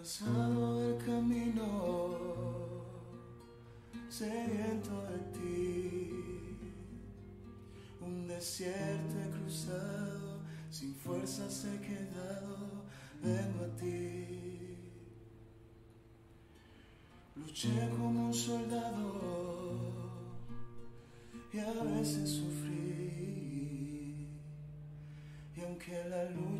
Cansado del camino, sediento de ti. Un desierto he cruzado, sin fuerzas he quedado, vengo a ti. Luché como un soldado y a veces sufrí. Y aunque la lucha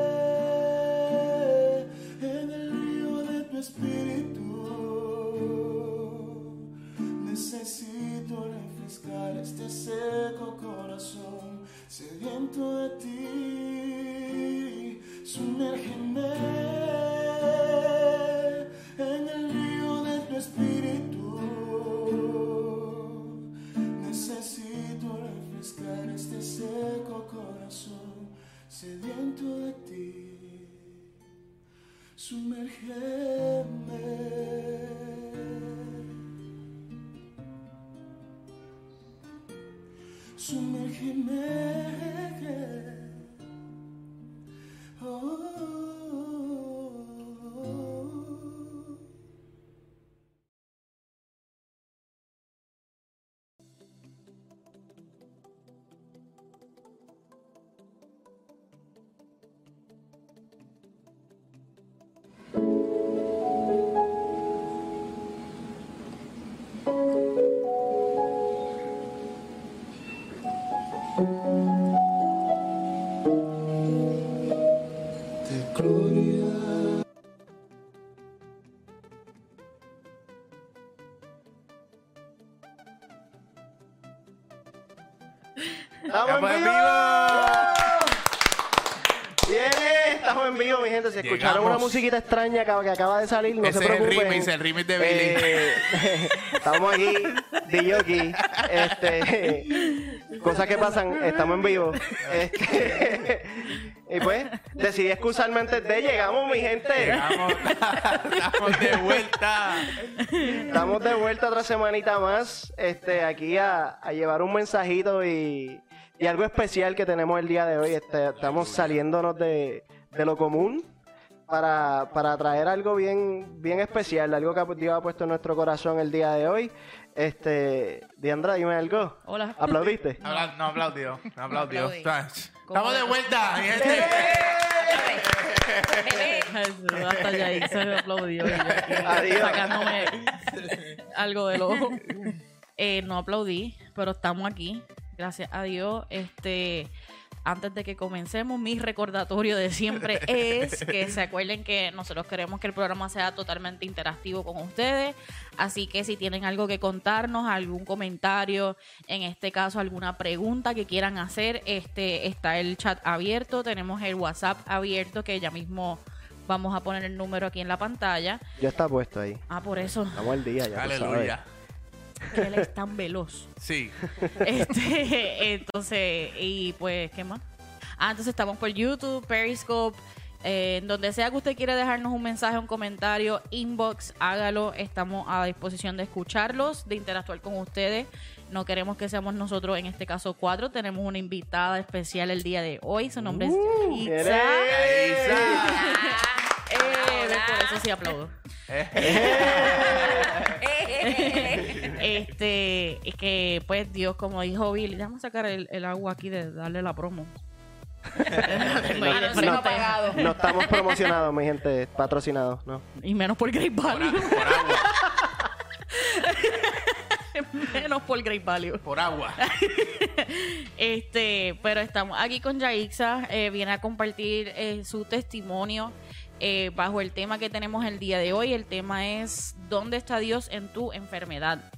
musiquita extraña que, que acaba de salir, no Ese se es el preocupen. remix, el remix de Billy. Eh, estamos aquí, aquí. Este, cosas que pasan, estamos en vivo. Este, y pues, decidí excusarme antes de llegamos, mi gente. Llegamos, estamos de vuelta. Estamos de vuelta otra semanita más, este, aquí a, a llevar un mensajito y, y algo especial que tenemos el día de hoy. Este, estamos saliéndonos de, de lo común para, para traer algo bien, bien especial, algo que Dios ha puesto en nuestro corazón el día de hoy. Este, Diandra, dime algo. Hola. ¿Aplaudiste? Habla- no aplaudió, no aplaudió. Estamos de vuelta. Hasta ya ahí se me aplaudió. Adiós. Sacándome algo del ojo. Eh, no aplaudí, pero estamos aquí. Gracias a Dios. Este, antes de que comencemos, mi recordatorio de siempre es que se acuerden que nosotros queremos que el programa sea totalmente interactivo con ustedes. Así que si tienen algo que contarnos, algún comentario, en este caso alguna pregunta que quieran hacer, este está el chat abierto, tenemos el WhatsApp abierto que ya mismo vamos a poner el número aquí en la pantalla. Ya está puesto ahí. Ah, por eso, Estamos al día, ya tú sabes. Aleluya. Que él es tan veloz. Sí. Este, entonces, y pues, ¿qué más? Ah, entonces estamos por YouTube, Periscope, eh, en donde sea que usted quiera dejarnos un mensaje, un comentario, inbox, hágalo. Estamos a disposición de escucharlos, de interactuar con ustedes. No queremos que seamos nosotros, en este caso, cuatro. Tenemos una invitada especial el día de hoy. Su nombre es ¿quién Yaritza. es? Eh, por eso sí aplaudo. este, es que pues Dios, como dijo Billy, déjame sacar el, el agua aquí de darle la promo. No, no, no estamos promocionados, mi gente, patrocinados, ¿no? Y menos por Great Value. por agua. menos por Great Value. Por agua. Este, pero estamos aquí con Yaixa, eh, viene a compartir eh, su testimonio eh, bajo el tema que tenemos el día de hoy. El tema es ¿Dónde está Dios en tu enfermedad?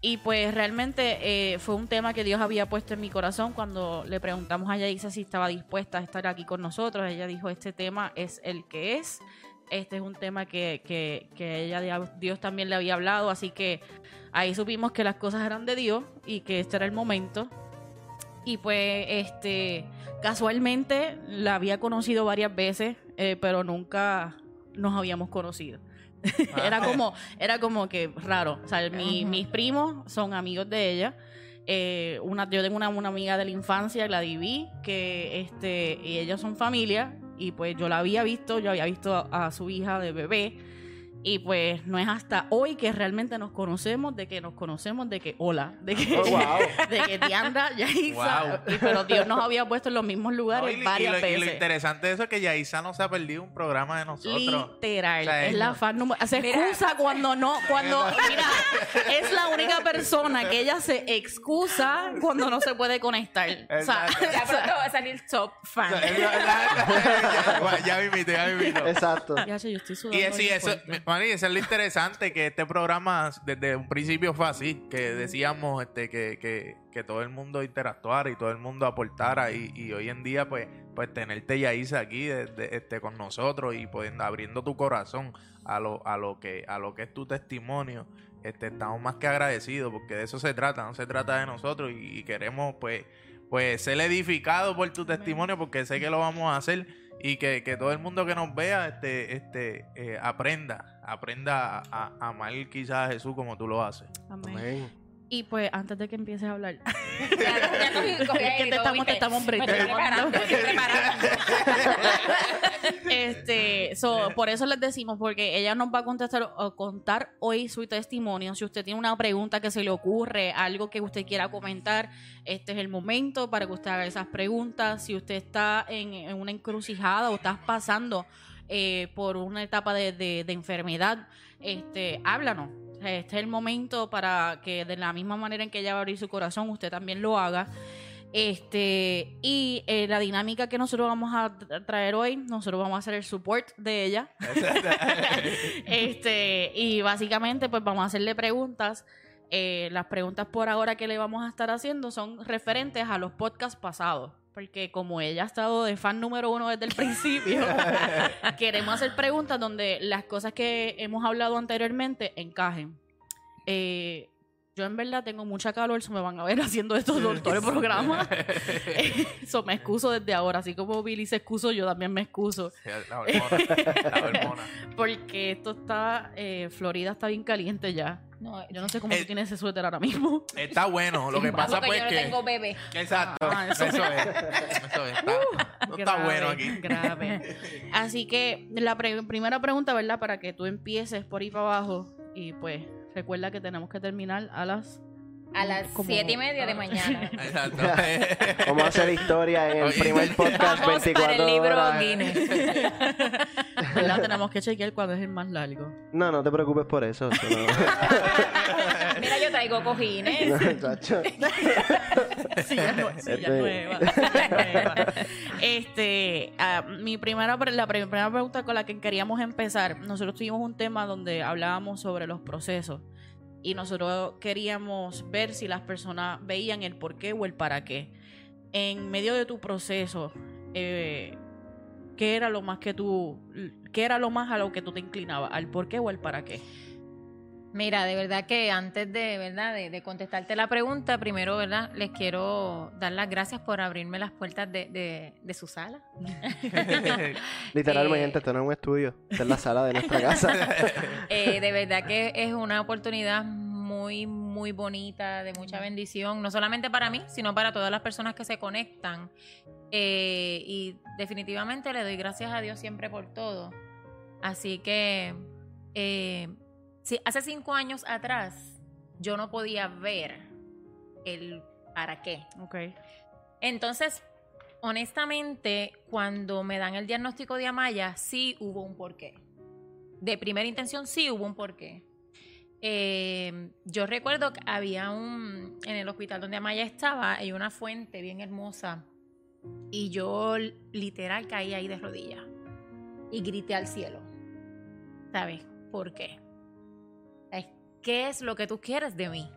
Y pues realmente eh, fue un tema que Dios había puesto en mi corazón cuando le preguntamos a Yaixa si estaba dispuesta a estar aquí con nosotros. Ella dijo, este tema es el que es. Este es un tema que, que, que ella, Dios también le había hablado, así que ahí supimos que las cosas eran de Dios y que este era el momento. Y pues, este, casualmente la había conocido varias veces, eh, pero nunca nos habíamos conocido. era como, era como que raro. O sea, mi- mis primos son amigos de ella. Eh, una, yo tengo una, una amiga de la infancia, la Divi, que este, y ellos son familia. Y pues yo la había visto, yo había visto a, a su hija de bebé. Y pues no es hasta hoy que realmente nos conocemos, de que nos conocemos, de que hola, de que, Oh, wow. de que Diandra, Yaisa, Wow. y- pero Dios nos había puesto en los mismos lugares y varias lo, y lo veces. interesante de eso es que Yaisa no se ha perdido un programa de nosotros. Literal, O sea, es es- la fan número. Se Mira. excusa cuando no, cuando, mira, es la única persona que ella se excusa cuando no se puede conectar. O sea. Ya pronto va a salir top O fan. sea, es la- ya, ya me invito, ya me invito. Exacto. ya, yo estoy sudando Y sí, eso. Mari, eso es lo interesante, que este programa desde un principio fue así, que decíamos este, que, que, que todo el mundo interactuara y todo el mundo aportara y, hoy en día pues, pues tenerte Yaisa aquí de- este, con nosotros y pues, abriendo tu corazón a lo, a lo que a lo que es tu testimonio, este, estamos más que agradecidos porque de eso se trata, no se trata de nosotros y, y queremos pues, pues ser edificados por tu testimonio porque sé que lo vamos a hacer y que, que todo el mundo que nos vea este, este, eh, aprenda, aprenda a, amar quizás a Jesús como tú lo haces. Amén. Amén. Y pues antes de que empieces a hablar, Ya, ya cogí- cogí Es que aire y te estamos- te estamos preparando, preparando. este, so, por eso les decimos, porque ella nos va a contestar o contar hoy su testimonio. Si usted tiene una pregunta que se le ocurre, algo que usted quiera comentar, este es el momento para que usted haga esas preguntas. Si usted está en, en una encrucijada o estás pasando eh, por una etapa de, de- de enfermedad, este, háblanos. Sea, Este es el momento para que de la misma manera en que ella va a abrir su corazón, usted también lo haga. Este, y eh, la dinámica que nosotros vamos a tra- traer hoy, nosotros vamos a hacer el support de ella. este, y básicamente, pues vamos a hacerle preguntas. Eh, las preguntas por ahora que le vamos a estar haciendo son referentes a los podcasts pasados. Porque como ella ha estado de fan número uno desde el principio, queremos hacer preguntas donde las cosas que hemos hablado anteriormente encajen. Eh, yo en verdad tengo mucha calor, se me van a ver haciendo esto todo el programa. Eso me excuso desde ahora, así como Billy se excusó, yo también me excuso. La hormona, la hormona. Porque esto está, eh, Florida está bien caliente ya. No, Yo no sé cómo Eh, tú tienes ese suéter ahora mismo. Está bueno, lo que pasa pues yo no que... tengo bebé. Exacto, Ah, eso, eso- es, eso es, está, no está Grave, bueno aquí. Grave. Así que la pre- primera pregunta, ¿verdad? Para que tú empieces por ahí para abajo. Y pues recuerda que tenemos que terminar a las... A las como- siete y media de mañana. Exacto. Vamos a hacer historia en el Oye. primer podcast Vamos 24 para el libro horas. Guinness. ¿Verdad? tenemos que chequear cuándo es el más largo. No, no te preocupes por eso. eso no. Mira, yo traigo cojines. No, chacho. Silla, nue- silla Este- nueva, silla nueva. Este, ah, mi primera, la primera pregunta con la que queríamos empezar, nosotros tuvimos un tema donde hablábamos sobre los procesos y nosotros queríamos ver si las personas veían el por qué o el para qué. En medio de tu proceso, eh, ¿qué era lo más que tú, qué era lo más a lo que tú te inclinabas, al por qué o el para qué? Mira, de verdad que antes de, ¿verdad? De, de contestarte la pregunta, primero, ¿verdad? Les quiero dar las gracias por abrirme las puertas de, de, de su sala. Literalmente, Eh, esto no es un estudio. Esta es la sala de nuestra casa. Eh, de verdad que es una oportunidad muy, muy bonita, de mucha bendición, no solamente para mí, sino para todas las personas que se conectan. Eh, y definitivamente le doy gracias a Dios siempre por todo. Así que, eh, sí, hace cinco años atrás, yo no podía ver el para qué. Ok. Entonces, honestamente, cuando me dan el diagnóstico de Amaya, sí hubo un porqué. De primera intención, sí hubo un porqué. Eh, yo recuerdo que había un, en el hospital donde Amaya estaba, hay una fuente bien hermosa. Y yo literal caí ahí de rodillas. Y grité al cielo. ¿Sabes por qué? ¿Sabes ¿Qué es lo que tú quieres de mí?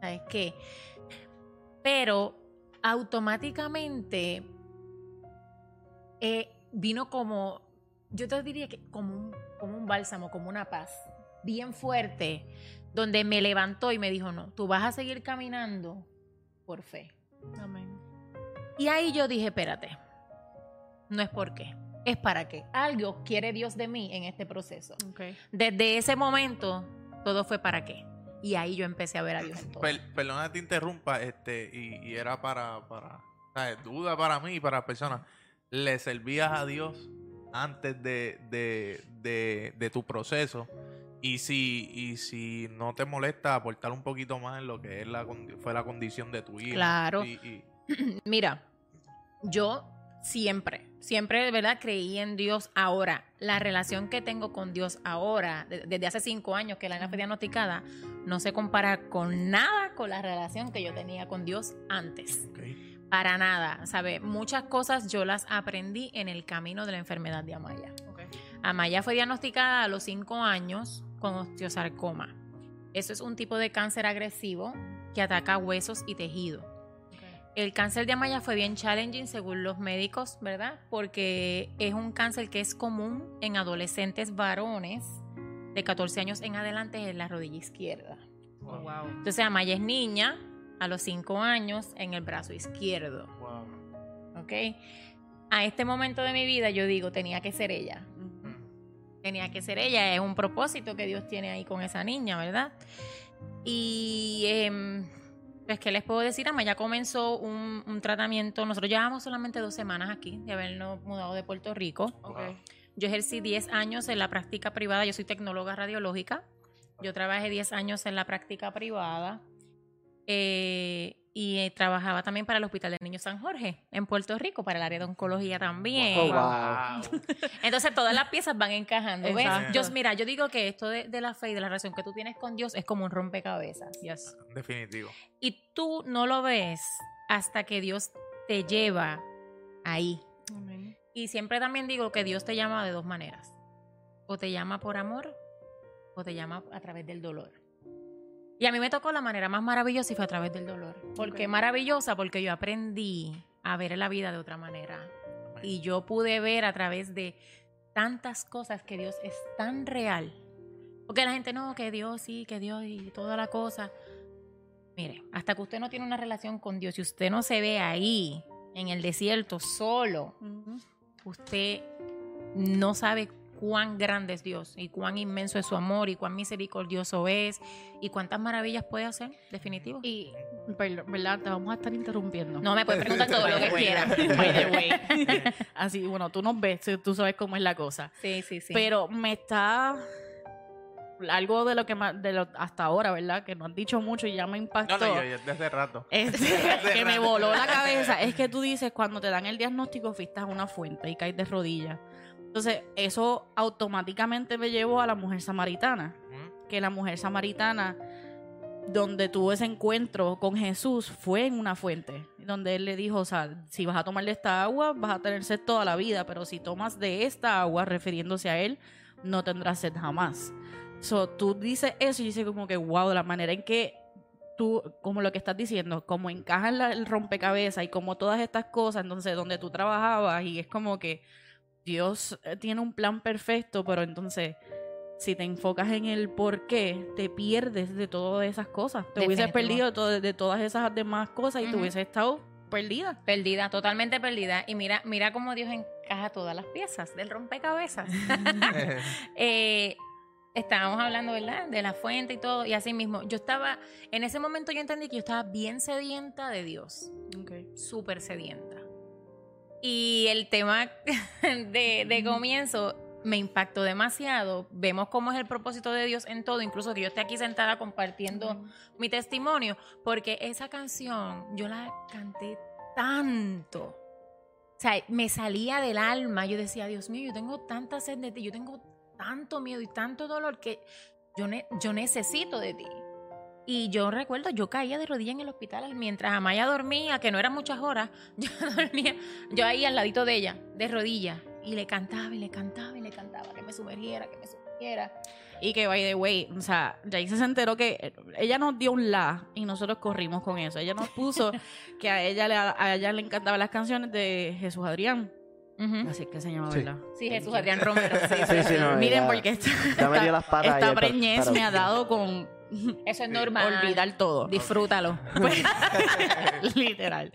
¿Sabes qué? Pero automáticamente eh, vino como yo te diría que como un, como un bálsamo, como una paz, bien fuerte, donde me levantó y me dijo, no, tú vas a seguir caminando por fe. Amén. Y ahí yo dije, espérate, no es por qué, es para qué. Algo quiere Dios de mí en este proceso. Desde ese momento, todo fue para qué. Y ahí yo empecé a ver a Dios en todo. Per- perdona que te interrumpa, este, y, y era para, para, ¿sabes? duda para mí y para las personas. ¿Le servías a Dios antes de, de, de, de tu proceso? Y si, y si no te molesta aportar un poquito más en lo que es la, condi- fue la condición de tu hija. Claro. Y, y- Mira, yo siempre, siempre de verdad creí en Dios. Ahora, la relación que tengo con Dios ahora, de- desde hace cinco años que la fue diagnosticada, no se compara con nada con la relación que yo tenía con Dios antes. Para nada, ¿sabe? Muchas cosas yo las aprendí en el camino de la enfermedad de Amaya. Amaya fue diagnosticada a los 5 años con osteosarcoma. Eso es un tipo de cáncer agresivo que ataca huesos y tejido. El cáncer de Amaya fue bien challenging según los médicos, ¿verdad? Porque es un cáncer que es común en adolescentes varones de 14 años en adelante en la rodilla izquierda. Wow. Entonces Amaya es niña a los 5 años en el brazo izquierdo. Wow. ¿ok? A este momento de mi vida yo digo, tenía que ser ella. Tenía que ser ella, es un propósito que Dios tiene ahí con esa niña, ¿verdad? Y em, pues, ¿qué les puedo decir? Ama ya comenzó un, un tratamiento, nosotros llevamos solamente dos semanas aquí de habernos mudado de Puerto Rico. Ok. Yo ejercí 10 años en la práctica privada, yo soy tecnóloga radiológica, yo trabajé 10 años en la práctica privada eh, y eh, trabajaba también para el Hospital del Niño San Jorge en Puerto Rico, para el área de oncología también. Oh, wow. Entonces todas las piezas van encajando. ¿ves? Yo, mira, yo digo que esto de, de la fe y de la relación que tú tienes con Dios es como un rompecabezas. Yes. Definitivo. Y tú no lo ves hasta que Dios te lleva ahí. Amén. Y siempre también digo que Dios te llama de dos maneras. O te llama por amor o te llama a través del dolor. Y a mí me tocó la manera más maravillosa y fue a través del dolor. ¿Por qué maravillosa? Porque yo aprendí a ver la vida de otra manera. Y yo pude ver a través de tantas cosas que Dios es tan real. Porque la gente no, que Dios sí, que Dios y toda la cosa. Mire, hasta que usted no tiene una relación con Dios y usted no se ve ahí, en el desierto, solo, usted no sabe cuán grande es Dios y cuán inmenso es su amor y cuán misericordioso es y cuántas maravillas puede hacer, definitivo. Y, ¿verdad? Te vamos a estar interrumpiendo. No me puede preguntar todo lo que quiera. By the way. Así, bueno, tú nos ves, tú sabes cómo es la cosa. Sí, sí, sí. Pero me está algo de lo que más, de lo, hasta ahora, ¿verdad? Que no has dicho mucho y ya me impactó. No, no, yo, yo desde hace rato. Este, que me voló la cabeza es que tú dices cuando te dan el diagnóstico fuiste a una fuente y caes de rodillas. Entonces, eso automáticamente me llevó a la mujer samaritana. Que la mujer samaritana, donde tuvo ese encuentro con Jesús, fue en una fuente. Donde él le dijo, o sea, si vas a tomar de esta agua, vas a tener sed toda la vida, pero si tomas de esta agua, refiriéndose a él, no tendrás sed jamás. So, tú dices eso y dices como que, wow, la manera en que tú, como lo que estás diciendo, como encaja en el rompecabezas y como todas estas cosas, entonces donde tú trabajabas y es como que Dios eh, tiene un plan perfecto, pero entonces si te enfocas en el por qué, te pierdes de todas esas cosas. Te hubieses perdido de, to- de todas esas demás cosas y te hubieses estado perdida. Perdida, totalmente perdida. Y mira, mira cómo Dios encaja todas las piezas del rompecabezas. Eh, estábamos hablando, ¿verdad? De la fuente y todo. Y así mismo, yo estaba, en ese momento yo entendí que yo estaba bien sedienta de Dios. Súper sedienta. Y el tema de, de comienzo me impactó demasiado. Vemos cómo es el propósito de Dios en todo, incluso que yo esté aquí sentada compartiendo mi testimonio, porque esa canción yo la canté tanto. O sea, me salía del alma. Yo decía, Dios mío, yo tengo tanta sed de ti, yo tengo tanto miedo y tanto dolor que yo, ne- yo necesito de ti. Y yo recuerdo, yo caía de rodillas en el hospital mientras Amaya dormía, que no eran muchas horas, yo dormía, yo ahí al ladito de ella, de rodillas, y le cantaba y le cantaba y le cantaba, que me sumergiera, que me sumergiera. Y que, by the way, o sea, se enteró que eh, ella nos dio un la y nosotros corrimos con eso. Ella nos puso que a ella le, a ella le encantaban las canciones de Jesús Adrián. Así es que se llama, Sí. ¿verdad? Sí, Jesús Adrián Romero. Sí, Sí, sí, no, Miren, ya- porque esta, ya me dio las patas esta ayer, pero- preñez me ha dado con Eso es normal. olvidar todo. Disfrútalo. Pues, literal.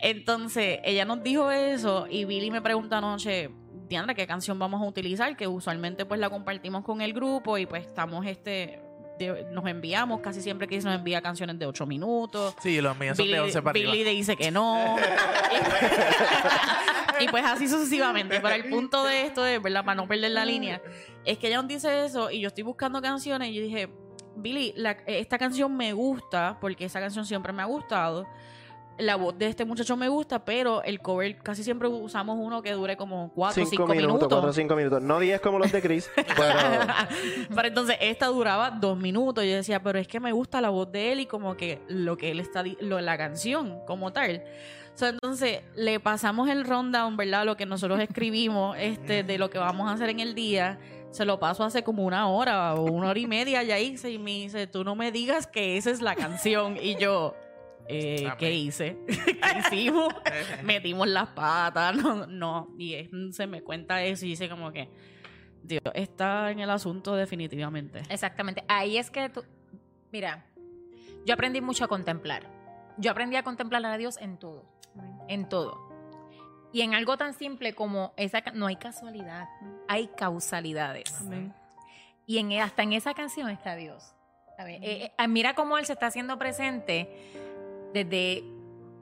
Entonces, ella nos dijo eso y Billy me preguntó anoche, Diandra, ¿qué canción vamos a utilizar? Que usualmente pues la compartimos con el grupo y pues estamos este... de- nos enviamos, casi siempre que nos envía canciones de 8 minutos. Sí, los míos son de 11 para Billy arriba. dice que no. y pues así sucesivamente. Pero el punto de esto es, ¿verdad? Para no perder la línea, es que ella nos dice eso y yo estoy buscando canciones y yo dije, Billy, la- esta canción me gusta porque esa canción siempre me ha gustado. La voz de este muchacho me gusta, pero el cover casi siempre usamos uno que dure como 4 o 5 Cinco minutos, minutos. cuatro o cinco minutos. No 10 como los de Chris, pero... pero entonces esta duraba dos minutos. Yo decía, pero es que me gusta la voz de él y como que lo que él está, lo, la canción como tal. So, entonces le pasamos el rundown, ¿verdad? Lo que nosotros escribimos este, de lo que vamos a hacer en el día. Se lo paso hace como una hora o una hora y media. Ya hice y me dice, tú no me digas que esa es la canción. Y yo, eh, ¿qué hice? ¿Qué hicimos? Metimos las patas, no, no. Y él se me cuenta eso y dice como que, Dios está en el asunto definitivamente. Exactamente. Ahí es que tú. Mira, yo aprendí mucho a contemplar. Yo aprendí a contemplar a Dios en todo. En todo. Y en algo tan simple como esa. No hay casualidad, hay causalidades. Amén. Y en, hasta en esa canción está Dios. ¿sabes? Eh, eh, mira cómo Él se está haciendo presente desde,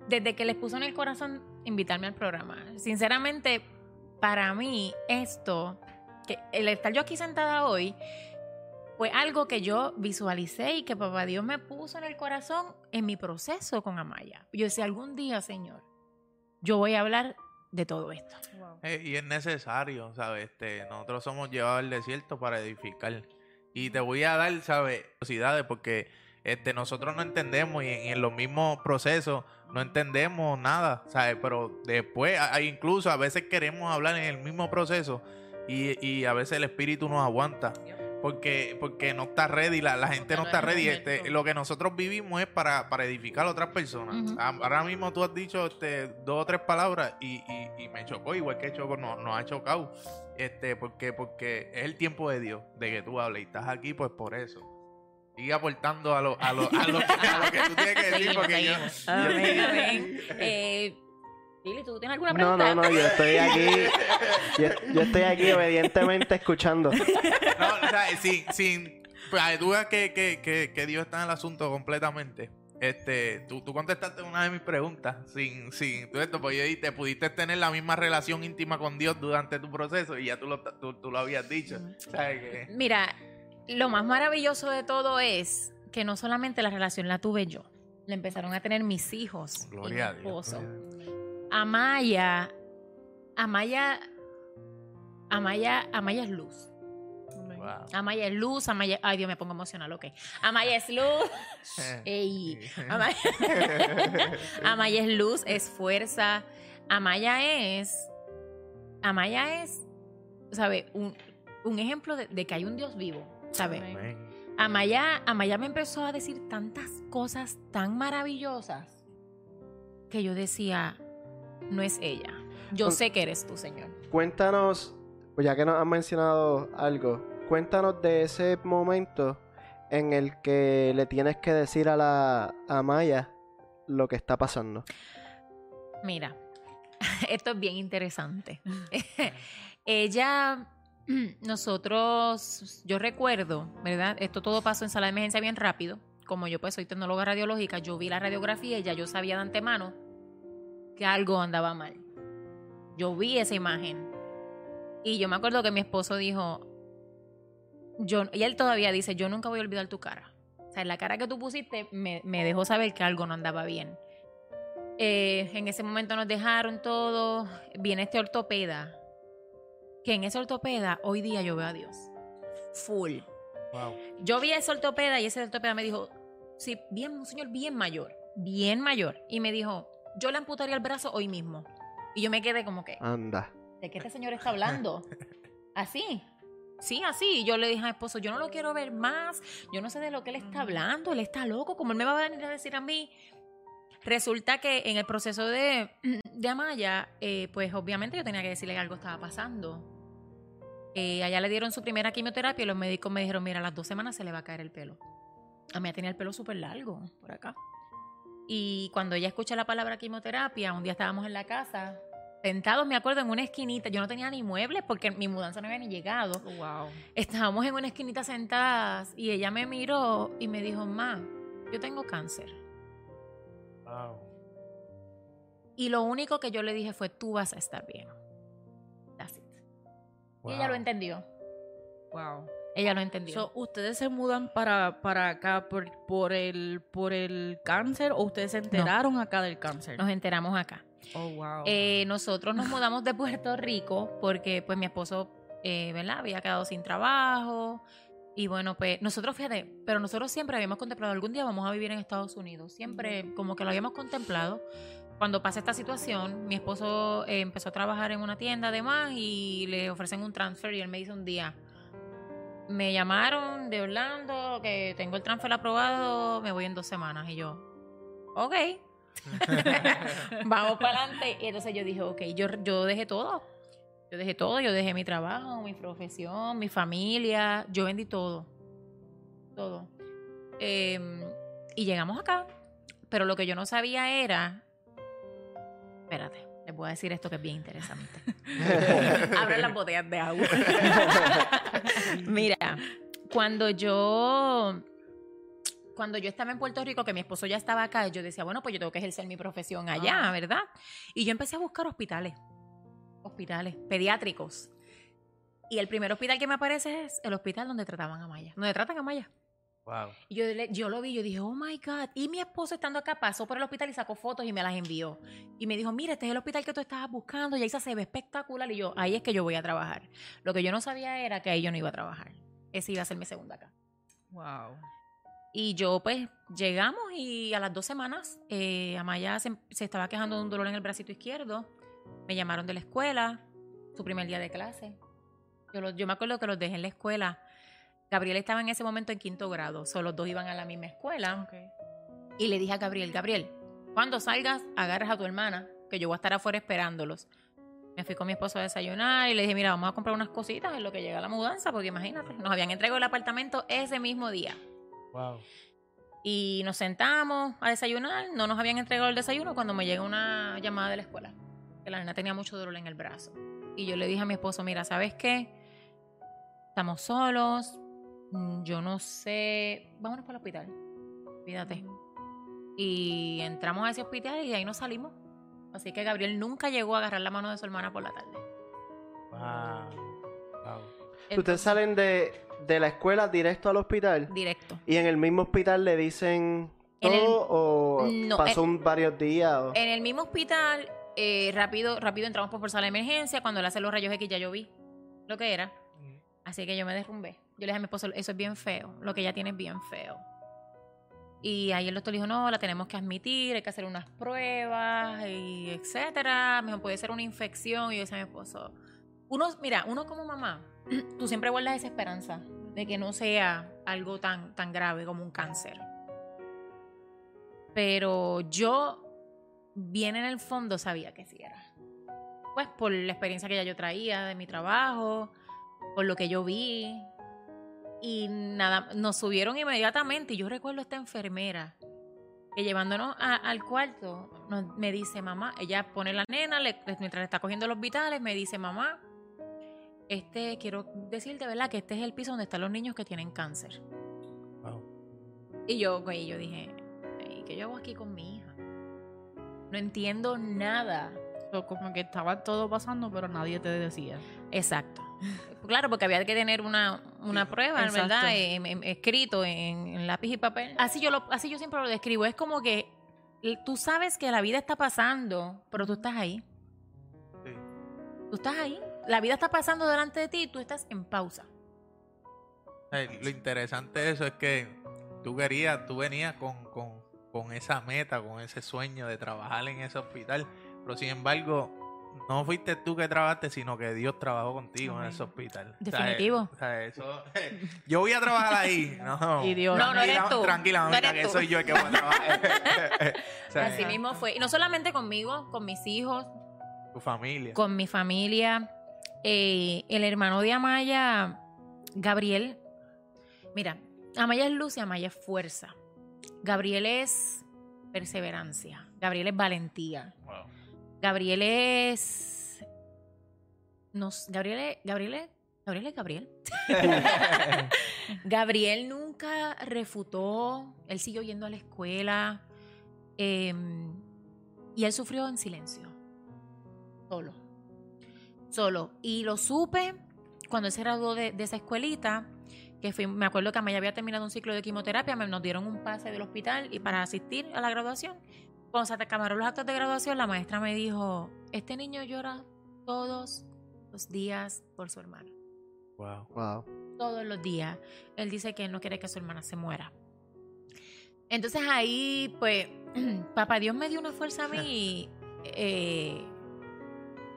desde que les puso en el corazón invitarme al programa. Sinceramente, para mí, esto, que el estar yo aquí sentada hoy, fue algo que yo visualicé y que papá Dios me puso en el corazón en mi proceso con Amaya. Yo decía, algún día, Señor, yo voy a hablar de todo esto. Eh, y es necesario, ¿sabes? Este, nosotros somos llevados al desierto para edificar. Y te voy a dar, ¿sabes? Curiosidades porque este, nosotros no entendemos y en, en los mismos procesos no entendemos nada, ¿sabes? Pero después, a- incluso a veces queremos hablar en el mismo proceso y, y a veces el espíritu nos aguanta. Porque, porque no está ready, la, la gente no no está ready. Este, lo que nosotros vivimos es para, para edificar a otras personas. Ujú. A- Ahora mismo tú has dicho este, dos o tres palabras y, y- y me chocó, igual que Choco nos, nos ha chocado. Este, porque, porque es el tiempo de Dios, de que tú hables y estás aquí, pues por eso. Sigue aportando a lo, a lo, a lo, que, a lo que tú tienes que decir, porque yo, yo- Amén, amén. Eh, Lili, ¿tú tienes alguna No, pregunta? no, no, yo estoy aquí... Yo, yo estoy aquí obedientemente escuchando. No, o sea, sin, sin, pues, tú ves que, que, que, que Dios está en el asunto completamente. Este, tú, tú contestaste una de mis preguntas sin, sin todo esto, porque yo dije, te pudiste tener la misma relación íntima con Dios durante tu proceso y ya tú lo, tú, tú lo habías dicho. ¿Sabes qué? Mira, lo más maravilloso de todo es que no solamente la relación la tuve yo, la empezaron a tener mis hijos Gloria y a mi Dios. Amaya, Amaya, Amaya, Amaya es luz. Wow. Amaya es luz, Amaya, ay Dios me pongo emocional, ok. Amaya es luz. Ey, Amaya, Amaya es luz, es fuerza. Amaya es, Amaya es, ¿sabe? Un, un ejemplo de, de que hay un Dios vivo, ¿sabe? Amén. Amaya, Amaya me empezó a decir tantas cosas tan maravillosas que yo decía, no es ella. Yo sé que eres tú, Señor. Cuéntanos, pues ya que nos han mencionado algo, cuéntanos de ese momento en el que le tienes que decir a la a Maya lo que está pasando. Mira, esto es bien interesante. Ella, nosotros, yo recuerdo, ¿verdad? Esto todo pasó en sala de emergencia bien rápido. Como yo pues soy tecnóloga radiológica, yo vi la radiografía y ya yo sabía de antemano que algo andaba mal. Yo vi esa imagen. Y yo me acuerdo que mi esposo dijo, yo, y él todavía dice, yo nunca voy a olvidar tu cara. O sea, la cara que tú pusiste me, me dejó saber que algo no andaba bien. Eh, en ese momento nos dejaron todo. Viene este ortopeda. Que en ese ortopeda hoy día yo veo a Dios. Full. Wow. Yo vi a ese ortopeda y ese ortopeda me dijo, sí, bien, un señor bien mayor, bien mayor. Y me dijo, yo le amputaría el brazo hoy mismo. Y yo me quedé como que, Anda. ¿de qué este señor está hablando? Así. Sí, así. Y yo le dije a mi esposo, yo no lo quiero ver más. Yo no sé de lo que él está hablando. Él está loco. Como él me va a venir a decir a mí. Resulta que en el proceso de, de Amaya, eh, pues obviamente yo tenía que decirle que algo estaba pasando. Eh, allá le dieron su primera quimioterapia y los médicos me dijeron, mira, a las dos semanas se le va a caer el pelo. A mí tenía el pelo súper largo por acá. Y cuando ella escucha la palabra quimioterapia, un día estábamos en la casa, sentados, me acuerdo, en una esquinita. Yo no tenía ni muebles porque mi mudanza no había ni llegado. Wow. Estábamos en una esquinita sentadas y ella me miró y me dijo, ma, yo tengo cáncer. Wow. Y lo único que yo le dije fue, tú vas a estar bien. That's it. Y ella lo entendió. Wow. Ella lo entendió. So, ¿Ustedes se mudan para, para acá por, por, el, por el cáncer o ustedes se enteraron acá del cáncer? Nos enteramos acá. Oh, wow. Eh, nosotros nos mudamos de Puerto Rico porque pues mi esposo, eh, ¿verdad? Había quedado sin trabajo. Y bueno, pues nosotros, fíjate, pero nosotros siempre habíamos contemplado, algún día vamos a vivir en Estados Unidos. Siempre como que lo habíamos contemplado. Cuando pasa esta situación, mi esposo eh, empezó a trabajar en una tienda además y le ofrecen un transfer y él me dice un día, me llamaron de Orlando, que tengo el transfer aprobado, me voy en dos semanas. Y yo, ok. Vamos para adelante. Y entonces yo dije, ok, yo, yo dejé todo. Yo dejé todo, yo dejé mi trabajo, mi profesión, mi familia, yo vendí todo. Todo. Eh, y llegamos acá. Pero lo que yo no sabía era. Espérate, les voy a decir esto que es bien interesante. Abren las botellas de agua. Mira, cuando yo cuando yo estaba en Puerto Rico, que mi esposo ya estaba acá, yo decía, bueno, pues yo tengo que ejercer mi profesión allá, Ah. ¿verdad? Y yo empecé a buscar hospitales, hospitales pediátricos. Y el primer hospital que me aparece es el hospital donde trataban a Maya, donde tratan a Maya. Wow. Y yo, yo lo vi, yo dije, oh my God. Y mi esposo estando acá pasó por el hospital y sacó fotos y me las envió. Y me dijo, mira, este es el hospital que tú estabas buscando, y ahí se ve espectacular. Y yo, ahí es que yo voy a trabajar. Lo que yo no sabía era que ahí yo no iba a trabajar. Ese iba a ser mi segunda casa. wow. Y yo, pues, llegamos y a las dos semanas, eh, Amaya se, se estaba quejando de un dolor en el bracito izquierdo. Me llamaron de la escuela, su primer día de clase. Yo, lo- yo me acuerdo que los dejé en la escuela. Gabriel estaba en ese momento en quinto grado, solo los dos iban a la misma escuela. Y le dije a Gabriel, Gabriel, cuando salgas, agarras a tu hermana, que yo voy a estar afuera esperándolos. Me fui con mi esposo a desayunar y le dije, mira, vamos a comprar unas cositas en lo que llega la mudanza, porque imagínate, nos habían entregado el apartamento ese mismo día. Wow. Y nos sentamos a desayunar. No nos habían entregado el desayuno cuando me llega una llamada de la escuela. Que la nena tenía mucho dolor en el brazo. Y yo le dije a mi esposo, mira, ¿sabes qué? Estamos solos. Mm, Yo no sé. Vámonos para el hospital. Cuídate. Y entramos a ese hospital y de ahí nos salimos. Así que Gabriel nunca llegó a agarrar la mano de su hermana por la tarde. Wow. Wow. Ustedes salen de, de la escuela directo al hospital Directo. y en el mismo hospital le dicen el- todo o No, pasó en- un varios días. o- En el mismo hospital, eh, rápido, rápido entramos por sala de emergencia. Cuando le hacen los rayos X ya yo vi lo que era. Así que yo me derrumbé. Yo le dije a mi esposo, eso es bien feo. Lo que ella tiene es bien feo. Y ahí el doctor dijo, no, la tenemos que admitir, hay que hacer unas pruebas, y etcétera. Me puede ser una infección. Y yo decía a mi esposo, uno, mira, uno como mamá, tú siempre guardas esa esperanza de que no sea algo tan, tan grave como un cáncer. Pero yo, bien en el fondo, sabía que sí era. Pues por la experiencia que ya yo traía de mi trabajo, por lo que yo vi. Y nada, nos subieron inmediatamente. Y yo recuerdo a esta enfermera que llevándonos a- al cuarto, nos- me dice, mamá, ella pone la nena, le- mientras le está cogiendo los vitales, me dice, mamá, este, quiero decirte, ¿verdad? Que este es el piso donde están los niños que tienen cáncer. Wow. Y yo, güey, yo dije, "Ey, ¿qué yo hago aquí con mi hija? No entiendo nada. So, como que estaba todo pasando, pero nadie te decía. Exacto. Claro, porque había que tener una, una Sí. prueba, Exacto. ¿verdad? Em- em- escrito en, en lápiz y papel. Así yo, lo, así yo siempre lo describo. Es como que tú sabes que la vida está pasando, pero tú estás ahí. Sí. Tú estás ahí. La vida está pasando delante de ti y tú estás en pausa. Eh, Lo interesante de eso es que tú querías, tú venías con, con, con esa meta, con ese sueño de trabajar en ese hospital, pero sin embargo no fuiste tú que trabajaste, sino que Dios trabajó contigo en ese hospital. Definitivo. O sea, eso- yo voy a trabajar ahí. No, Y Dios. No, no eres Tranquila- tú. Tranquila, No eres que tú. soy yo el que voy a trabajar. O sea, Así mismo fue. Y no solamente conmigo, con mis hijos, Tu familia. con mi familia. Eh, el hermano de Amaya, Gabriel. Mira, Amaya es luz y Amaya es fuerza. Gabriel es perseverancia. Gabriel es valentía. Wow. Gabriel es. Nos, Gabriel es. Gabriel es. Gabriel es Gabriel. Gabriel nunca refutó. Él siguió yendo a la escuela. eh, y él sufrió en silencio. Solo. Solo. Y lo supe cuando él se graduó de, de esa escuelita. Que fui- me acuerdo que Amaya había terminado un ciclo de quimioterapia. Me, nos dieron un pase del hospital y para asistir a la graduación. Cuando se acabaron los actos de graduación, la maestra me dijo: Este niño llora todos los días por su hermana Wow. Wow. todos los días. Él dice que él no quiere que su hermana se muera. Entonces ahí, pues, papá Dios me dio una fuerza a mí eh,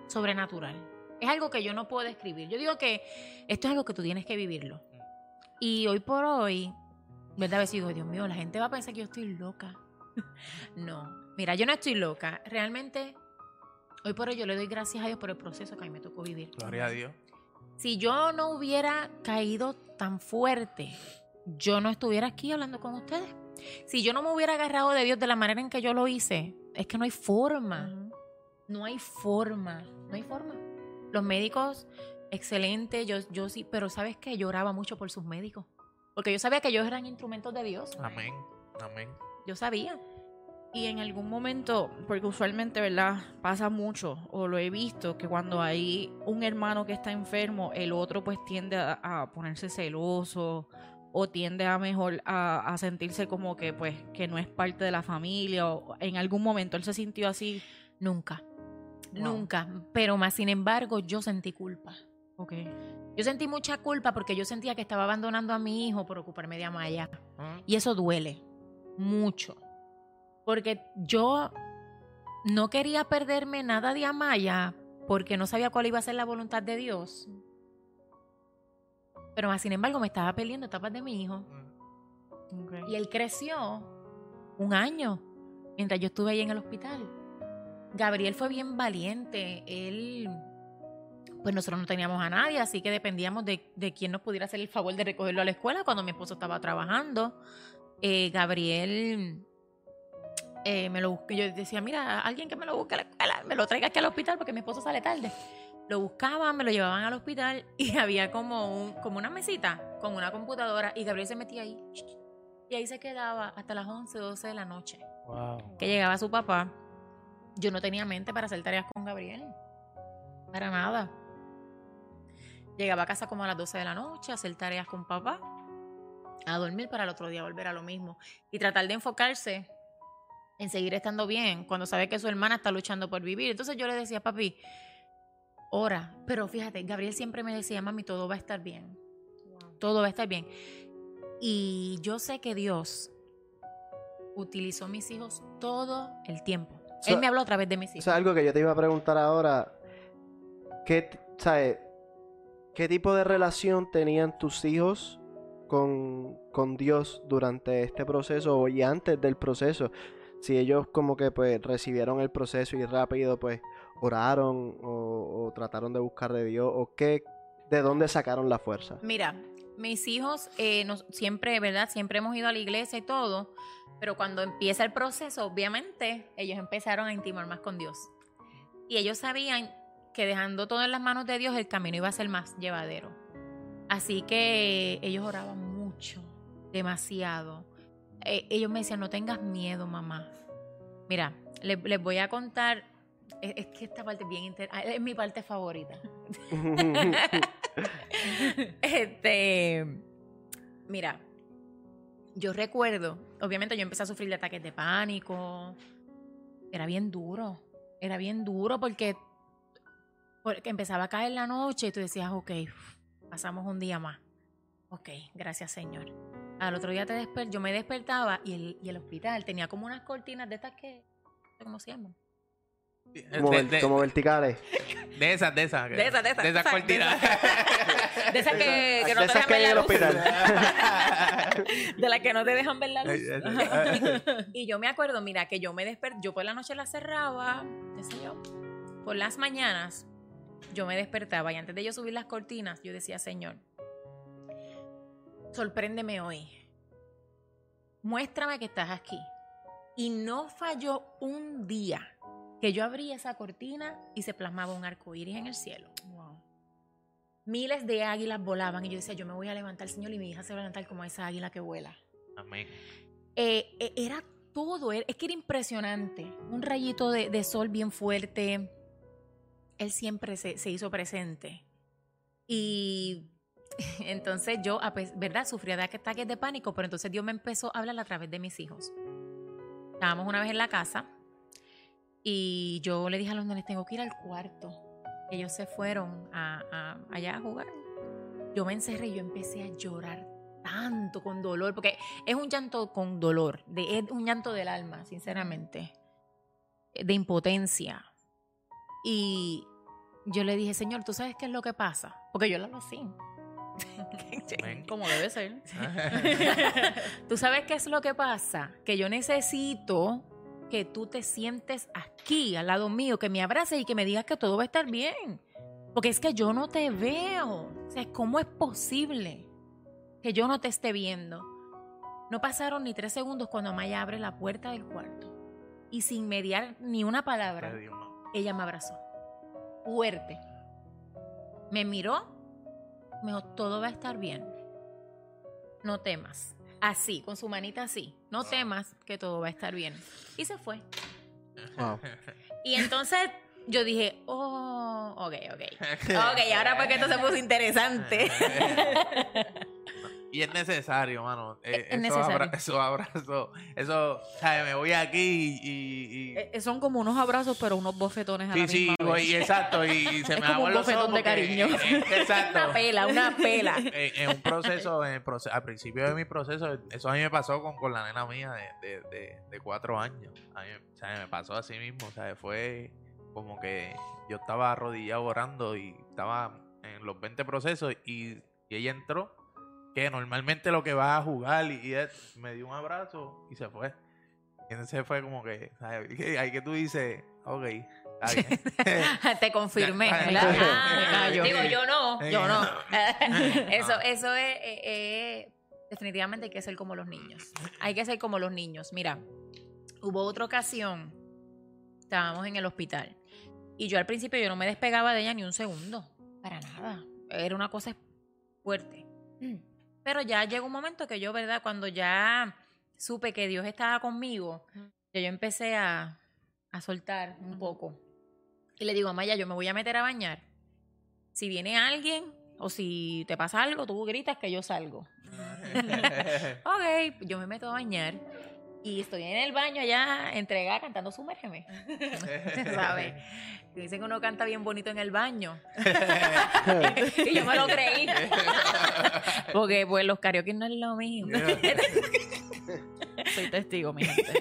sobrenatural. Es algo que yo no puedo describir. Yo digo que esto es algo que tú tienes que vivirlo. Y hoy por hoy, ¿verdad? A veces digo, Dios mío, la gente va a pensar que yo estoy loca. no, mira, yo no estoy loca. Realmente, hoy por hoy yo le doy gracias a Dios por el proceso que a mí me tocó vivir. Gloria a Dios. Si yo no hubiera caído tan fuerte, yo no estuviera aquí hablando con ustedes. Si yo no me hubiera agarrado de Dios de la manera en que yo lo hice, es que no hay forma. No hay forma. No hay forma. Los médicos, excelente. Yo, yo sí, pero ¿sabes qué? Lloraba mucho por sus médicos. Porque yo sabía que ellos eran instrumentos de Dios. Amén. Amén. Yo sabía. Y en algún momento, porque usualmente, ¿verdad? Pasa mucho, o lo he visto, que cuando hay un hermano que está enfermo, el otro pues tiende a, a ponerse celoso o tiende a mejor a, a sentirse como que pues que no es parte de la familia o en algún momento él se sintió así. Nunca. Wow. Nunca. Pero más sin embargo, yo sentí culpa. Ok. Yo sentí mucha culpa porque yo sentía que estaba abandonando a mi hijo por ocuparme de Amaya. Ah, Y eso duele mucho. Porque yo no quería perderme nada de Amaya porque no sabía cuál iba a ser la voluntad de Dios. Pero más sin embargo me estaba perdiendo etapas de mi hijo. Y él creció un año mientras yo estuve ahí en el hospital. Gabriel fue bien valiente. Él, pues nosotros no teníamos a nadie, así que dependíamos de, de quién nos pudiera hacer el favor de recogerlo a la escuela cuando mi esposo estaba trabajando. Eh, Gabriel eh, me lo busqué. Yo decía, mira, alguien que me lo busque a la escuela, me lo traiga aquí al hospital porque mi esposo sale tarde. Lo buscaban, me lo llevaban al hospital y había como, un, como una mesita con una computadora y Gabriel se metía ahí. Y ahí se quedaba hasta las 11, 12 de la noche. Wow. Que llegaba su papá. Yo no tenía mente para hacer tareas con Gabriel. Para nada. Llegaba a casa como a las 12 de la noche a hacer tareas con papá. A dormir para el otro día volver a lo mismo. Y tratar de enfocarse en seguir estando bien cuando sabe que su hermana está luchando por vivir. Entonces yo le decía, papi, ora. Pero fíjate, Gabriel siempre me decía, mami, todo va a estar bien. Todo va a estar bien. Y yo sé que Dios utilizó mis hijos todo el tiempo. So- Él me habló a través de mis hijos. Eso es algo que yo te iba a preguntar ahora. ¿Qué, ¿Qué tipo de relación tenían tus hijos con, con Dios durante este proceso y antes del proceso? Si ellos como que pues recibieron el proceso y rápido pues oraron o, trataron de buscar de Dios o qué, de dónde sacaron la fuerza. Mira, mis hijos eh, siempre, ¿verdad? Siempre hemos ido a la iglesia y todo, pero cuando empieza el proceso, obviamente, ellos empezaron a intimar más con Dios. Y ellos sabían que dejando todo en las manos de Dios, el camino iba a ser más llevadero. Así que ellos oraban mucho, demasiado. Eh, ellos me decían, no tengas miedo, mamá. Mira, le- les, voy a contar, es, es que esta parte es bien inter- ah, es mi parte favorita. este, mira, yo recuerdo, obviamente yo empecé a sufrir de ataques de pánico. Era bien duro, era bien duro porque, porque empezaba a caer la noche y tú decías, ok, pasamos un día más. Ok, gracias Señor. Al otro día te desper yo me despertaba y el, y el hospital tenía como unas cortinas de estas que, ¿cómo se llaman? Como, de, ver- de- como verticales. de esas, de esas. De esas, de esas, De esas cortinas. De esas que, que no de te dejan el ver la luz. hospital. De las que no te dejan ver la luz. Y yo me acuerdo, mira, que yo me desperté, yo por la noche la cerraba, qué sé yo. Por las mañanas yo me despertaba y antes de yo subir las cortinas, yo decía, Señor, sorpréndeme hoy. Muéstrame que estás aquí. Y no falló un día que yo abría esa cortina y se plasmaba un arco iris en el cielo. Miles de águilas volaban y yo decía, yo me voy a levantar, Señor, y mi hija se va a levantar como esa águila que vuela. Amén. Eh, eh, era todo, era- es que era impresionante. Un rayito de, de sol bien fuerte. Él siempre se, se hizo presente. Y entonces yo, ¿verdad? Sufría de ataques de pánico, pero entonces Dios me empezó a hablar a través de mis hijos. Estábamos una vez en la casa y yo le dije a los nenes, tengo que ir al cuarto. Ellos se fueron a, allá a jugar. Yo me encerré y yo empecé a llorar tanto con dolor, porque es un llanto con dolor, de, es un llanto del alma, sinceramente, de impotencia. Y yo le dije, Señor, ¿tú sabes qué es lo que pasa? Porque yo lo hago así. Como debe ser. ¿Tú sabes qué es lo que pasa? Que yo necesito que tú te sientes aquí, al lado mío, que me abraces y que me digas que todo va a estar bien. Porque es que yo no te veo. O sea, ¿cómo es posible que yo no te esté viendo? No pasaron ni tres segundos cuando Maya abre la puerta del cuarto. Y sin mediar ni una palabra, ella me abrazó. Fuerte. Me miró. Me dijo, todo va a estar bien. No temas. Así, con su manita así. No temas que todo va a estar bien. Y se fue. Wow. Y entonces yo dije, oh, ok, ok. Ok, ahora porque esto se puso interesante. Y es necesario, mano. Eh, Es esos necesario. abra- esos abrazos. Eso, ¿sabes? Me voy aquí y. y- Eh, son como unos abrazos, pero unos bofetones a sí, la sí, misma voy, vez. exacto. Y se Es me como un bofetón de cariño. eh, exacto. Una pela, una pela. en, un proceso, en el proce- al principio de mi proceso, eso a mí me pasó con, con la nena mía de, de, de- de cuatro años. A mí, sea, me pasó así mismo, sea, fue como que yo estaba arrodillado orando y estaba en los 20 procesos y, y ella entró, que normalmente lo que va a jugar y, y él me dio un abrazo y se fue. Y entonces fue como que, Ahí que tú dices, ok. Te confirmé, ¿verdad? ya. Ah, Ya. digo, yo no, yo no. Eso, Ah. eso es, eh, eh, definitivamente hay que ser como los niños. Hay que ser como los niños. Mira, hubo otra ocasión, estábamos en el hospital y yo al principio yo no me despegaba de ella ni un segundo, para nada. Era una cosa fuerte. Pero ya llegó un momento que yo, ¿verdad? Cuando ya supe que Dios estaba conmigo, yo empecé a, a soltar un poco. Y le digo, Maya, yo me voy a meter a bañar. Si viene alguien o si te pasa algo, tú gritas que yo salgo. Ok, yo me meto a bañar y estoy en el baño allá entregada cantando Sumérgeme. ¿Sabes? Dicen que uno canta bien bonito en el baño. y yo me lo creí. Porque pues los karaoke no es lo mío. Soy testigo, mi gente.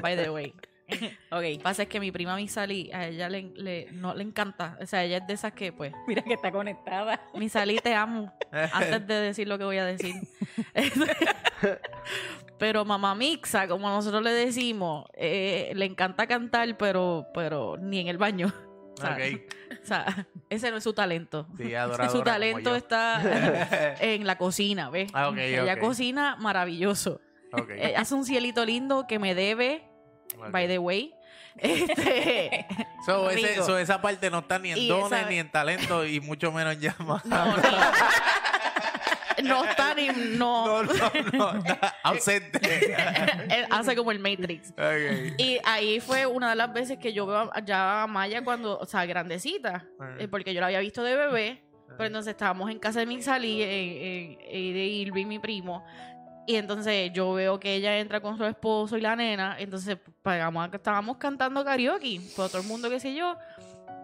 By the way. Ok, pasa es que mi prima Misali, a ella le, le- no le encanta. O sea, ella es de esas que, pues, Mira que está conectada. Misali, te amo. Antes de decir lo que voy a decir. pero mamá Mixa, como nosotros le decimos, eh, le encanta cantar, pero, pero ni en el baño. O sea, Ok. o sea, ese no es su talento. Sí, adoradora su talento está en la cocina, ¿ves? Ah, Ella cocina maravilloso. Ok, Eh, hace un cielito lindo que me debe, by the way. Este, So, ese- rico. so, esa parte no está ni en Y dones, esa- ni en talento, y mucho menos en llama. no, ni- no está ni. No. No, no, no, ausente. Él hace como el Matrix. Y ahí fue una de las veces que yo veo ya a Maya cuando, o sea, grandecita, eh, porque yo la había visto de bebé, pero entonces estábamos en casa de Mixali, en, en- en- de Irving, mi primo, y entonces yo veo que ella entra con su esposo y la nena, entonces pagamos, estábamos cantando karaoke, por todo el mundo que sé yo,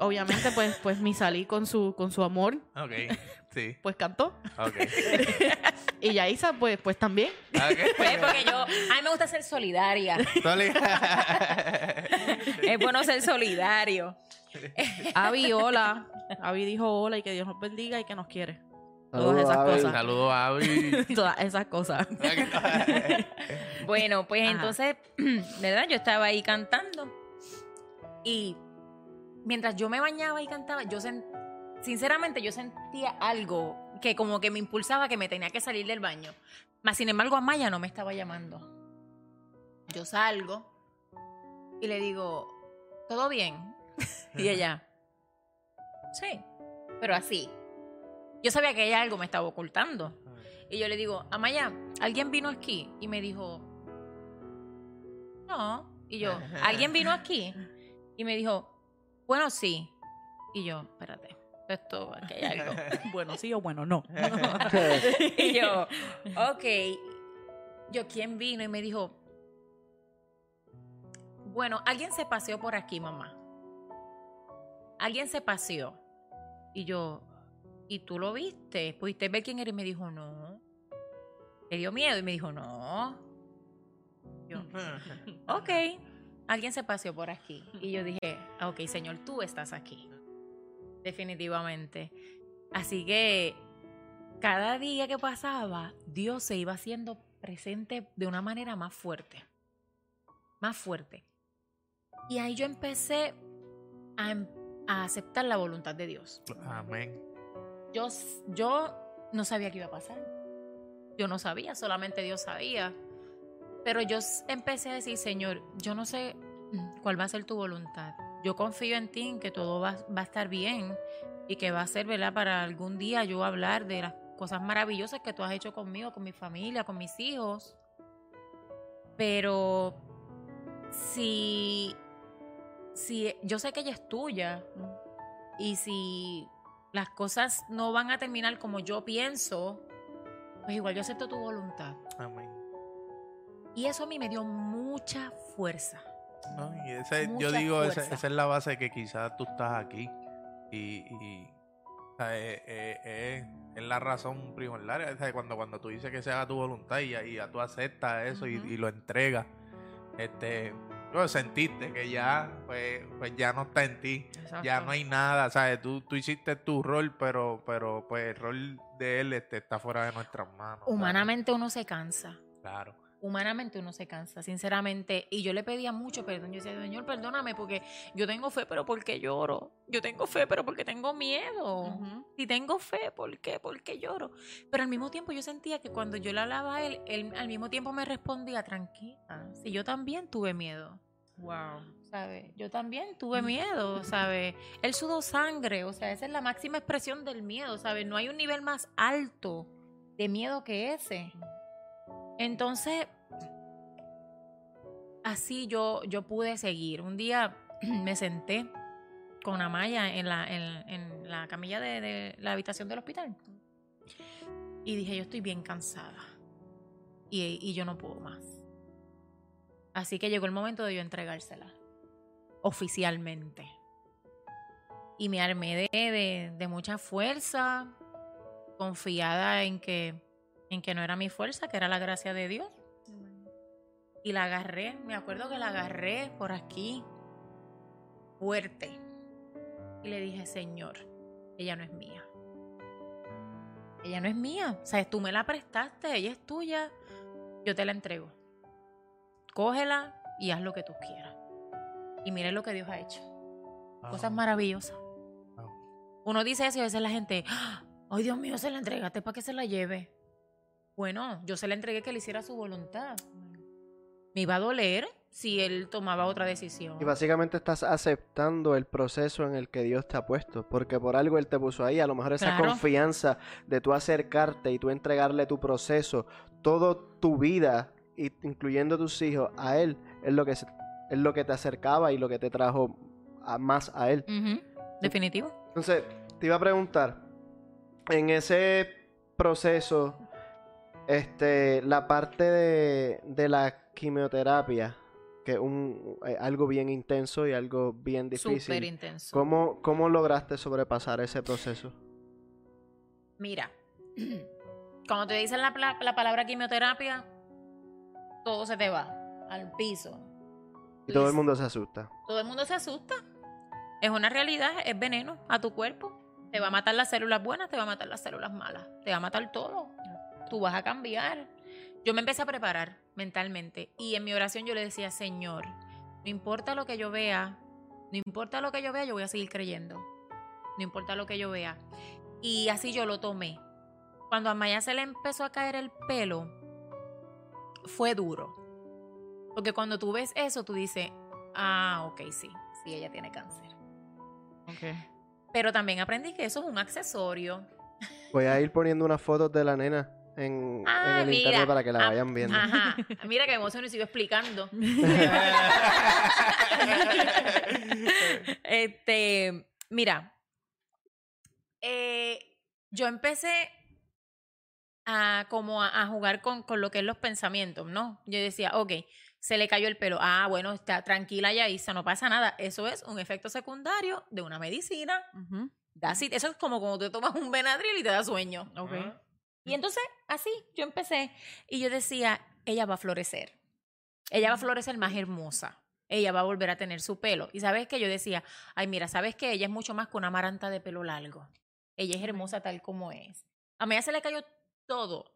obviamente pues, pues Mixali con su, con su amor, Ok, sí. pues cantó, Ok. y Yaisa pues, pues también. Ok. Pues porque yo, a mí me gusta ser solidaria. Soli- es bueno ser solidario. Avi, hola. Avi dijo hola y que Dios nos bendiga y que nos quiere. Todas esas Abel. cosas. Saludos a Avi. Todas esas cosas. Bueno, pues Ajá. entonces, verdad, yo estaba ahí cantando y mientras yo me bañaba y cantaba, yo sen- sinceramente yo sentía algo que como que me impulsaba que me tenía que salir del baño. Más sin embargo, Amaya no me estaba llamando. Yo salgo y le digo, ¿todo bien? y ella, sí, pero así. Yo sabía que ella algo me estaba ocultando. Y yo le digo, Amaya, ¿alguien vino aquí? Y me dijo, no. Y yo, ¿alguien vino aquí? Y me dijo, bueno, sí. Y yo, espérate, esto, aquí hay algo. bueno, sí o bueno, no. y yo, ok. Yo, ¿quién vino? Y me dijo, bueno, alguien se paseó por aquí, mamá. Alguien se paseó. Y yo, ¿y tú lo viste? ¿Pudiste ver quién era? Y me dijo, no. Le dio miedo y me dijo, no. Yo, ok, alguien se paseó por aquí. Y yo dije, "Ah, ok, Señor, tú estás aquí. Definitivamente. Así que cada día que pasaba, Dios se iba haciendo presente de una manera más fuerte. Más fuerte. Y ahí yo empecé a, em- a aceptar la voluntad de Dios. Amén. Yo, yo no sabía qué iba a pasar. Yo no sabía, solamente Dios sabía. Pero yo empecé a decir, Señor, yo no sé mm, cuál va a ser tu voluntad. Yo confío en ti, que todo va, va a estar bien y que va a ser, ¿verdad? Para algún día yo hablar de las cosas maravillosas que tú has hecho conmigo, con mi familia, con mis hijos. Pero si, si yo sé que ella es tuya y si las cosas no van a terminar como yo pienso, pues igual yo acepto tu voluntad. Amén. Y eso a mí me dio mucha fuerza. No, y ese- yo digo, esa, esa es la base que quizás tú estás aquí. Y, y, o sea, eh, eh, eh, es la razón primordial. o sea, cuando, cuando tú dices que se haga tu voluntad y, y ya tú aceptas eso y- y, lo entregas, este, pues sentiste que ya, pues, pues ya no está en ti. Ya no hay nada, ¿sabes? Tú, tú hiciste tu rol, pero, pero pues el rol de él este, está fuera de nuestras manos. ¿sabes? Humanamente uno se cansa. Claro. Humanamente uno se cansa, sinceramente. Y yo le pedía mucho perdón. Yo decía, Señor, perdóname porque yo tengo fe, pero ¿por qué lloro? Yo tengo fe, pero porque tengo miedo. Ujú. Si tengo fe, ¿por qué? ¿Por qué lloro? Pero al mismo tiempo yo sentía que cuando yo le hablaba a él, él al mismo tiempo me respondía, tranquila, si yo también tuve miedo. Wow. ¿sabes? Yo también tuve miedo, ¿sabes? Él sudó sangre, o sea, esa es la máxima expresión del miedo, ¿sabes? No hay un nivel más alto de miedo que ese. Entonces, así yo, yo pude seguir. Un día me senté con Amaya en la, en, en la camilla de, de la habitación del hospital y dije, yo estoy bien cansada y, y yo no puedo más. Así que llegó el momento de yo entregársela oficialmente. Y me armé de, de- de mucha fuerza, confiada en que, en que no era mi fuerza, que era la gracia de Dios. Y la agarré, me acuerdo que la agarré por aquí, fuerte. Y le dije, Señor, ella no es mía. Ella no es mía. O sea, tú me la prestaste, ella es tuya, yo te la entrego. Cógela y haz lo que tú quieras. Y mire lo que Dios ha hecho. Cosas maravillosas. Wow. Uno dice eso y a veces la gente, "Ah, ay Dios mío, se la entregaste para que se la lleve. Bueno, yo se la entregué que le hiciera su voluntad. Me iba a doler si él tomaba otra decisión. Y básicamente estás aceptando el proceso en el que Dios te ha puesto, porque por algo Él te puso ahí, a lo mejor esa Claro. confianza de tú acercarte y tú entregarle tu proceso, toda tu vida, y- incluyendo tus hijos, a Él, es lo que, es lo que te acercaba y lo que te trajo a- más a Él. Definitivo. Entonces, te iba a preguntar, en ese proceso, este, la parte de, de la quimioterapia, que es un, eh, algo bien intenso y algo bien Súper difícil, intenso. ¿cómo, ¿cómo lograste sobrepasar ese proceso? Mira, cuando te dicen la, pla- la palabra quimioterapia, todo se te va al piso. Y todo el mundo se asusta. Todo el mundo se asusta. Es una realidad, es veneno a tu cuerpo. Te va a matar las células buenas, te va a matar las células malas. Te va a matar todo. Tú vas a cambiar. Yo me empecé a preparar mentalmente y en mi oración yo le decía, Señor, no importa lo que yo vea, no importa lo que yo vea, yo voy a seguir creyendo. No importa lo que yo vea. Y así yo lo tomé. Cuando a Maya se le empezó a caer el pelo, fue duro. Porque cuando tú ves eso, tú dices, ah, ok, sí, sí, ella tiene cáncer. Ok. Pero también aprendí que eso es un accesorio. Voy a ir poniendo unas fotos de la nena en, Ah, en el mira. internet para que la Ah, vayan viendo. Ajá. Mira que emoción y sigo explicando. este, mira, eh, yo empecé a como a, a jugar con, con lo que es los pensamientos, ¿no? Yo decía, ok, se le cayó el pelo. Ah, bueno, está tranquila ya, Isa, no pasa nada. Eso es un efecto secundario de una medicina. That's it. Eso es como cuando tú tomas un Benadryl y te da sueño. Ok. Y entonces, así, yo empecé. Y yo decía, ella va a florecer. Ella va a florecer más hermosa. Ella va a volver a tener su pelo. Y sabes que yo decía, ay, mira, sabes que ella es mucho más que una maranta de pelo largo. Ella es hermosa tal como es. A mí se le cayó todo.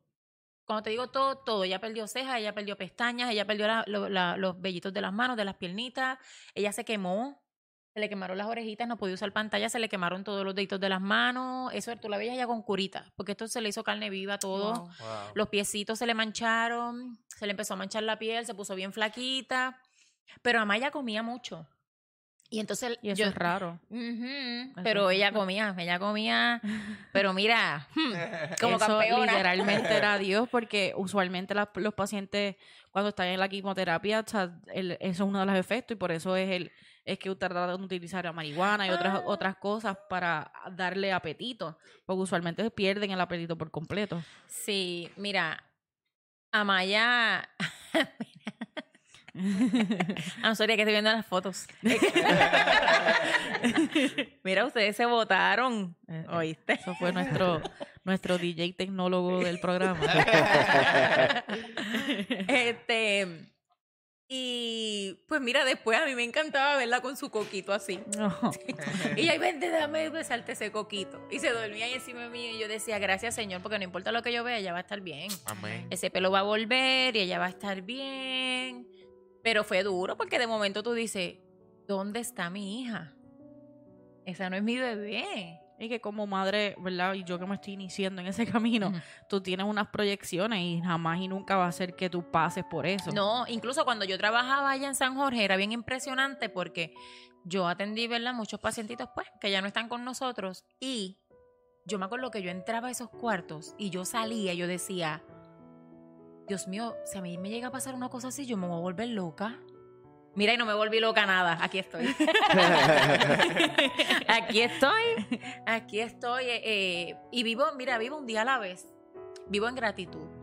Cuando te digo todo, todo. Ella perdió cejas, ella perdió pestañas, ella perdió la- la- los vellitos de las manos, de las piernitas. Ella se quemó. Se le quemaron las orejitas, no podía usar pantalla, se le quemaron todos los deditos de las manos. Eso tú la veías ya con curita, porque esto se le hizo carne viva todo. Wow. Los piecitos se le mancharon, se le empezó a manchar la piel, se puso bien flaquita. Pero Amaya comía mucho. Y entonces Y eso yo, es raro. Eso pero es ella comía, ella comía, pero mira, hmm, como Eso campeona. literalmente era Dios porque usualmente las- los pacientes cuando están en la quimioterapia, o sea, el- eso es uno de los efectos y por eso es el es que tratan de utilizar la marihuana y otras Ah. otras cosas para darle apetito, porque usualmente pierden el apetito por completo. Sí, mira, Amaya. I'm sorry, que estoy viendo las fotos. mira, ustedes se votaron. Eh, eh, ¿Oíste? Eso fue nuestro nuestro DJ tecnólogo del programa. este. Y pues mira, después a mí me encantaba verla con su coquito así. No. Y ahí vente, dame besarte ese coquito. Y se dormía ahí encima de mí y yo decía, gracias Señor, porque no importa lo que yo vea, ella va a estar bien. Amén. Ese pelo va a volver y ella va a estar bien. Pero fue duro porque de momento tú dices, ¿dónde está mi hija? Esa no es mi bebé. Y que como madre, ¿verdad? Y yo que me estoy iniciando en ese camino, tú tienes unas proyecciones y jamás y nunca va a ser que tú pases por eso. No, incluso cuando yo trabajaba allá en San Jorge era bien impresionante porque yo atendí, ¿verdad? Muchos pacientitos, pues, que ya no están con nosotros. Y yo me acuerdo que yo entraba a esos cuartos y yo salía y yo decía, Dios mío, si a mí me llega a pasar una cosa así, yo me voy a volver loca. Mira, y no me volví loca nada. Aquí estoy. aquí estoy. Aquí estoy. eh, eh, y vivo, mira, vivo un día a la vez. Vivo en gratitud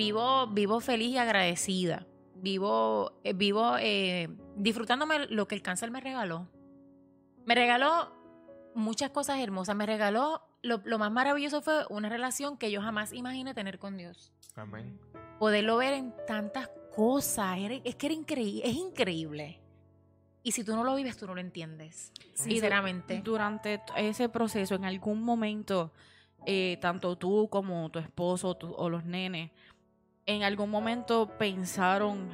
vivo, vivo feliz y agradecida. Vivo, eh, vivo eh, disfrutándome lo que el cáncer me regaló. Me regaló muchas cosas hermosas. Me regaló, lo, lo más maravilloso fue una relación que yo jamás imaginé tener con Dios. Amén. Poderlo ver en tantas cosas. Era- es que era increíble, es increíble. Y si tú no lo vives, tú no lo entiendes. Y Sinceramente. Durante ese proceso, en algún momento, eh, tanto tú como tu esposo o los nenes, en algún momento pensaron,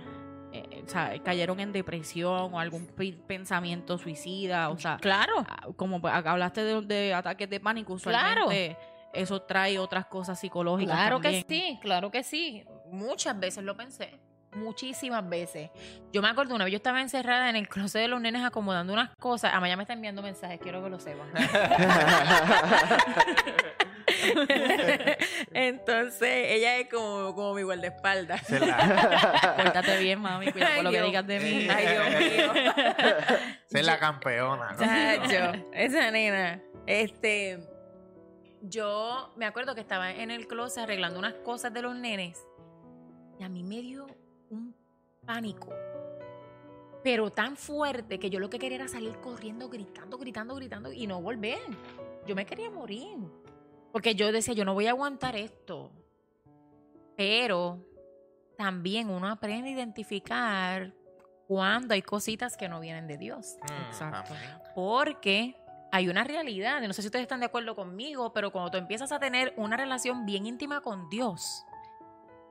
eh, o sea, cayeron en depresión o algún pensamiento suicida, o sea, claro. ah, como pa- hablaste de, de ataques de pánico, usualmente eso trae otras cosas psicológicas. Claro que sí, claro que sí. Muchas veces lo pensé. Muchísimas veces. Yo me acuerdo una vez yo estaba encerrada en el closet de los nenes acomodando unas cosas. A Maya me está enviando mensajes, quiero que lo sepan. Entonces, ella es como, como mi guardaespaldas. Pórtate bien, mami, cuidado Ay, con lo que digas de mí. Ay, Dios mío. se la campeona. ¿no? Chacho, esa nena. Este, yo me acuerdo que estaba en el closet arreglando unas cosas de los nenes y a mí me dio pánico, pero tan fuerte que yo lo que quería era salir corriendo, gritando, gritando, gritando y no volver. Yo me quería morir porque yo decía, yo no voy a aguantar esto. Pero también uno aprende a identificar cuando hay cositas que no vienen de Dios. Mm, Exacto. Porque hay una realidad, no sé si ustedes están de acuerdo conmigo, pero cuando tú empiezas a tener una relación bien íntima con Dios,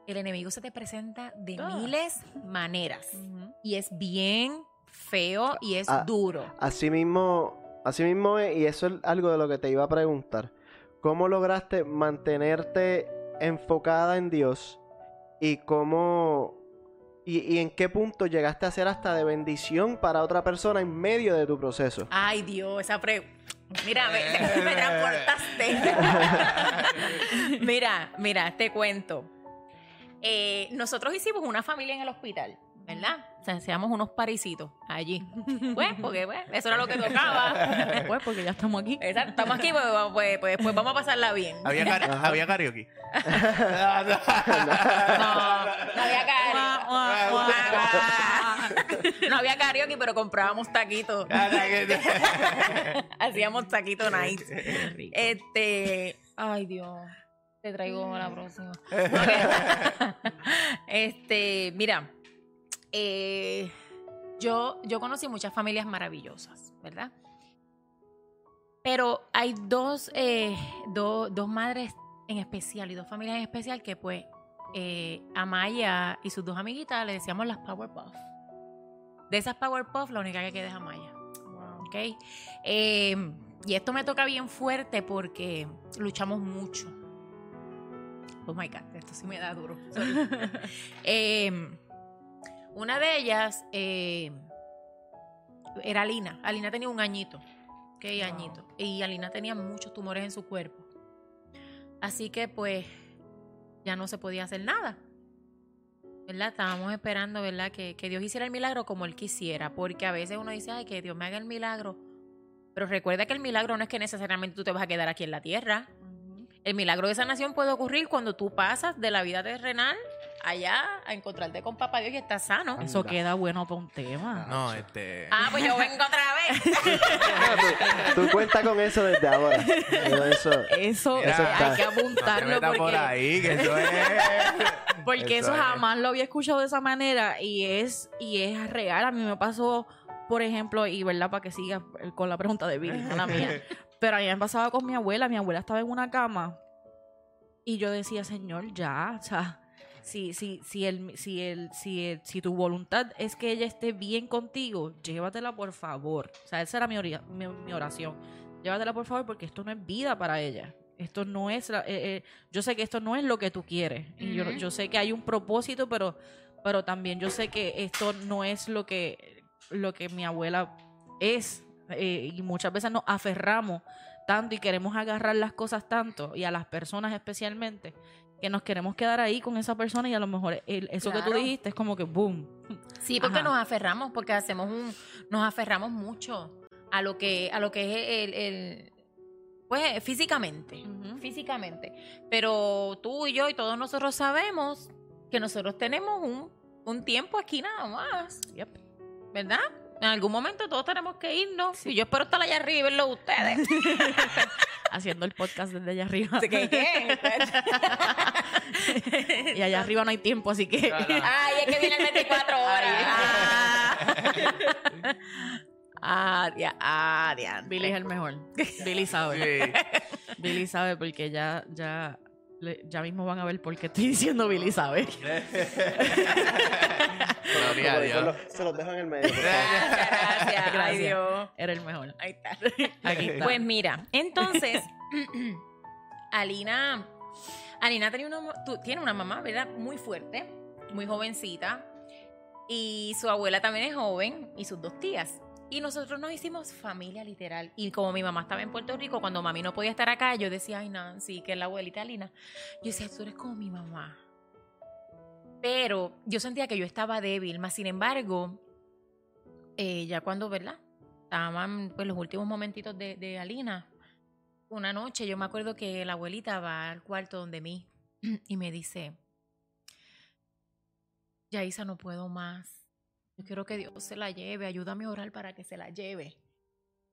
el enemigo se te presenta de miles maneras. Y es bien feo y es Ah. duro. Así mismo, así mismo es, y eso es algo de lo que te iba a preguntar. ¿Cómo lograste mantenerte enfocada en Dios y cómo y, y en qué punto llegaste a ser hasta de bendición para otra persona en medio de tu proceso? Ay, Dios, esa pre... Mira, me, me transportaste. mira, mira, te cuento. Eh, nosotros hicimos una familia en el hospital, ¿verdad? O sea, hacíamos unos parisitos allí. Pues, porque pues, eso era lo que tocaba. Pues porque ya estamos aquí. Exacto, estamos aquí, pues, pues, pues, pues vamos a pasarla bien. ¿Había, kara- Ajá. había karaoke. No, no había karaoke. No había karaoke, pero comprábamos taquitos. Hacíamos taquitos nice. Qué rico. Este, ay Dios, te traigo la próxima. Este, mira, eh, yo, yo conocí muchas familias maravillosas, ¿verdad? Pero hay dos, eh, do- dos madres en especial y dos familias en especial que pues eh, Amaya y sus dos amiguitas le decíamos las Powerpuff. De esas Powerpuff, la única que queda es Amaya. ¿ok? Eh, y esto me toca bien fuerte porque luchamos mucho. Oh my God, esto sí me da duro. Eh, una de ellas eh, era Alina. Alina tenía un añito. ¿ok? Añito. Y Alina tenía muchos tumores en su cuerpo. Así que pues ya no se podía hacer nada. ¿verdad? Estábamos esperando, ¿verdad? Que, que Dios hiciera el milagro como Él quisiera, porque a veces uno dice, ay, que Dios me haga el milagro, pero recuerda que el milagro no es que necesariamente tú te vas a quedar aquí en la tierra. El milagro de sanación puede ocurrir cuando tú pasas de la vida terrenal allá a encontrarte con papá Dios y estás sano. Eso queda bueno para un tema. No, este. Ah, pues yo vengo otra vez. Tú cuenta con eso desde ahora. Eso, Eso, Mira, Eso está- hay que No te apuntarlo porque, por ahí, que eso es. porque eso es. jamás lo había escuchado de esa manera y es y es real. A mí me pasó, por ejemplo, y verdad para que siga con la pregunta de Billy, no la mía. Pero a mí me pasaba con mi abuela. Mi abuela estaba en una cama y yo decía, Señor, ya, o sea, si, si, si, el, si, el, si, el- si tu voluntad es que ella esté bien contigo, llévatela por favor. O sea, esa era mi, mi, mi oración. Llévatela por favor porque esto no es vida para ella. Esto no es, la- eh, eh, yo sé que esto no es lo que tú quieres. Y yo, yo sé que hay un propósito, pero, pero también yo sé que esto no es lo que, lo que mi abuela es. Eh, y muchas veces nos aferramos tanto y queremos agarrar las cosas tanto y a las personas especialmente que nos queremos quedar ahí con esa persona y a lo mejor el- eso que tú dijiste es como que boom. Sí, porque Ajá. nos aferramos, porque hacemos un, nos aferramos mucho a lo que, a lo que es el, el- pues físicamente, físicamente. Pero tú y yo y todos nosotros sabemos que nosotros tenemos un, un tiempo aquí nada más, Yep. ¿verdad? En algún momento todos tenemos que irnos. Y yo espero estar allá arriba y verlo ustedes. Haciendo el podcast desde allá arriba. Así que, ¿qué? y allá arriba no hay tiempo, así que. Ay, es que viene el 24 horas. Ah, ah, diantre. Billy es el mejor. Billy sabe. Sí. Billy sabe porque ya, ya, le- ya mismo van a ver por qué estoy diciendo Billy sabe. Gloria a se los dejo en el medio. Gracias, gracias. Ay, Gracias. Dios. Era el mejor. Ahí está. Aquí está. Pues mira, entonces, Alina, Alina tenía una, tu- tiene una mamá, ¿verdad? Muy fuerte, muy jovencita. Y su abuela también es joven y sus dos tías. Y nosotros nos hicimos familia literal. Y como mi mamá estaba en Puerto Rico, cuando mami no podía estar acá, yo decía, ay, Nancy, que es la abuelita Alina. Yo decía, tú eres como mi mamá. Pero yo sentía que yo estaba débil, más sin embargo, eh, ya cuando, ¿verdad? Estaban pues los últimos momentitos de, de Alina. Una noche yo me acuerdo que la abuelita va al cuarto donde mí y me dice, Yaisa, no puedo más. Yo quiero que Dios se la lleve, ayúdame a orar para que se la lleve.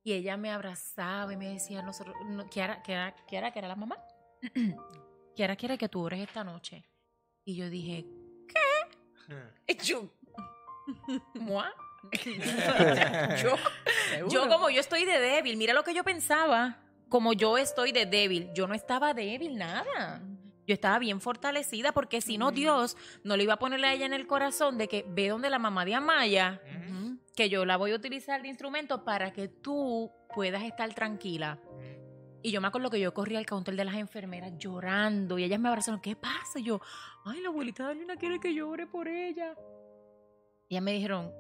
Y ella me abrazaba y me decía, nosotros, no, Kiara, Kiara, Kiara, que era la mamá. Kiara quiere que tú ores esta noche. Y yo dije, ¿qué? Yo, ¿Mua? yo, yo como yo estoy de débil, mira lo que yo pensaba, como yo estoy de débil, yo no estaba débil nada. Yo estaba bien fortalecida porque si no Dios no le iba a ponerle a ella en el corazón de que ve donde la mamá de Amaya, que yo la voy a utilizar de instrumento para que tú puedas estar tranquila. Y yo me acuerdo que yo corrí al counter de las enfermeras llorando y ellas me abrazaron, ¿qué pasa? Y yo, ay, la abuelita de Lina quiere que llore por ella. Y ellas me dijeron,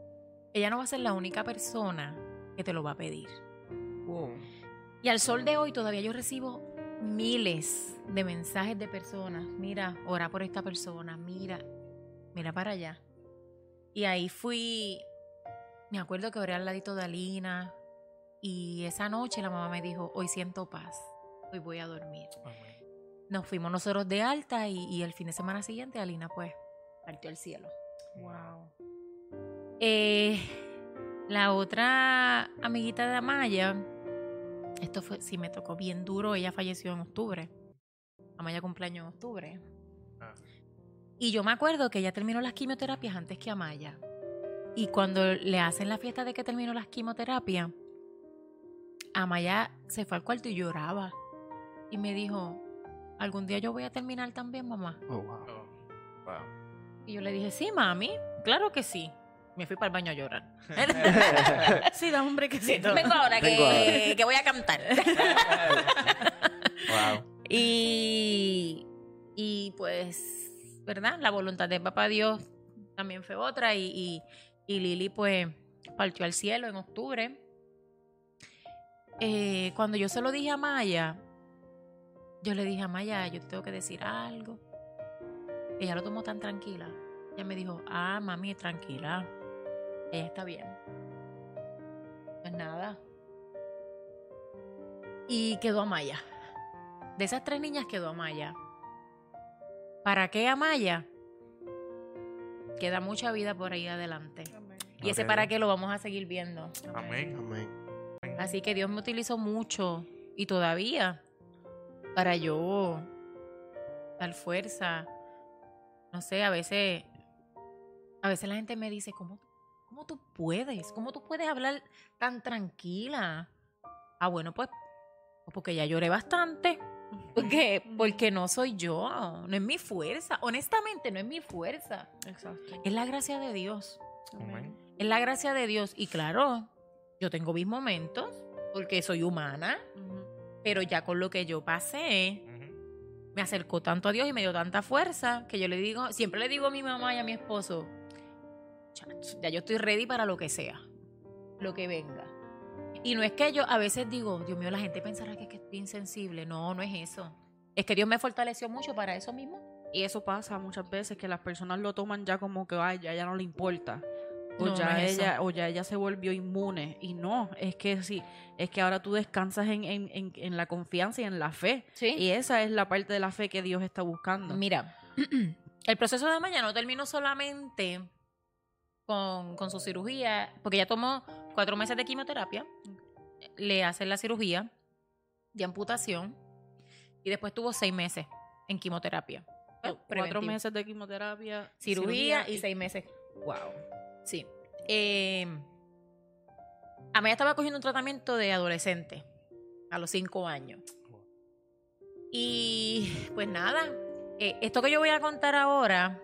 ella no va a ser la única persona que te lo va a pedir. Y al sol de hoy todavía yo recibo miles de mensajes de personas. Mira, ora por esta persona, mira, mira para allá. Y ahí fui, me acuerdo que oré al ladito de Alina y esa noche la mamá me dijo, hoy siento paz, hoy voy a dormir. Nos fuimos nosotros de alta y, y el fin de semana siguiente Alina pues partió al cielo. Wow. Eh, la otra amiguita de Amaya, esto fue, sí me tocó bien duro, ella falleció en octubre. Amaya cumpleaños en octubre. Ah. Y yo me acuerdo que ella terminó las quimioterapias antes que Amaya. Y cuando le hacen la fiesta de que terminó las quimioterapias, Amaya se fue al cuarto y lloraba. Y me dijo, algún día yo voy a terminar también, mamá. Oh, wow. Oh, wow. Y yo le dije, sí, mami, claro que sí. Me fui para el baño a llorar. Sí, da un brequecito. Vengo ahora, que, Vengo ahora. que voy a cantar. Wow. y, y pues, ¿verdad? La voluntad de papá Dios también fue otra. Y, y, y Lili, pues, partió al cielo en octubre. Eh, cuando yo se lo dije a Maya, yo le dije a Maya, yo te tengo que decir algo. Ella lo tomó tan tranquila. Ella me dijo, ah, mami, tranquila. Ella está bien. Pues nada. Y quedó Amaya. De esas tres niñas quedó Amaya. ¿Para qué Amaya? Queda mucha vida por ahí adelante. Y ese para qué lo vamos a seguir viendo. Amén. Amén. Así que Dios me utilizó mucho y todavía para yo dar fuerza. No sé, a veces, a veces la gente me dice, ¿cómo, cómo tú puedes? ¿Cómo tú puedes hablar tan tranquila? Ah, bueno, pues porque ya lloré bastante. Porque, porque no soy yo, no es mi fuerza. Honestamente, no es mi fuerza. Exacto. Es la gracia de Dios. Amén. Es la gracia de Dios. Y claro, yo tengo mis momentos, porque soy humana, pero ya con lo que yo pasé, me acercó tanto a Dios y me dio tanta fuerza que yo le digo, siempre le digo a mi mamá y a mi esposo, "Chach, ya yo estoy ready para lo que sea, lo que venga. Y no es que yo a veces digo, Dios mío, la gente pensará que, es que estoy insensible. No, no es eso. Es que Dios me fortaleció mucho para eso mismo. Y eso pasa muchas veces que las personas lo toman ya como que ay, ya, ya no le importa. O No, ya no ella, o ya ella se volvió inmune. Y no, es que sí, es que ahora tú descansas en, en, en, en la confianza y en la fe. Sí. Y esa es la parte de la fe que Dios está buscando. Mira, el proceso de Amaya no terminó solamente con, con su cirugía, porque ya tomó cuatro meses de quimioterapia, le hacen la cirugía de amputación y después tuvo seis meses en quimioterapia. Cuatro Preventivo. meses de quimioterapia, Cirugía, y seis meses. Wow. Sí. Eh, Amaya estaba cogiendo un tratamiento de adolescente a los cinco años. Y pues nada, eh, esto que yo voy a contar ahora.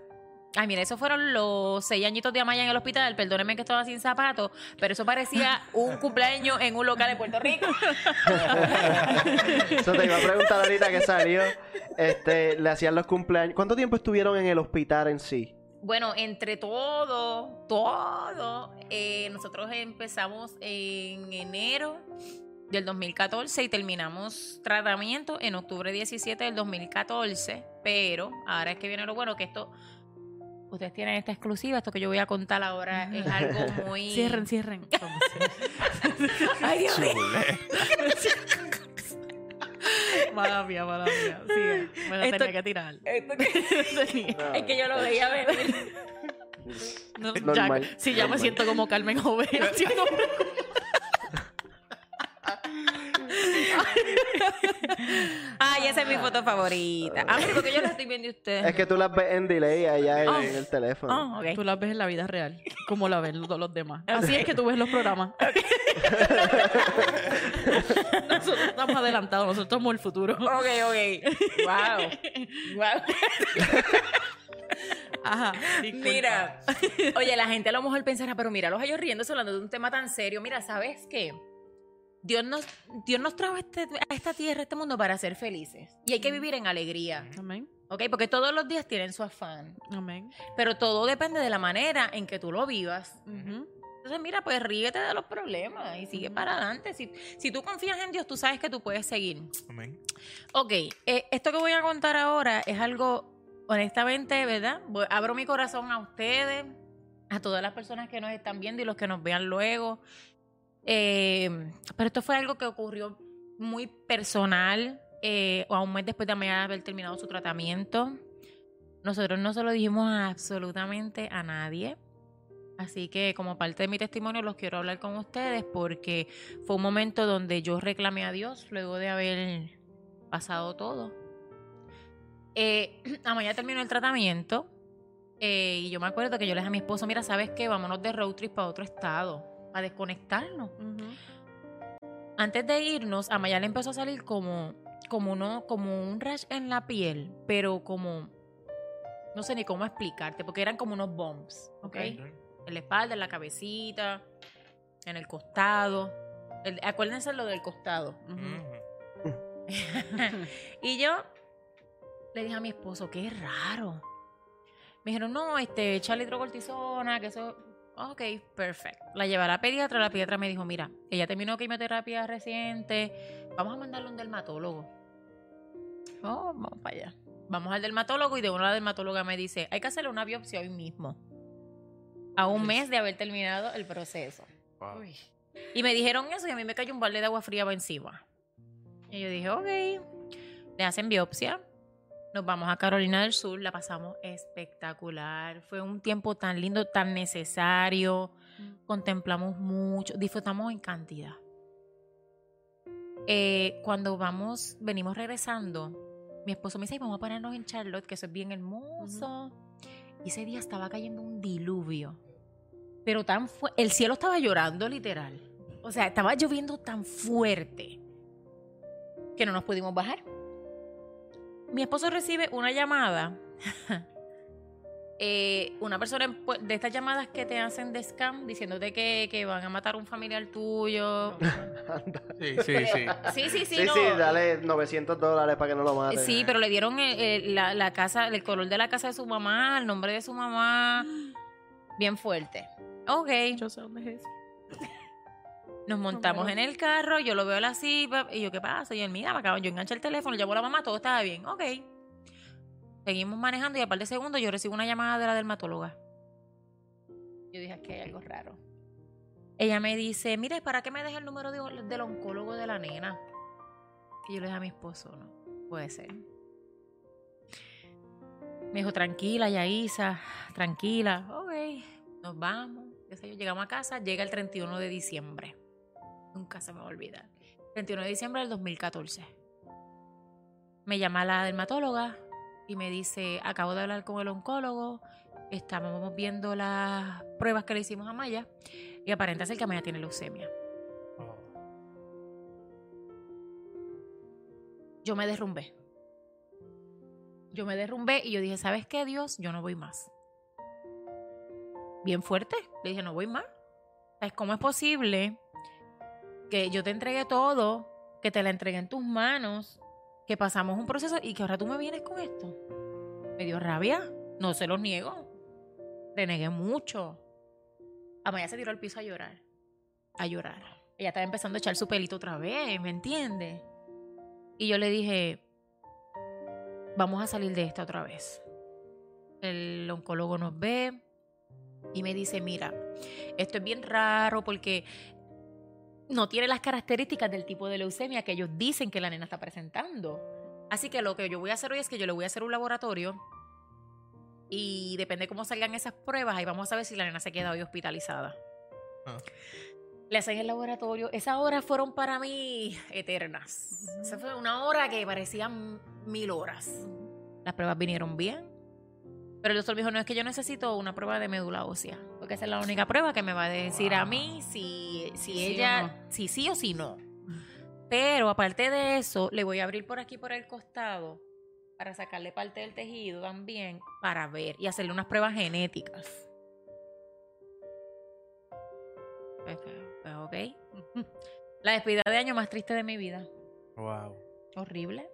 Ay, mira, esos fueron los seis añitos de Amaya en el hospital. Perdónenme que estaba sin zapatos, pero eso parecía un cumpleaños en un local de Puerto Rico. Eso te iba a preguntar ahorita que salió. Este, le hacían los cumpleaños. ¿Cuánto tiempo estuvieron en el hospital en sí? Bueno, entre todo, todo, eh, nosotros empezamos en enero del 2014 y terminamos tratamiento en octubre 17 del 2014, pero ahora es que viene lo bueno, que esto, ustedes tienen esta exclusiva, esto que yo voy a contar ahora es algo muy... Cierren, cierren. Ay, Dios mío. mala mía, mala mía. Sí, me la Esto- tenía que tirar. Esto que- es que yo lo veía venir. No, ya- Normal, sí, ya me siento como Carmen Joven. Ay, esa es mi foto favorita. Ah, pero porque yo la estoy viendo y ustedes. Es que tú las ves en delay allá en, Oh. en el teléfono. Oh, ok. Tú las ves en la vida real, como la ven todos los demás. Así es que tú ves los programas. nosotros estamos adelantados, nosotros somos el futuro. Ok, ok. Wow. Wow. Ajá. disculpa. Mira, oye, la gente a lo mejor pensará, pero mira, los ellos riéndose hablando de un tema tan serio. Mira, ¿sabes qué? Dios nos, Dios nos trajo a, este- a esta tierra, a este mundo para ser felices. Y hay que vivir en alegría. Amén. ¿Ok? Porque todos los días tienen su afán. Amén. Pero todo depende de la manera en que tú lo vivas. Entonces, mira, pues ríete de los problemas y sigue para adelante. Si, si tú confías en Dios, tú sabes que tú puedes seguir. Amén. Ok, eh, esto que voy a contar ahora es algo, honestamente, ¿verdad? Voy- abro mi corazón a ustedes, a todas las personas que nos están viendo y los que nos vean luego. Eh, pero esto fue algo que ocurrió muy personal, eh, a un mes después de haber terminado su tratamiento. Nosotros no se lo dijimos absolutamente a nadie. Así que como parte de mi testimonio los quiero hablar con ustedes porque fue un momento donde yo reclamé a Dios luego de haber pasado todo. Eh, Amaya terminó el tratamiento eh, y yo me acuerdo que yo le dije a mi esposo, mira, ¿sabes qué? Vámonos de road trip para otro estado, para desconectarnos. Antes de irnos, a Maya le empezó a salir como, como, uno, como un rash en la piel, pero como, no sé ni cómo explicarte, porque eran como unos bumps, ¿ok? En la espalda, en la cabecita, en el costado. El- acuérdense lo del costado. Y yo le dije a mi esposo, qué raro. Me dijeron, no, este, échale hidrocortisona, que eso... Ok, perfecto. La llevaré a la pediatra, la pediatra me dijo, mira, ella terminó quimioterapia reciente, vamos a mandarle a un dermatólogo. Oh, vamos para allá. Vamos al dermatólogo y de una la dermatóloga me dice, hay que hacerle una biopsia hoy mismo. A un mes de haber terminado el proceso. Wow. Y me dijeron eso y a mí me cayó un balde de agua fría por encima. Y yo dije, ok. Le hacen biopsia. Nos vamos a Carolina del Sur. La pasamos espectacular. Fue un tiempo tan lindo, tan necesario. Contemplamos mucho. Disfrutamos en cantidad. Eh, cuando vamos, venimos regresando, mi esposo me dice, "Ay, vamos a pararnos en Charlotte, que eso es bien hermoso. Y ese día estaba cayendo un diluvio pero tan fu- el cielo estaba llorando literal. O sea, estaba lloviendo tan fuerte que no nos pudimos bajar. Mi esposo recibe una llamada. eh, una persona de estas llamadas que te hacen de scam diciéndote que, que van a matar a un familiar tuyo. Anda. Sí, sí, sí. Sí, sí, sí. Sí, no. sí, dale 900 dólares para que no lo maten. Sí, pero le dieron el- el- la, la casa, el color de la casa de su mamá, el nombre de su mamá, bien fuerte. Ok. Yo sé dónde es eso. Nos montamos en el carro, yo lo veo así, y yo, ¿qué pasa? Y él, mira, me acabo, yo enganché el teléfono, llamo a la mamá, todo estaba bien. Ok. Seguimos manejando y a par de segundos yo recibo una llamada de la dermatóloga. Yo dije, aquí hay algo raro. Ella me dice, mire, ¿para qué me deja el número de- del oncólogo de la nena? Y yo le dije a mi esposo, no, puede ser. Me dijo, tranquila, Yaisa, tranquila. Ok, nos vamos. Yo, llegamos a casa, llega el 31 de diciembre. Nunca se me va a olvidar. 31 de diciembre del 2014. Me llama la dermatóloga y me dice, acabo de hablar con el oncólogo, estábamos viendo las pruebas que le hicimos a Maya y aparenta ser que Maya tiene leucemia. Yo me derrumbé. Yo me derrumbé y yo dije, ¿sabes qué, Dios? Yo no voy más. Bien fuerte. Le dije, no voy más. ¿Sabes cómo es posible que yo te entregué todo, que te la entregué en tus manos, que pasamos un proceso y que ahora tú me vienes con esto? Me dio rabia. No se lo niego. Le negué mucho. Amaya se tiró al piso a llorar. A llorar. Ella estaba empezando a echar su pelito otra vez, ¿me entiendes? Y yo le dije, vamos a salir de esta otra vez. El oncólogo nos ve y me dice, mira, esto es bien raro porque no tiene las características del tipo de leucemia que ellos dicen que la nena está presentando. Así que lo que yo voy a hacer hoy es que yo le voy a hacer un laboratorio y depende cómo salgan esas pruebas, ahí vamos a ver si la nena se queda hoy hospitalizada. Ah. Le hacen el laboratorio. Esas horas fueron para mí eternas. Esa fue una hora que parecían mil horas. Las pruebas vinieron bien. Pero el doctor me dijo, no es que yo necesito una prueba de médula ósea. Porque esa es la única prueba que me va a decir a mí si, si Sí o ella, no. si sí o si no. Pero aparte de eso, le voy a abrir por aquí por el costado para sacarle parte del tejido también para ver y hacerle unas pruebas genéticas. Ok. La despedida de año más triste de mi vida. Wow. Horrible.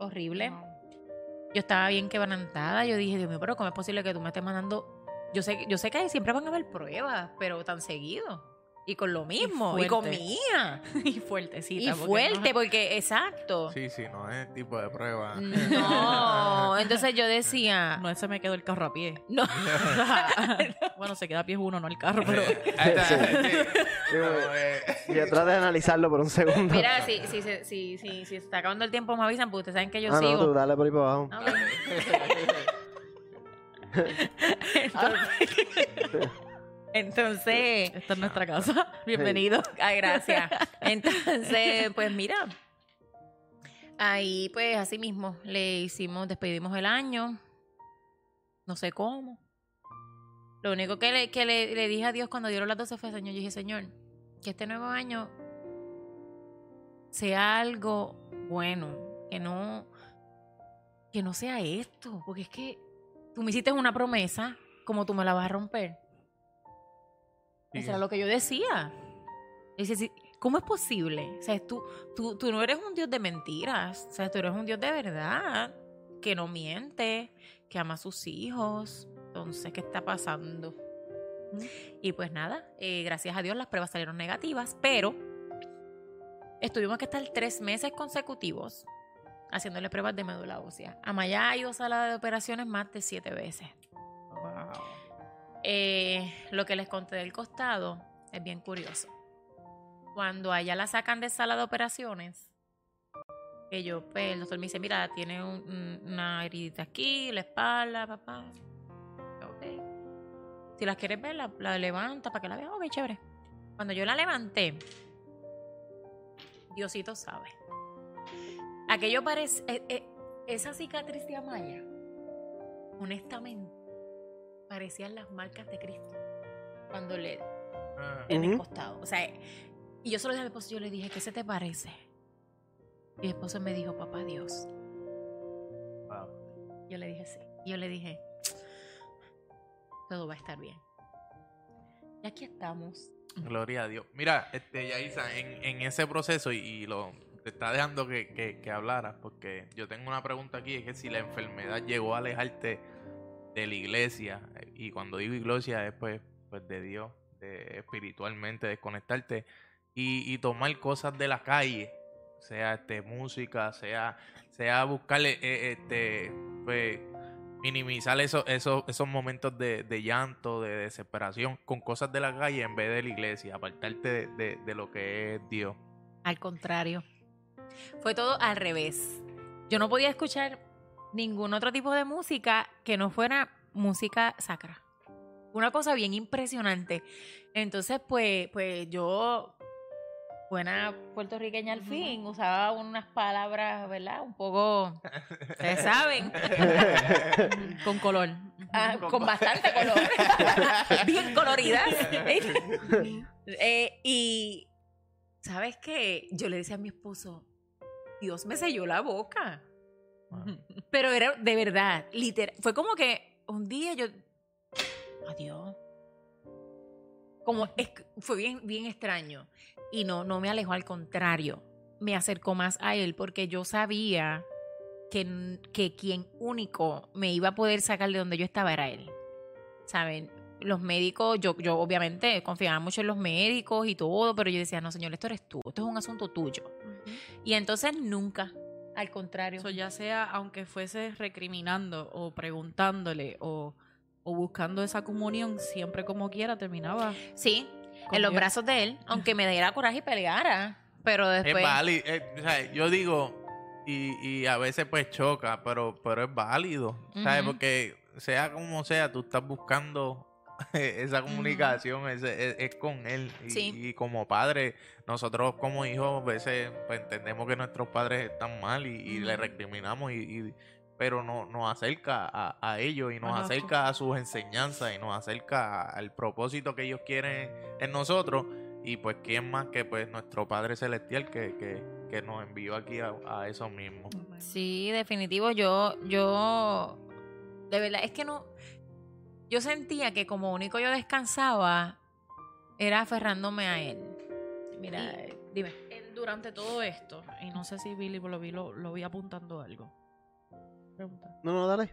Horrible. Yo estaba bien quebrantada. Yo dije, Dios mío, pero ¿cómo es posible que tú me estés mandando? Yo sé, yo sé que siempre van a haber pruebas, pero tan seguido. Y con lo mismo. Y, con fuerte. mía. y fuertecita. Y porque fuerte, no- porque, exacto. Sí, sí, no es tipo de prueba. No. Entonces yo decía. No, ese me quedó el carro a pie. No. bueno, se queda a pie uno, no el carro, pero... Ahí está, Sí. sí. Sí, No, güey. eh, Y trata de analizarlo por un segundo. Mira, si, si, si, si, si, si se está acabando el tiempo, me avisan, porque ustedes saben que yo ah, no, sigo. tú dale por ahí para abajo. Entonces, entonces, Esta es nuestra casa. Bienvenido. ay, gracias. Entonces, pues mira, ahí pues así mismo le hicimos, despedimos el año, no sé cómo. Lo único que le, que le, le dije a Dios cuando dieron las 12 fue, Señor, yo dije, Señor, que este nuevo año sea algo bueno, que no, que no sea esto, porque es que tú me hiciste una promesa, como tú me la vas a romper. Sí. Eso era lo que yo decía. Dice, sí, ¿cómo es posible? O sea, tú, tú, tú no eres un Dios de mentiras. O sea, tú eres un Dios de verdad, que no miente, que ama a sus hijos. Entonces, ¿qué está pasando? Y pues nada, eh, gracias a Dios las pruebas salieron negativas, pero estuvimos que estar tres meses consecutivos haciéndole pruebas de médula ósea. Amaya ha ido a sala de operaciones más de siete veces. Eh, lo que les conté del costado es bien curioso. Cuando a ella la sacan de sala de operaciones, que yo, pues, el doctor me dice, mira, tiene un- un- una heridita aquí, la espalda, papá. Ok. Si las quieres ver, la, levanta para que la vean. Ok, chévere. Cuando yo la levanté, Diosito sabe. Aquello parece, eh, eh, esa cicatriz de Amaya, honestamente, parecían las marcas de Cristo cuando le Ah, en el costado. O sea, y yo solo dije a mi esposo, yo le dije, ¿qué se te parece? Y mi esposo me dijo, papá Dios. wow. Yo le dije, sí. Y yo le dije, todo va a estar bien. Y aquí estamos. Gloria a Dios. Mira, este, Yaisa, en, en ese proceso, y, y lo te está dejando que, que, que hablaras, porque yo tengo una pregunta aquí, es que si la enfermedad llegó a alejarte de la iglesia, y cuando digo iglesia es pues, pues de Dios, de espiritualmente, desconectarte, y, y tomar cosas de la calle, sea este música, sea, sea buscarle eh, este pues minimizar esos, esos, esos momentos de, de llanto, de desesperación, con cosas de la calle en vez de la iglesia, apartarte de- de lo que es Dios. Al contrario. Fue todo al revés. Yo no podía escuchar ningún otro tipo de música que no fuera música sacra. Una cosa bien impresionante. Entonces, pues, pues yo, buena puertorriqueña al fin, usaba unas palabras, ¿verdad? Un poco, ustedes saben, Con color. ah, con bastante color, bien coloridas. Eh, y, ¿sabes qué? Yo le decía a mi esposo, Dios me selló la boca. Pero era de verdad, literal. Fue como que un día yo. Adiós. Como es, fue bien, bien extraño. Y no, no me alejó, al contrario. Me acercó más a él porque yo sabía que, que quien único me iba a poder sacar de donde yo estaba era él. ¿Saben? Los médicos, yo, yo obviamente confiaba mucho en los médicos y todo, pero yo decía, no, señor, esto eres tú, esto es un asunto tuyo. Y entonces nunca, al contrario. Eso ya sea, aunque fuese recriminando o preguntándole o, o buscando esa comunión, siempre como quiera terminaba. Sí, en los Dios. brazos de él, aunque me diera coraje y peleara. Pero Es después. válido. eh, o sea, yo digo, y, y a veces pues choca, pero, pero es válido. ¿Sabes? Porque sea como sea, tú estás buscando esa comunicación es, es- es con él. Y, Sí. y como padre, nosotros como hijos a veces pues, entendemos que nuestros padres están mal y, y le recriminamos, y, y- pero no, nos acerca a, a ellos y nos acerca a sus enseñanzas y nos acerca al propósito que ellos quieren en nosotros. Y pues, ¿quién más que pues nuestro Padre Celestial que, que, que nos envió aquí a, a eso mismo? Sí, definitivo. Yo, yo, de verdad, es que no, yo sentía que como único yo descansaba era aferrándome a él. Mira, Y- eh, dime. Durante todo esto, y no sé si Billy lo vi, lo, lo vi apuntando algo. Pregunta. No, no, dale.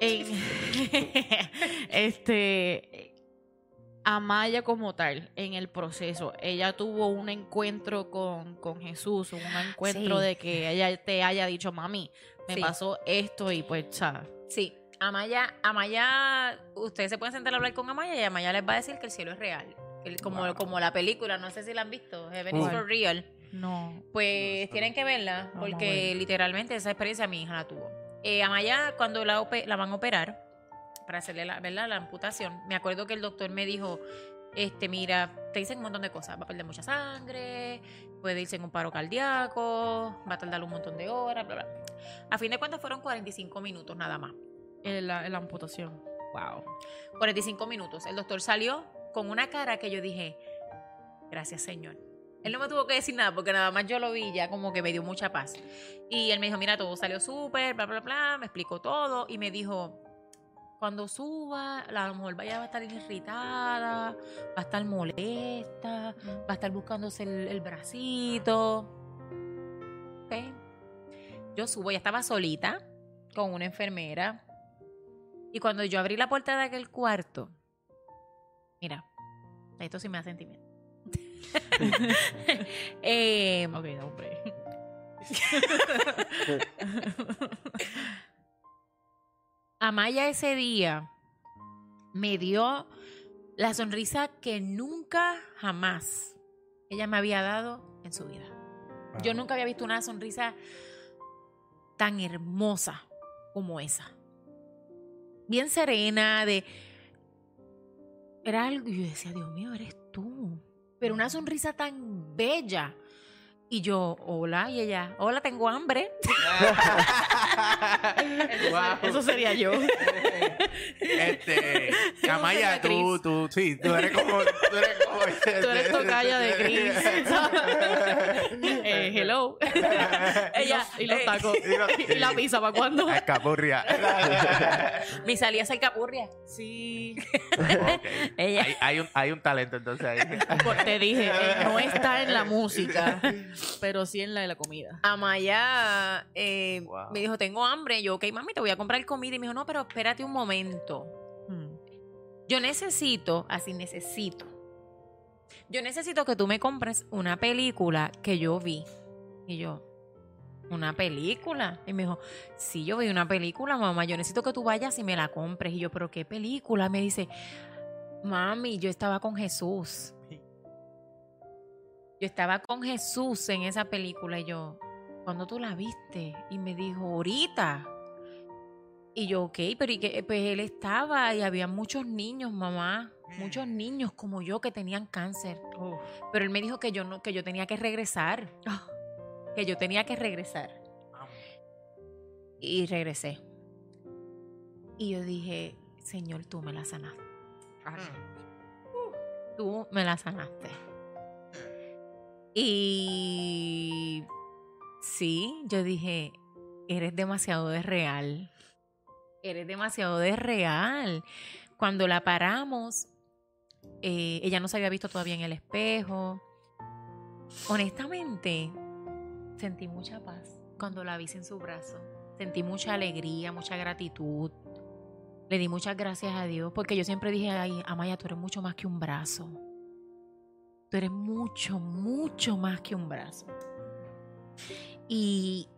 En- este Amaya como tal en el proceso ella tuvo un encuentro con, con Jesús un encuentro Sí. de que ella te haya dicho mami me Sí. pasó esto y pues ¿sabes? Sí, Amaya, Amaya, ustedes se pueden sentar a hablar con Amaya y Amaya les va a decir que el cielo es real. El- como, Wow. como la película, no sé si la han visto, Heaven is for real. no Pues No, tienen que verla, porque ver. literalmente esa experiencia mi hija la tuvo. Eh, Amaya, cuando la, la van a operar, para hacerle la, ¿verdad? la amputación, me acuerdo que el doctor me dijo, este, mira, te dicen un montón de cosas, va a perder mucha sangre, puede irse en un paro cardíaco, va a tardar un montón de horas, bla, bla. A fin de cuentas fueron 45 minutos nada más. En la, en la amputación Wow. 45 minutos. El doctor salió con una cara que yo dije, gracias Señor. Él no me tuvo que decir nada porque nada más yo lo vi ya como que me dio mucha paz. Y él me dijo, mira, todo salió súper, bla, bla, bla, me explicó todo y me dijo, cuando suba, la- a lo mejor vaya a estar irritada, va a estar molesta, va a estar buscándose el, el bracito. Ok. Yo subo, ya estaba solita con una enfermera. Y cuando yo abrí la puerta de aquel cuarto, mira, esto sí me da sentimiento. Eh, ok da un break. Amaya ese día me dio la sonrisa que nunca jamás ella me había dado en su vida. Yo nunca había visto una sonrisa tan hermosa como esa. Bien serena, de... Era algo, yo decía, Dios mío, eres tú. Pero una sonrisa tan bella. Y yo, hola, y ella, hola, tengo hambre. Wow. eso sería yo Este, Amaya, tú, tú, sí, tú eres como, tú eres como, tú eres tocaya de Chris eh, hello Ella, y los eh, tacos y la pizza para cuando Escapurria. Mi salía a ser capurria. sí. Ella. Hay, hay un, hay un talento entonces ahí. Pues te dije, eh, no está en la música, pero sí en la de la comida. Amaya eh, Wow. me dijo, tengo hambre. Yo, ok, mami, te voy a comprar comida. Y me dijo, no, pero espérate un momento. Hmm. Yo necesito, así necesito. Yo necesito que tú me compres una película que yo vi. Y yo, ¿una película? Y me dijo, sí, yo vi una película, mamá. Yo necesito que tú vayas y me la compres. Y yo, ¿pero qué película? Me dice, mami, yo estaba con Jesús. Yo estaba con Jesús en esa película. Y yo, ¿cuándo tú la viste? Y me dijo, ahorita. Y yo, ok, pero ¿y qué? Pues él estaba y había muchos niños, mamá. Muchos niños como yo que tenían cáncer. Pero él me dijo que yo no, que yo tenía que regresar. Que yo tenía que regresar. Y regresé. Y yo dije, Señor, tú me la sanaste. Tú me la sanaste. Y sí, yo dije, eres demasiado de real. Eres demasiado de real. Cuando la paramos, eh, ella no se había visto todavía en el espejo. Honestamente, sentí mucha paz cuando la vi en su brazo. Sentí mucha alegría, mucha gratitud. Le di muchas gracias a Dios porque yo siempre dije, ay, Amaya, tú eres mucho más que un brazo. Tú eres mucho, mucho más que un brazo. Y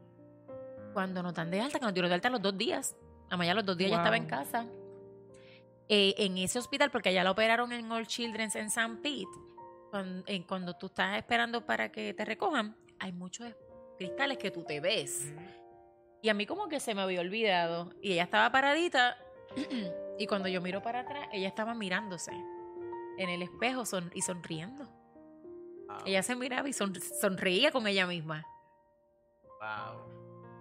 cuando nos dan de alta, que nos dieron de alta los dos días, Amaya los dos días ya estaba en casa. Eh, en ese hospital, porque allá la operaron en All Children's en San Pete, cuando, en- cuando tú estás esperando para que te recojan, hay muchos cristales que tú te ves. Y a mí como que se me había olvidado. Y ella estaba paradita Y cuando yo miro para atrás, ella estaba mirándose en el espejo son- y sonriendo. Wow. Ella se miraba y son- sonreía con ella misma. Wow.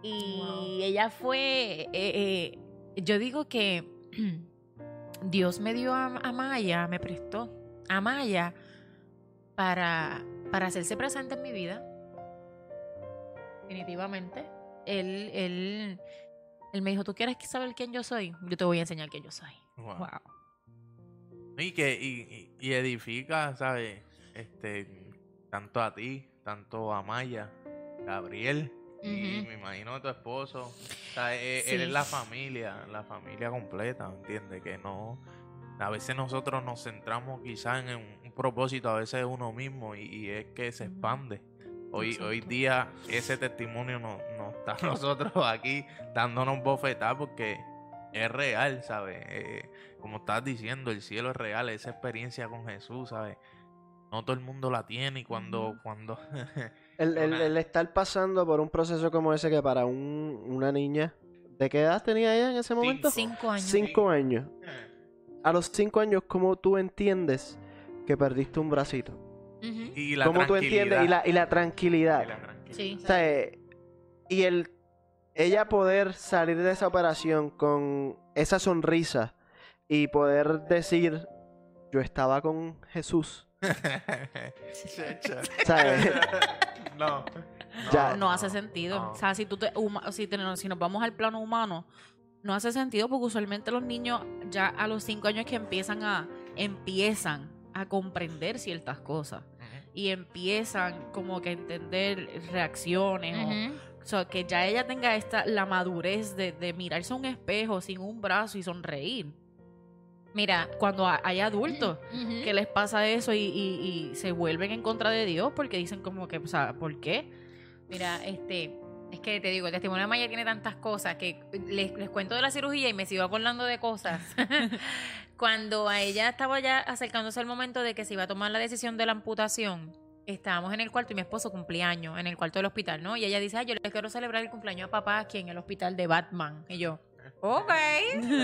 Y Wow. ella fue, eh, eh, yo digo que Dios me dio a, a Maya, me prestó a Maya para, para hacerse presente en mi vida. Definitivamente. Él, él, él me dijo, ¿tú quieres saber quién yo soy? Yo te voy a enseñar quién yo soy. Wow. Wow. Y que y, y- y edifica, ¿sabes? Este, tanto a ti, tanto a Maya, Gabriel, y me imagino a tu esposo. O sea, e- Sí. eres la familia, la familia completa, ¿entiendes? Que no... A veces nosotros nos centramos quizás en un, propósito, a veces uno mismo, y, y es que se expande. Hoy, Exacto. hoy día ese testimonio no, no está nosotros aquí dándonos bofetadas porque es real, ¿sabes? Eh, como estás diciendo, el cielo es real, esa experiencia con Jesús, ¿sabes? No todo el mundo la tiene y cuando, cuando El, el- Una- el estar pasando por un proceso como ese que para un- una niña, ¿de qué edad tenía ella en ese momento? Cinco años. Cinco años. A los cinco años, ¿cómo tú entiendes que perdiste un bracito? Y la ¿Cómo tú entiendes? Y la, y la tranquilidad. y la tranquilidad. Sí. O sea, eh, y el ella poder salir de esa operación con esa sonrisa y poder decir, yo estaba con Jesús. ¿Sabes? no. Ya. no hace sentido. no. O sea, si, tú te, huma- si, te- si nos vamos al plano humano, no hace sentido porque usualmente los niños ya a los cinco años que empiezan a empiezan a comprender ciertas cosas y empiezan como que a entender reacciones o- o sea, que ya ella tenga esta la madurez de, de mirarse a un espejo sin un brazo y sonreír. Mira, Cuando ha- hay adultos que les pasa eso y, y- y se vuelven en contra de Dios porque dicen como que, o sea, ¿por qué? Mira, este, es que te digo, el testimonio de Maya tiene tantas cosas que les, les cuento de la cirugía y me sigo acordando de cosas. Cuando a ella estaba ya acercándose el momento de que se iba a tomar la decisión de la amputación, estábamos en el cuarto y mi esposo cumplía años en el cuarto del hospital, ¿no? Y ella dice, ay, yo le quiero celebrar el cumpleaños a papá aquí en el hospital de Batman. Y yo, ok,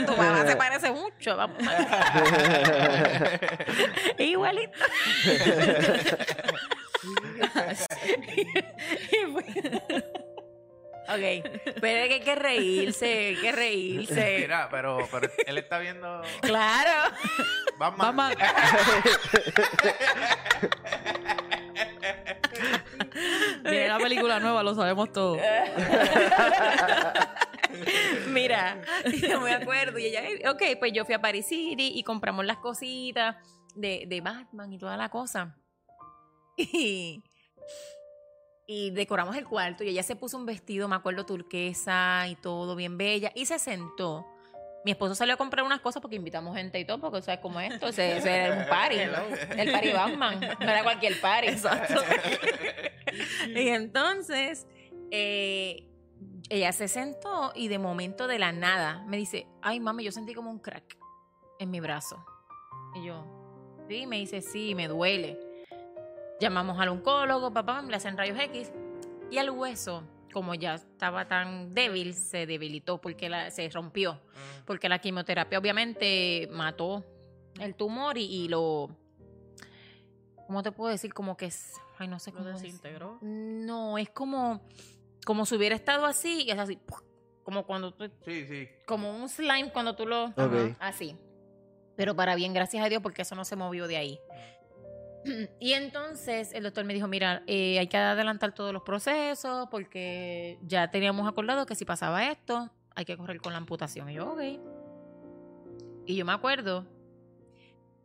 tu papá se parece mucho, vamos. Igualito. Ok, pero es que hay que reírse, hay que reírse. Mira, pero, pero él está viendo Claro. Batman. Batman. Viene la película nueva, lo sabemos todos. Mira, yo me acuerdo. Y ella, ok, pues yo fui a Paris City y compramos las cositas de, de Batman y toda la cosa. Y, y decoramos el cuarto y ella se puso un vestido, me acuerdo, turquesa y todo, bien bella. Y se sentó. Mi esposo salió a comprar unas cosas porque invitamos gente y todo, porque sabes cómo es esto, ese, ese era un party, ¿no? el party Batman, no era cualquier party. y entonces, eh, ella se sentó y de momento de la nada me dice, ay mami, yo sentí como un crack en mi brazo. Y yo, sí, me dice, sí, me duele. Llamamos al oncólogo, papá, me le hacen rayos X. Y el hueso, como ya estaba tan débil, se debilitó porque la- se rompió. Porque la quimioterapia obviamente mató el tumor y, y lo... ¿Cómo te puedo decir? Como que es... Ay, no sé Lo cómo decir. desintegró. No, es como, como si hubiera estado así y es así, como cuando tú, Sí, sí. como un slime cuando tú lo, Ok. así. Pero para bien, gracias a Dios, porque eso no se movió de ahí. Y entonces el doctor me dijo, mira, eh, hay que adelantar todos los procesos porque ya teníamos acordado que si pasaba esto, hay que correr con la amputación. Y yo, ok. Y yo me acuerdo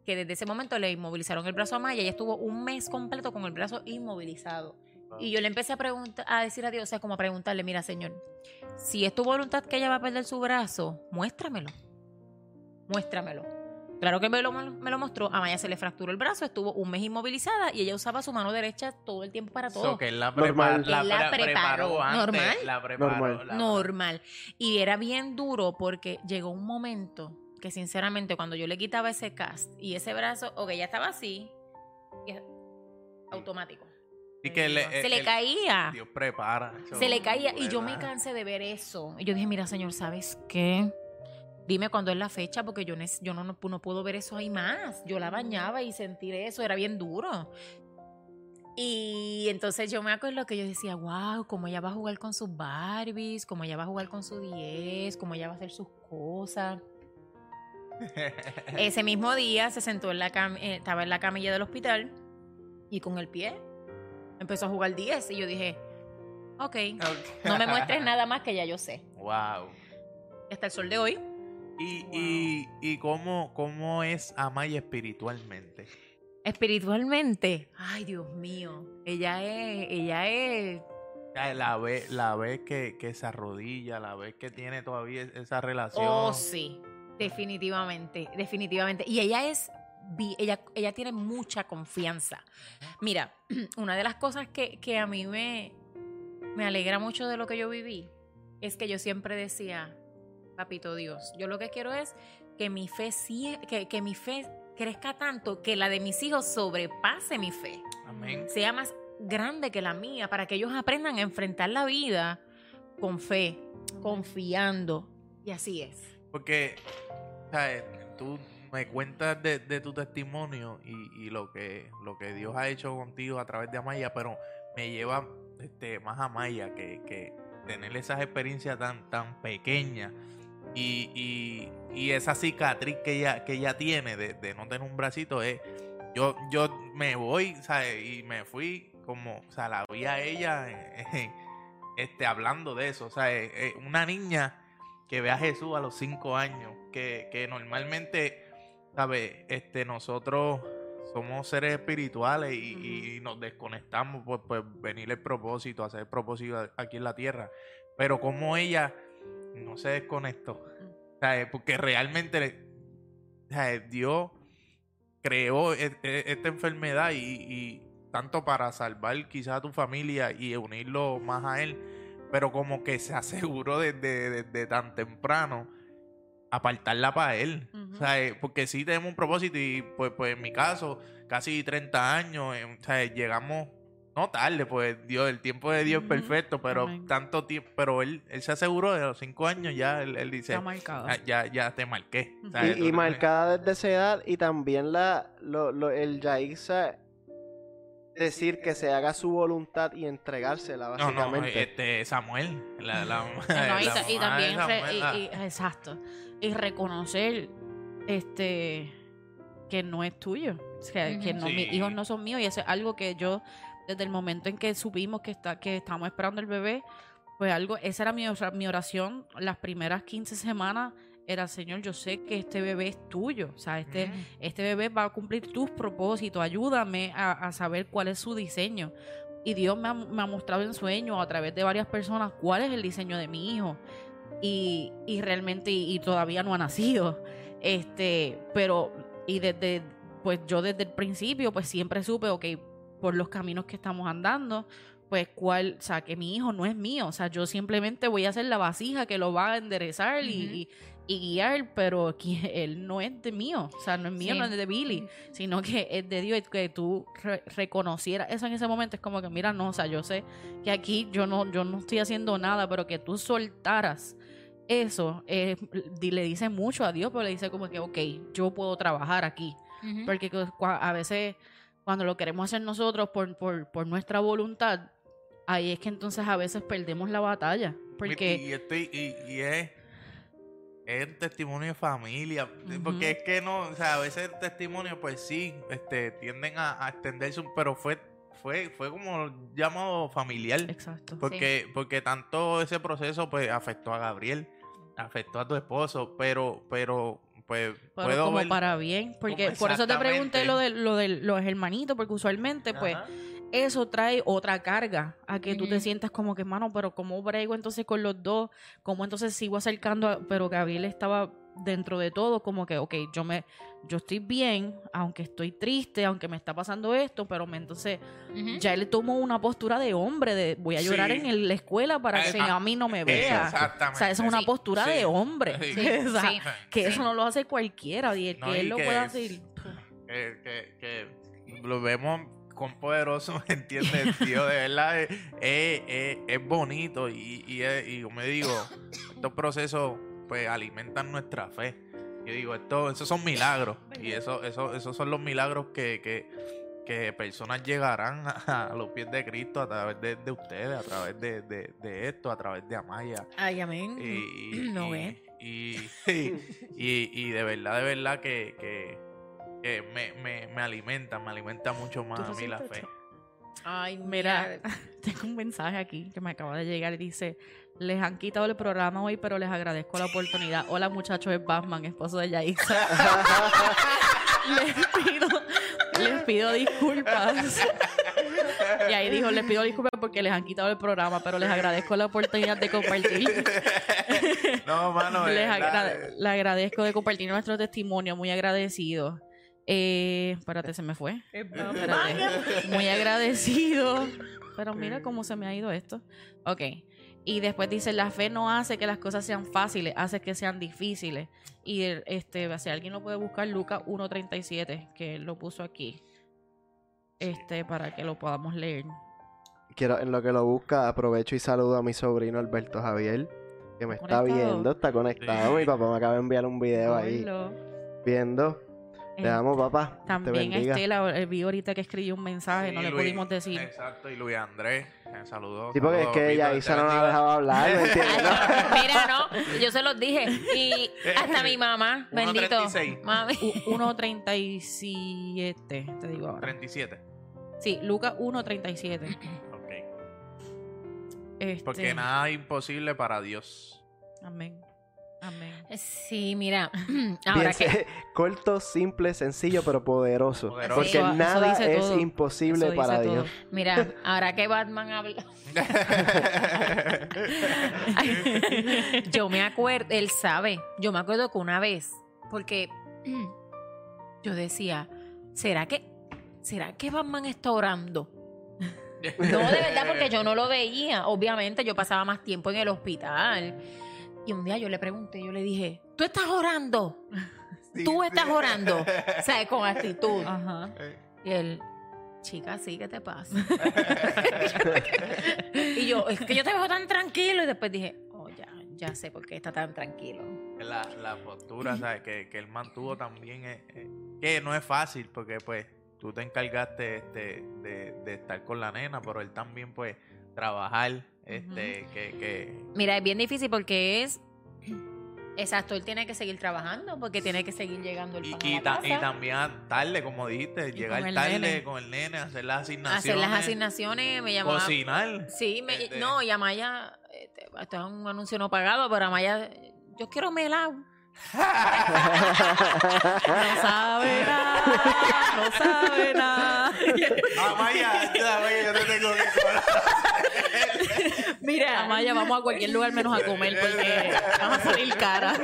que desde ese momento le inmovilizaron el brazo a Maya y ella estuvo un mes completo con el brazo inmovilizado. Y yo le empecé a preguntar, a decir a Dios, o sea, como a preguntarle, mira, Señor, si es tu voluntad que ella va a perder su brazo, muéstramelo. Muéstramelo. Claro que me lo, me lo mostró. A Maya se le fracturó el brazo, estuvo un mes inmovilizada y ella usaba su mano derecha todo el tiempo para todo. So, que él la, Él la pre- preparó. antes, Normal. La preparó, Normal. la- normal. Y era bien duro porque llegó un momento que sinceramente cuando yo le quitaba ese cast y ese brazo, ok, ya estaba así, automático. Y que le- Se eh, le caía. Dios prepara. eso Se le caía y yo me cansé de ver eso. Y yo dije, mira, señor, ¿sabes qué? Dime cuándo es la fecha, porque yo, nes- yo no, no, no puedo ver eso ahí más. Yo la bañaba y sentir eso era bien duro. Y entonces yo me acuerdo que yo decía, wow, cómo ella va a jugar con sus Barbies, cómo ella va a jugar con su 10, cómo ella va a hacer sus cosas. Ese mismo día se sentó en la cam eh, estaba en la camilla del hospital y con el pie empezó a jugar 10 y yo dije, ok, no me muestres nada más que ya yo sé. Wow. Hasta el sol de hoy. ¿Y, y, y cómo, cómo es Amaya espiritualmente? Espiritualmente, ay Dios mío, ella es, ella es, La vez la ve que, que se arrodilla, la vez que tiene todavía esa relación. oh sí, definitivamente, definitivamente. Y ella es, ella, ella tiene mucha confianza. Mira, una de las cosas que, que a mí me, me alegra mucho de lo que yo viví es que yo siempre decía, papito Dios, yo lo que quiero es que mi fe que, que mi fe crezca tanto que la de mis hijos sobrepase mi fe. Amén. sea más grande que la mía, para que ellos aprendan a enfrentar la vida con fe, confiando. Y así es. Porque, ¿sabes? Tú me cuentas de, de tu testimonio y, y lo que lo que Dios ha hecho contigo a través de Amaya, pero me lleva este, más a Amaya que, que tener esas experiencias tan, tan pequeñas y, y, y esa cicatriz que ella, que ella tiene de, de no tener un bracito es... Yo, yo me voy, ¿sabes? Y me fui como, o sea, la vi a ella eh, este, hablando de eso, o sea, eh, una niña que ve a Jesús a los cinco años, que, que normalmente, ¿sabes? Este, nosotros somos seres espirituales y, y nos desconectamos por pues, venir el propósito, hacer el propósito aquí en la tierra. Pero como ella no se desconectó, ¿sabes? Porque realmente ¿sabes? Dios creó e- e- esta enfermedad y, y tanto para salvar quizás a tu familia y unirlo más a él, pero como que se aseguró desde, desde tan temprano apartarla para él. O sea, eh, porque sí tenemos un propósito y pues, pues en mi caso, casi 30 años, eh, o sea, llegamos, no tarde, pues Dios, el tiempo de Dios es perfecto, pero Amén. tanto tiempo, pero él, él se aseguró de los 5 años, ya él, él dice. "Ah, ya, ya te marqué. O Ujú. sea, Y, marcada desde esa edad y también la, lo, lo- el Yaisa decir que se haga su voluntad y entregársela No, no, básicamente. este Samuel, la, la, No, y, la ta- y mamá de también re- Samuel, y- la- y- exacto y reconocer este que no es tuyo o sea, que no Sí. mis hijos no son míos y eso es algo que yo desde el momento en que supimos que está que estamos esperando el bebé pues algo esa era mi, ora- mi oración las primeras 15 semanas era Señor yo sé que este bebé es tuyo o sea este Ujú. este bebé va a cumplir tus propósitos, ayúdame a, a saber cuál es su diseño. Y Dios me ha, me ha mostrado en sueños a través de varias personas cuál es el diseño de mi hijo. Y, y realmente, y, y todavía no ha nacido. Este, pero, y desde, pues yo desde el principio, pues siempre supe, ok, por los caminos que estamos andando, pues cuál, o sea, que mi hijo no es mío. O sea, yo simplemente voy a ser la vasija que lo va a enderezar y- y guiar, pero que él no es de mío. O sea, no es mío, Sí. no es de Billy sino que es de Dios y que tú re- reconocieras eso en ese momento es como que mira no o sea yo sé que aquí yo no yo no estoy haciendo nada pero que tú soltaras eso eh, le dice mucho a Dios pero le dice como que ok yo puedo trabajar aquí porque a veces cuando lo queremos hacer nosotros por, por, por nuestra voluntad ahí es que entonces a veces perdemos la batalla porque y, estoy, y, y es, es testimonio de familia. Porque es que no, o sea, a veces el testimonio, pues sí, este, tienden a, a extenderse, pero fue, fue, fue como llamado familiar. exacto Porque, porque tanto ese proceso pues afectó a Gabriel, afectó a tu esposo, pero, pero, pues pero puedo como ver. para bien porque por eso te pregunté lo de lo de los hermanitos porque usualmente pues. Eso trae otra carga a que tú te sientas como que, mano, pero ¿cómo brego entonces con los dos? ¿Cómo entonces sigo acercando? a- Pero Gabriel estaba dentro de todo como que, ok, yo me, yo estoy bien, aunque estoy triste, aunque me está pasando esto, pero me, entonces ya él tomó una postura de hombre, de voy a llorar Sí. en la escuela para que ah, a mí no me vea. Exactamente. O sea, esa es una Sí. postura Sí. de hombre. O sea, que eso no lo hace cualquiera. Y el No, que él lo pueda hacer. que, que, que lo vemos con poderoso, ¿entiendes? Tío, de verdad es, es, es- bonito y, y, es- y yo me digo, estos procesos pues alimentan nuestra fe. Yo digo, esto, esos son milagros. Y eso, eso, esos son los milagros que, que, que personas llegarán a, a los pies de Cristo a través de, de ustedes, a través de, de, de esto, a través de Amaya. Ay, amén. Y, y- No ve. y, y, y de verdad, de verdad que, que, que me, me, me alimenta, me alimenta mucho más a mí la fe. Ay, Mira, tengo un mensaje aquí que me acaba de llegar y dice, les han quitado el programa hoy, pero les agradezco la oportunidad. Hola muchachos, es Batman, esposo de Yaisa. les pido, les pido disculpas. Y ahí dijo, les pido disculpas porque les han quitado el programa, pero les agradezco la oportunidad de compartir. No, mano, les, agra- eh, le agradezco de compartir nuestro testimonio, muy agradecido. Eh, espérate, se me fue. Espérate. Muy agradecido. Pero mira cómo se me ha ido esto. Ok. Y después dice, la fe no hace que las cosas sean fáciles, hace que sean difíciles. Y este, si alguien lo puede buscar, Lucas 1.37, que él lo puso aquí. Este, para que lo podamos leer. Quiero, en lo que lo busca, aprovecho y saludo a mi sobrino Alberto Javier, que me está Conectado. viendo, está conectado. Sí. Mi papá me acaba de enviar un video ahí viendo. Te Eh, amo, papá. Te También bendiga. Estela, eh, vi ahorita que escribió un mensaje, no sí, le Luis, pudimos decir. Exacto, y Luis Andrés, me saludó. Sí, porque es saludos, que ella te Isa no nos bendiga. dejaba hablar, ¿me entiendes? no? Mira, no, yo se los dije. Y hasta mi mamá, bendito. 1.36. Mami. U- 1.37, te digo ahora. 37. Sí, Lucas 1.37. Ok. Este, Porque nada es imposible para Dios. Amén. Amén. Sí, mira. Ahora que. corto, simple, sencillo, pero poderoso. Poderoso. Porque Eso- nada es todo. imposible Eso para Dios. todo. Mira, ahora que Batman habla. Yo me acuerdo, él sabe. Yo me acuerdo que una vez, porque yo decía, ¿será que, será que Batman está orando? No, de verdad, porque yo no lo veía. Obviamente, yo pasaba más tiempo en el hospital. Y un día yo le pregunté, yo le dije, ¿tú estás orando? ¿Tú estás orando? O sea, con actitud. Ajá. Y él, chica, sí, ¿qué te pasa? y yo, es que yo te veo tan tranquilo. Y después dije, oh, ya, ya sé por qué está tan tranquilo. la, la postura ¿sabes? Que, que él mantuvo también es, es- que no es fácil porque pues tú te encargaste este, de, de estar con la nena pero él también pues trabajar este que, que Mira, es bien difícil porque es. Exacto, él tiene que seguir trabajando porque tiene que seguir llegando el y, y ta- también tarde como dijiste llegar con tarde nene. con el nene hacer las asignaciones hacer las asignaciones, me llamaba. cocinar Sí, me- Este- no, y Amaya, este, esto es un anuncio no pagado, pero Amaya, yo quiero melao. No sabe nada, no sabe nada. Amaya, ya, oye, yo te tengo que. Mira, Amaya, vamos a cualquier lugar menos a comer porque vamos a salir cara.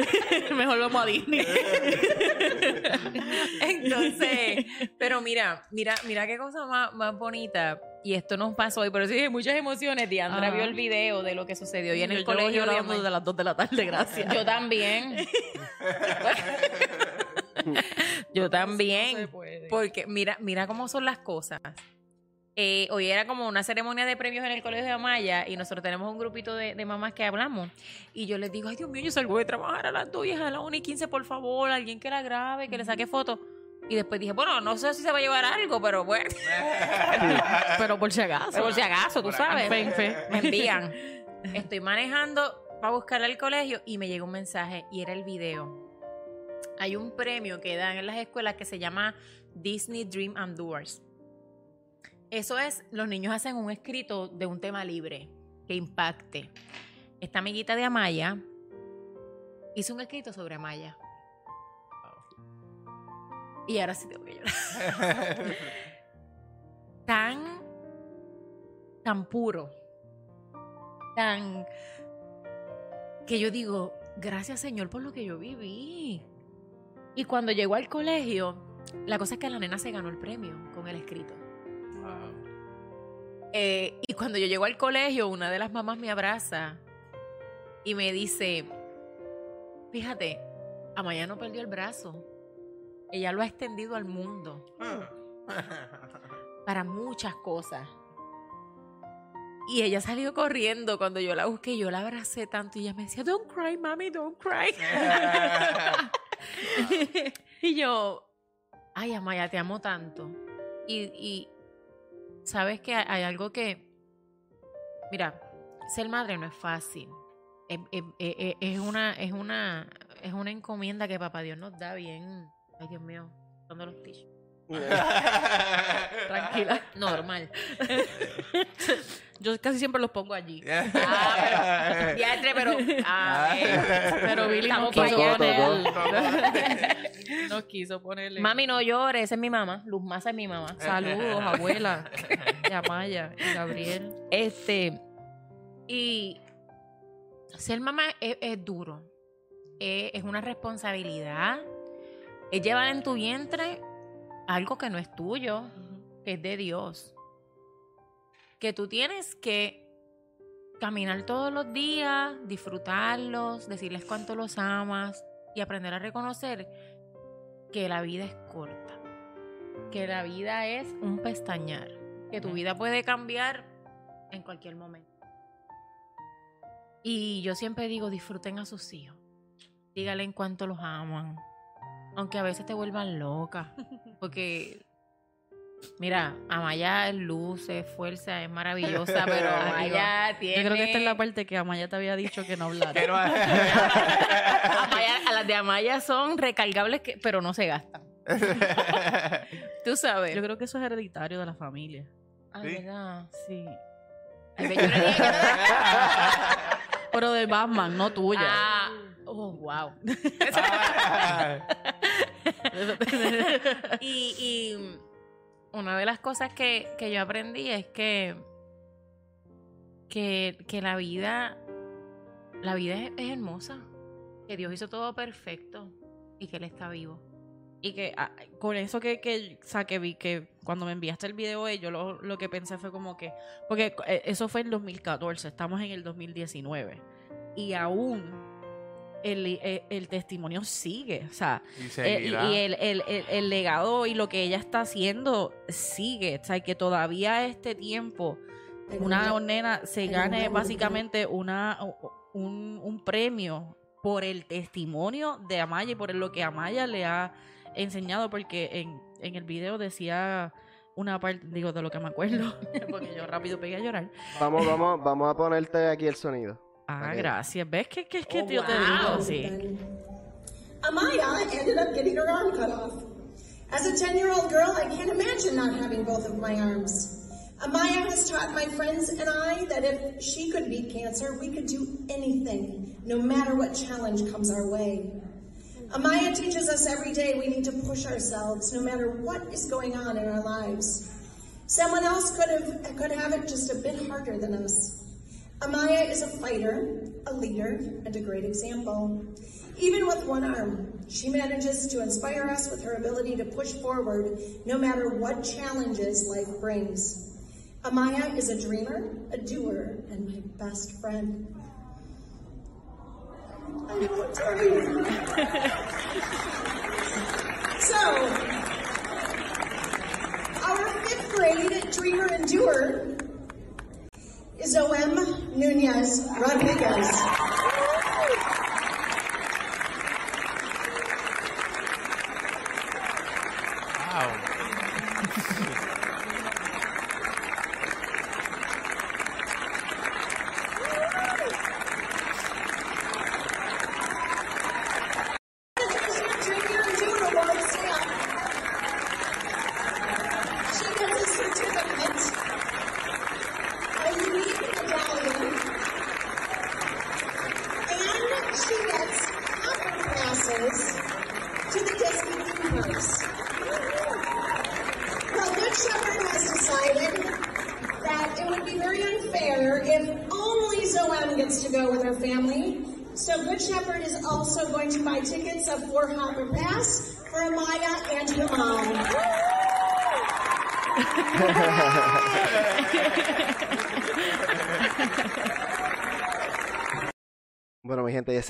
Mejor vamos a Disney. Entonces, pero mira, mira, mira qué cosa más, más bonita. Y esto nos pasó hoy, por eso dije muchas emociones. Diandra vio el video de lo que sucedió y en el Yo colegio. desde las 2 de la tarde, gracias. Yo también. Yo también. Porque mira, mira cómo son las cosas. Eh, hoy era como una ceremonia de premios en el colegio de Amaya y nosotros tenemos un grupito de, de mamás que hablamos. Y yo les digo, ay Dios mío, yo salgo de trabajar a las 2 y a las 1 y 15, por favor, alguien que la grabe, que le saque fotos. Y después dije, bueno, no sé si se va a llevar algo, pero bueno, Pero por si acaso. por si acaso, tú sabes. Fe en fe. Me envían. Estoy manejando para buscar al colegio y me llega un mensaje y era el video. Hay un premio que dan en las escuelas que se llama Disney Dream and Doers. Eso es, los niños hacen un escrito de un tema libre que impacte. Esta amiguita de Amaya hizo un escrito sobre Amaya. Y ahora sí tengo que llorar. tan, tan puro, tan que yo digo, gracias Señor por lo que yo viví. Y cuando llegó al colegio, la cosa es que la nena se ganó el premio con el escrito. Eh, y cuando yo llego al colegio, una de las mamás me abraza y me dice, fíjate, Amaya no perdió el brazo. Ella lo ha extendido al mundo para muchas cosas. Y ella salió corriendo cuando yo la busqué. Yo la abracé tanto y ella me decía, don't cry, mami, don't cry. y yo, ay, Amaya, te amo tanto. Y, y sabes que hay algo que, mira, ser madre no es fácil. Es, es- es- es una, es, una, es una encomienda que papá Dios nos da bien. Ay, Dios mío, ¿dónde los tissues? Tranquila. Normal. Yo casi siempre los pongo allí. Ah, pero, diantre, pero, a ver. Pero Billy no quiso fallando. poner. No quiso ponerle. Mami, no llores, esa es mi mamá. Luz Maza es mi mamá. Saludos, abuela. Y a Maya y Gabriel. Este, y ser mamá es, es duro. Es, es una responsabilidad. Es llevar en tu vientre algo que no es tuyo, que es de Dios. Que tú tienes que caminar todos los días, disfrutarlos, decirles cuánto los amas y aprender a reconocer que la vida es corta. Que la vida es un pestañear. Que tu vida puede cambiar en cualquier momento. Y yo siempre digo, disfruten a sus hijos. Dígale en cuánto los aman. Aunque a veces te vuelvan loca. Porque, mira, Amaya es luz, es fuerza, es maravillosa, pero Amaya tiene... Yo creo que esta es la parte que Amaya te había dicho que no hablara. Pero- Amaya- a las de Amaya son recargables, que, pero no se gastan. Tú sabes. Yo creo que eso es hereditario de la familia. Ah, Sí. ¿verdad? Sí. Ay, ve, yo no dije que no- Pero de Batman, no tuya. Ah, oh, wow. y, y una de las cosas que, que yo aprendí es que, que, que la vida, la vida es, es hermosa. Que Dios hizo todo perfecto y que Él está vivo. Y que ah, con eso que, que, o sea, que vi que cuando me enviaste el video, eh, yo lo, lo que pensé fue como que, porque eh, eso fue en 2014, estamos en el 2019. Y aún el, eh, el testimonio sigue, o sea, y eh, y, el, el- el- el legado y lo que ella está haciendo sigue, o sea, que todavía a este tiempo una nena se gane básicamente una un, un premio por el testimonio de Amaya y por lo que Amaya le ha enseñado, porque en, en el video decía una parte, digo, de lo que me acuerdo, porque yo rápido pegué a llorar. Vamos, vamos, vamos a ponerte aquí el sonido. Ah, Ok. gracias. ¿Ves que, que, es que Oh, yo te wow. digo? Sí. Amaya ended up getting her arm cut off. As a 10 year old girl, I can't imagine not having both of my arms. Amaya has taught my friends and I that if she could beat cancer, we could do anything, no matter what challenge comes our way. Amaya teaches us every day we need to push ourselves, no matter what is going on in our lives. Someone else could have could have it just a bit harder than us. Amaya is a fighter, a leader, and a great example. Even with one arm, she manages to inspire us with her ability to push forward no matter what challenges life brings. Amaya is a dreamer, a doer, and my best friend. So, our fifth grade dreamer and doer is Nunez Rodriguez.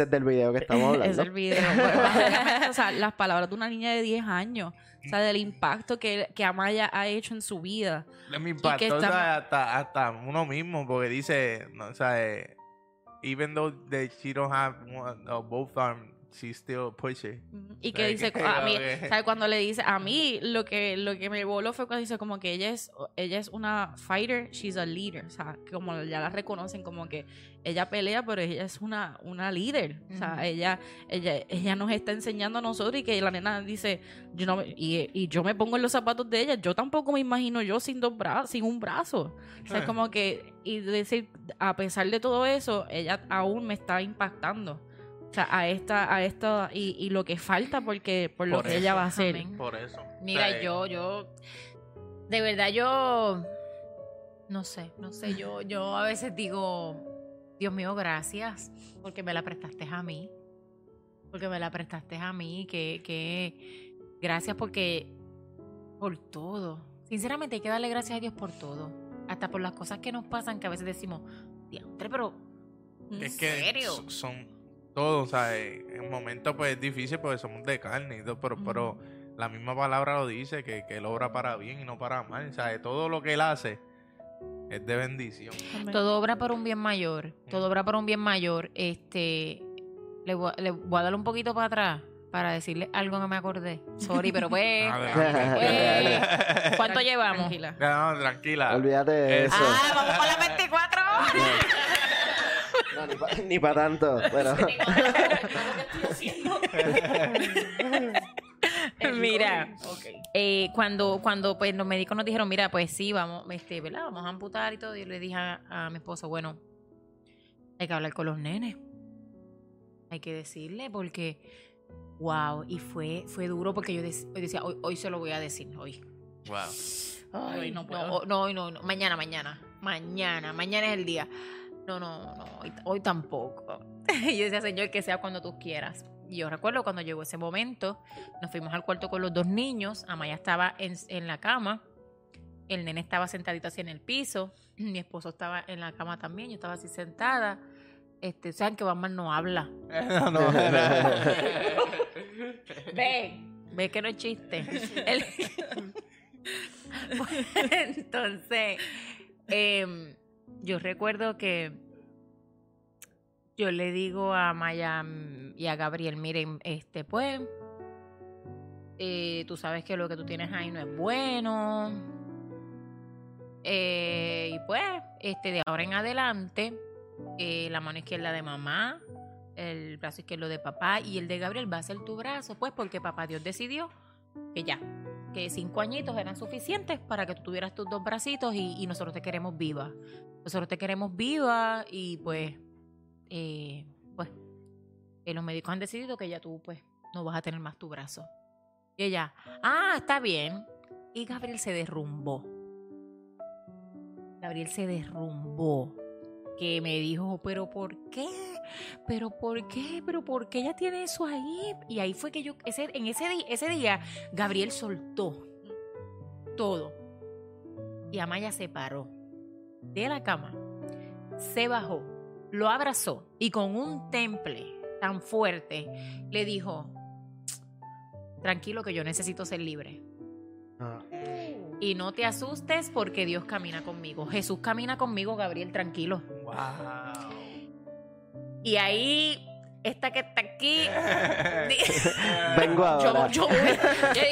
Ese es del video que estamos es hablando. el video. o sea, las palabras de una niña de 10 años. O sea, del impacto que, que Amaya ha hecho en su vida. Me impactó está- o sea, hasta, hasta uno mismo, porque dice, no, o sea, eh, even though that she don't have one, uh, both arms, she still push it. Y que Like, dice, a mí, ok. ¿sabes? Cuando le dice, a mí lo que, lo que me voló fue cuando dice como que ella es, ella es una fighter, she's a leader. O sea, como ya la reconocen como que ella pelea, pero ella es una, una líder. O sea, ella, ella, ella nos está enseñando a nosotros y que la nena dice, yo no, me- y, y yo me pongo en los zapatos de ella, yo tampoco me imagino yo sin dos brazos, sin un brazo. O sea, es Eh. como que, y decir, a pesar de todo eso, ella aún me está impactando. O sea, a esta, a esta, y, y lo que falta porque, por lo Por que ella va a hacer. Amén. Por eso. Mira, O sea, yo, yo, de verdad yo, no sé, no sé, yo, yo a veces digo, Dios mío, gracias, porque me la prestaste a mí, porque me la prestaste a mí, que, que, gracias porque, por todo, sinceramente hay que darle gracias a Dios por todo, hasta por las cosas que nos pasan que a veces decimos, diantre, pero, ¿en Es que serio? son todos, o sea, en momentos pues es difícil porque somos de carne y todo, pero, pero la misma palabra lo dice, que, que él obra para bien y no para mal. O sea, de todo lo que él hace es de bendición. Todo obra para un bien mayor. Todo obra para un bien mayor. Este, le voy, a- le voy a dar un poquito para atrás para decirle algo que me acordé. Sorry, pero pues. Adelante. ¿Cuánto llevamos? Tranquila. No, tranquila. Olvídate de Eso. Ah, vamos con la 24. No, ni para tanto, pero... Mira, eh, cuando, cuando pues los médicos nos dijeron, mira, pues sí, vamos, este, ¿verdad? Vamos a amputar y todo. Y yo le dije a, a mi esposo, bueno, hay que hablar con los nenes. Hay que decirle porque, wow, y fue, fue duro porque yo dec- yo decía, hoy, hoy se lo voy a decir, hoy. Wow. Ay, Hoy no, no puedo. no, hoy no, no, mañana, mañana, mañana, mañana es el día. No, no, no, hoy, hoy tampoco. Y yo decía, Señor, que sea cuando tú quieras. Y yo recuerdo cuando llegó ese momento, nos fuimos al cuarto con los dos niños, Amaya estaba en, en la cama, el nene estaba sentadito así en el piso, mi esposo estaba en la cama también, yo estaba así sentada. Este, saben que Batman no habla. No, no, Ve, ve que no es chiste. El- Pues, Entonces, em, yo recuerdo que yo le digo a Maya mm, y a Gabriel, miren, este, pues, eh, tú sabes que lo que tú tienes ahí no es bueno. Eh, y pues, este, de ahora en adelante, eh, la mano izquierda de mamá, el brazo izquierdo de papá y el de Gabriel va a ser tu brazo, pues porque papá Dios decidió que ya, que cinco añitos eran suficientes para que tú tuvieras tus dos bracitos y, nosotros te queremos viva. Nosotros te queremos viva y pues, eh, pues, eh, los médicos han decidido que ya tú pues no vas a tener más tu brazo. Y ella, ah, está bien. Y Gabriel se derrumbó. Gabriel se derrumbó. Que me dijo, pero ¿por qué? ¿Pero por qué? ¿Pero por qué ella tiene eso ahí? Y ahí fue que yo, ese, en ese, ese día, Gabriel soltó todo. Y Amaya se paró de la cama, se bajó, lo abrazó y con un temple tan fuerte le dijo, tranquilo que yo necesito ser libre. Ah. Y no te asustes porque Dios camina conmigo. Jesús camina conmigo, Gabriel, tranquilo. Wow. Y ahí, esta que está aquí, Vengo ahora. yo, yo,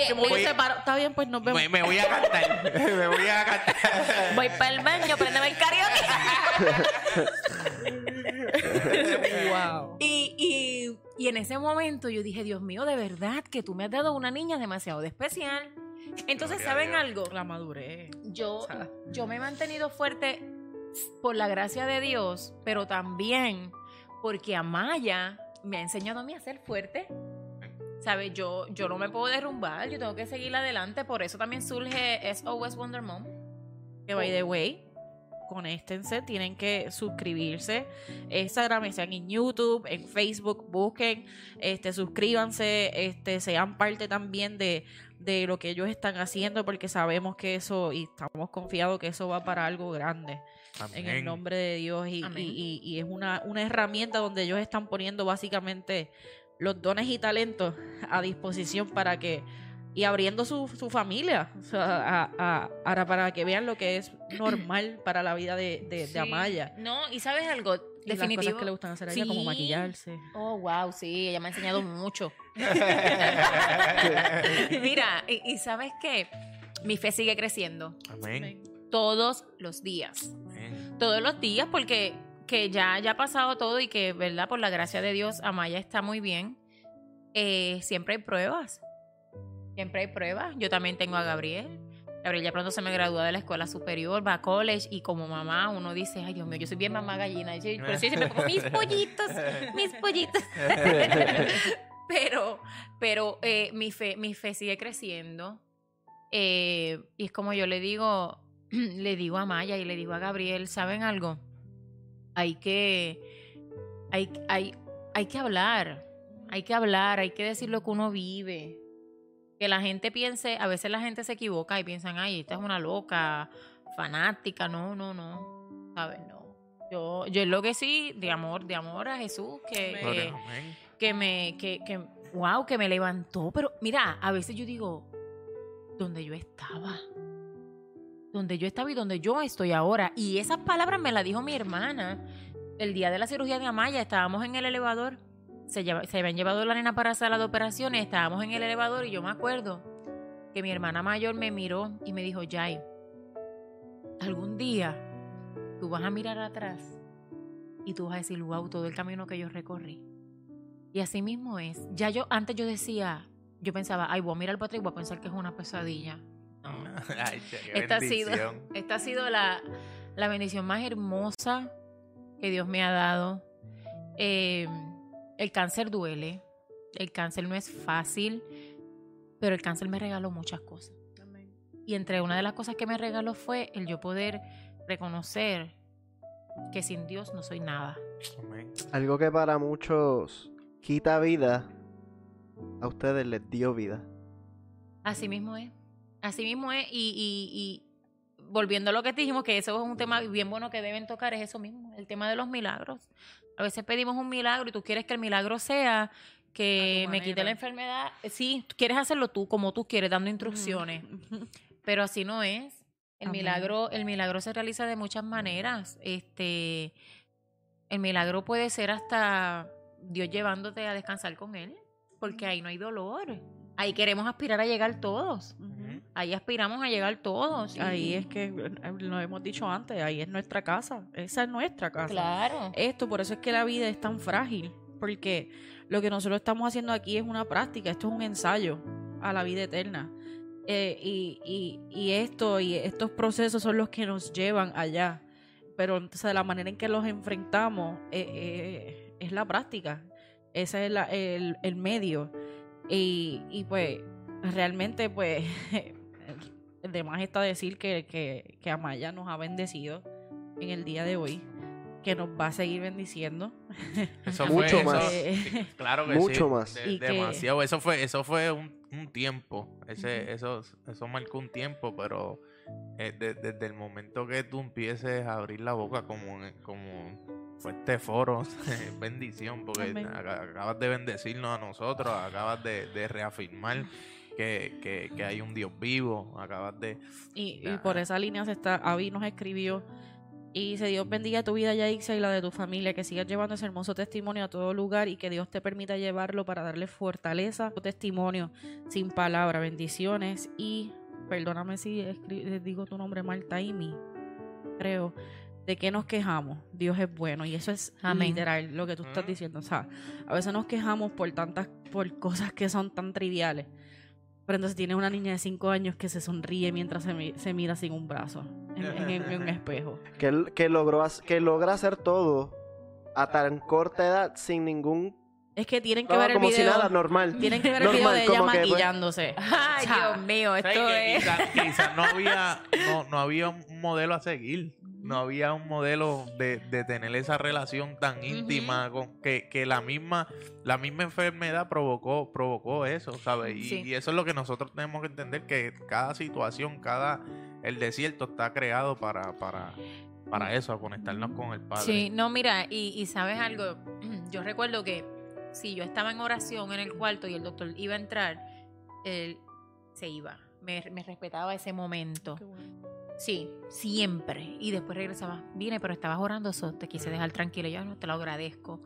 yo voy, separo, está bien, pues nos vemos. Me, me voy a cantar. Me voy a cantar. voy para el baño, préndeme el karaoke. wow. Y, y, y en ese momento yo dije, Dios mío, de verdad que tú me has dado una niña demasiado especial. Entonces, ¿saben algo? La madurez. Yo, O sea. yo me he mantenido fuerte por la gracia de Dios, pero también porque Amaya me ha enseñado a mí a ser fuerte. ¿Sabes? Yo, yo no me puedo derrumbar, yo tengo que seguir adelante. Por eso también surge SOS Wonder Mom. Que by the way, conéctense, tienen que suscribirse. Instagram, están en YouTube, en Facebook, busquen, este, suscríbanse, este, sean parte también de, de lo que ellos están haciendo, porque sabemos que eso, y estamos confiados que eso va para algo grande en el nombre de Dios y, y- y- y es una, una herramienta donde ellos están poniendo básicamente los dones y talentos a disposición para que y abriendo su, su familia o sea, a- a- ahora para que vean lo que es normal para la vida de, de. Amaya No, y sabes algo, y las cosas que le gustan hacer a ella como maquillarse Oh, wow, sí, ella me ha enseñado mucho. Mira, y, y sabes qué, mi fe sigue creciendo Amén. todos los días. Todos los días porque que ya, ha pasado todo y que, ¿verdad? Por la gracia de Dios, Amaya está muy bien. Eh, siempre hay pruebas. Siempre hay pruebas. Yo también tengo a Gabriel. Gabriel ya pronto se me gradúa de la escuela superior, va a college y como mamá uno dice, ay Dios mío, yo soy bien mamá gallina. Yo- Por eso yo siempre como mis pollitos, mis pollitos. pero, pero eh, mi fe, mi fe sigue creciendo. Eh, y es como yo le digo, le digo a Maya y le digo a Gabriel, ¿saben algo? Hay que, hay, hay, hay que hablar, hay que hablar, hay que decir lo que uno vive. Que la gente piense, a veces la gente se equivoca y piensan, ay, esta es una loca, fanática, no, no, no, ¿sabes? No. Yo, yo es lo que sí, de amor, de amor a Jesús, que, que, me, que, que, wow, que me levantó. Pero mira, a veces yo digo, donde yo estaba, donde yo estaba y donde yo estoy ahora. Y esas palabras me las dijo mi hermana. El día de la cirugía de Amaya, estábamos en el elevador. Se, lleva- se habían llevado la nena para sala de operaciones, estábamos en el elevador y yo me acuerdo que mi hermana mayor me miró y me dijo, Jai, algún día tú vas a mirar atrás y tú vas a decir, wow, todo el camino que yo recorrí. Y así mismo es. Ya yo, antes yo decía, yo pensaba, ay, voy a mirar para atrás y voy a pensar que es una pesadilla. Ay, che, Esta ha sido, esta ha sido la, la bendición más hermosa que Dios me ha dado. Eh, el cáncer duele. El cáncer no es fácil, pero el cáncer me regaló muchas cosas. Y entre una de las cosas que me regaló fue el yo poder reconocer que sin Dios no soy nada. Amén. Algo que para muchos quita vida, a ustedes les dio vida. Así mismo es. Así mismo es. Y, y, y volviendo a lo que te dijimos, que eso es un tema bien bueno que deben tocar, es eso mismo, el tema de los milagros. A veces pedimos un milagro y tú quieres que el milagro sea que me quite la enfermedad. Sí, tú quieres hacerlo tú como tú quieres, dando instrucciones. Pero así no es. El Amén. milagro, el milagro se realiza de muchas maneras. Este, el milagro puede ser hasta Dios llevándote a descansar con él, porque ahí no hay dolor. Ahí queremos aspirar a llegar todos. Ahí aspiramos a llegar todos. y- Ahí es que eh, lo hemos dicho antes, ahí es nuestra casa, esa es nuestra casa. Claro. Esto, por eso es que la vida es tan frágil, porque lo que nosotros estamos haciendo aquí es una práctica, esto es un ensayo a la vida eterna. Eh, y, y, y esto y estos procesos son los que nos llevan allá. Pero entonces, de la manera en que los enfrentamos eh, eh, es la práctica. Ese es la- el, el medio. Y, y pues realmente pues el demás está decir que, que, que Amaya nos ha bendecido en el día de hoy, que nos va a seguir bendiciendo. Eso Mucho fue, más. eso- Eh, claro que Mucho sí. más. de- Y que- demasiado. Eso fue, eso fue un, un tiempo. Ese, eso, eso marcó un tiempo, pero eh, de- desde el momento que tú empieces a abrir la boca como, como fue este foro, bendición, porque Amén. acabas de bendecirnos a nosotros, acabas de, de reafirmar que, que, que hay un Dios vivo, acabas de... Y, por esa línea se está, Avi nos escribió y dice Dios bendiga tu vida Yaixa y la de tu familia, que sigas llevando ese hermoso testimonio a todo lugar y que Dios te permita llevarlo para darle fortaleza, tu testimonio sin palabra, bendiciones y perdóname si digo tu nombre mal, Taimi, creo. ¿De qué nos quejamos? Dios es bueno y eso es Amén. literal lo que tú estás Mm. diciendo. O sea, a veces nos quejamos por tantas, por cosas que son tan triviales. Pero entonces tiene una niña de 5 años que se sonríe mientras se, mi- se mira sin un brazo en, en- en un espejo. Que, que, logró, que logra hacer todo a tan corta edad sin ningún... Es que tienen que ver el como si nada, normal. tienen que ver el video Normal, de ella pues, maquillándose. Ay, Dios mío, ¿Sabes esto es. Quizás quizás no había, no, no había un modelo a seguir. No había un modelo de, de tener esa relación tan íntima con que, que la misma la misma enfermedad provocó provocó eso, ¿sabes? Y, Sí. y eso es lo que nosotros tenemos que entender que cada situación, cada el desierto está creado para para para eso, a conectarnos con el Padre. Sí, no, mira, y, y sabes algo, yo recuerdo que si yo estaba en oración en el cuarto y el doctor iba a entrar, él se iba, me, me respetaba ese momento. Sí, siempre. Y después regresaba, vine, pero estabas orando, eso te quise dejar tranquilo. Yo no te lo agradezco.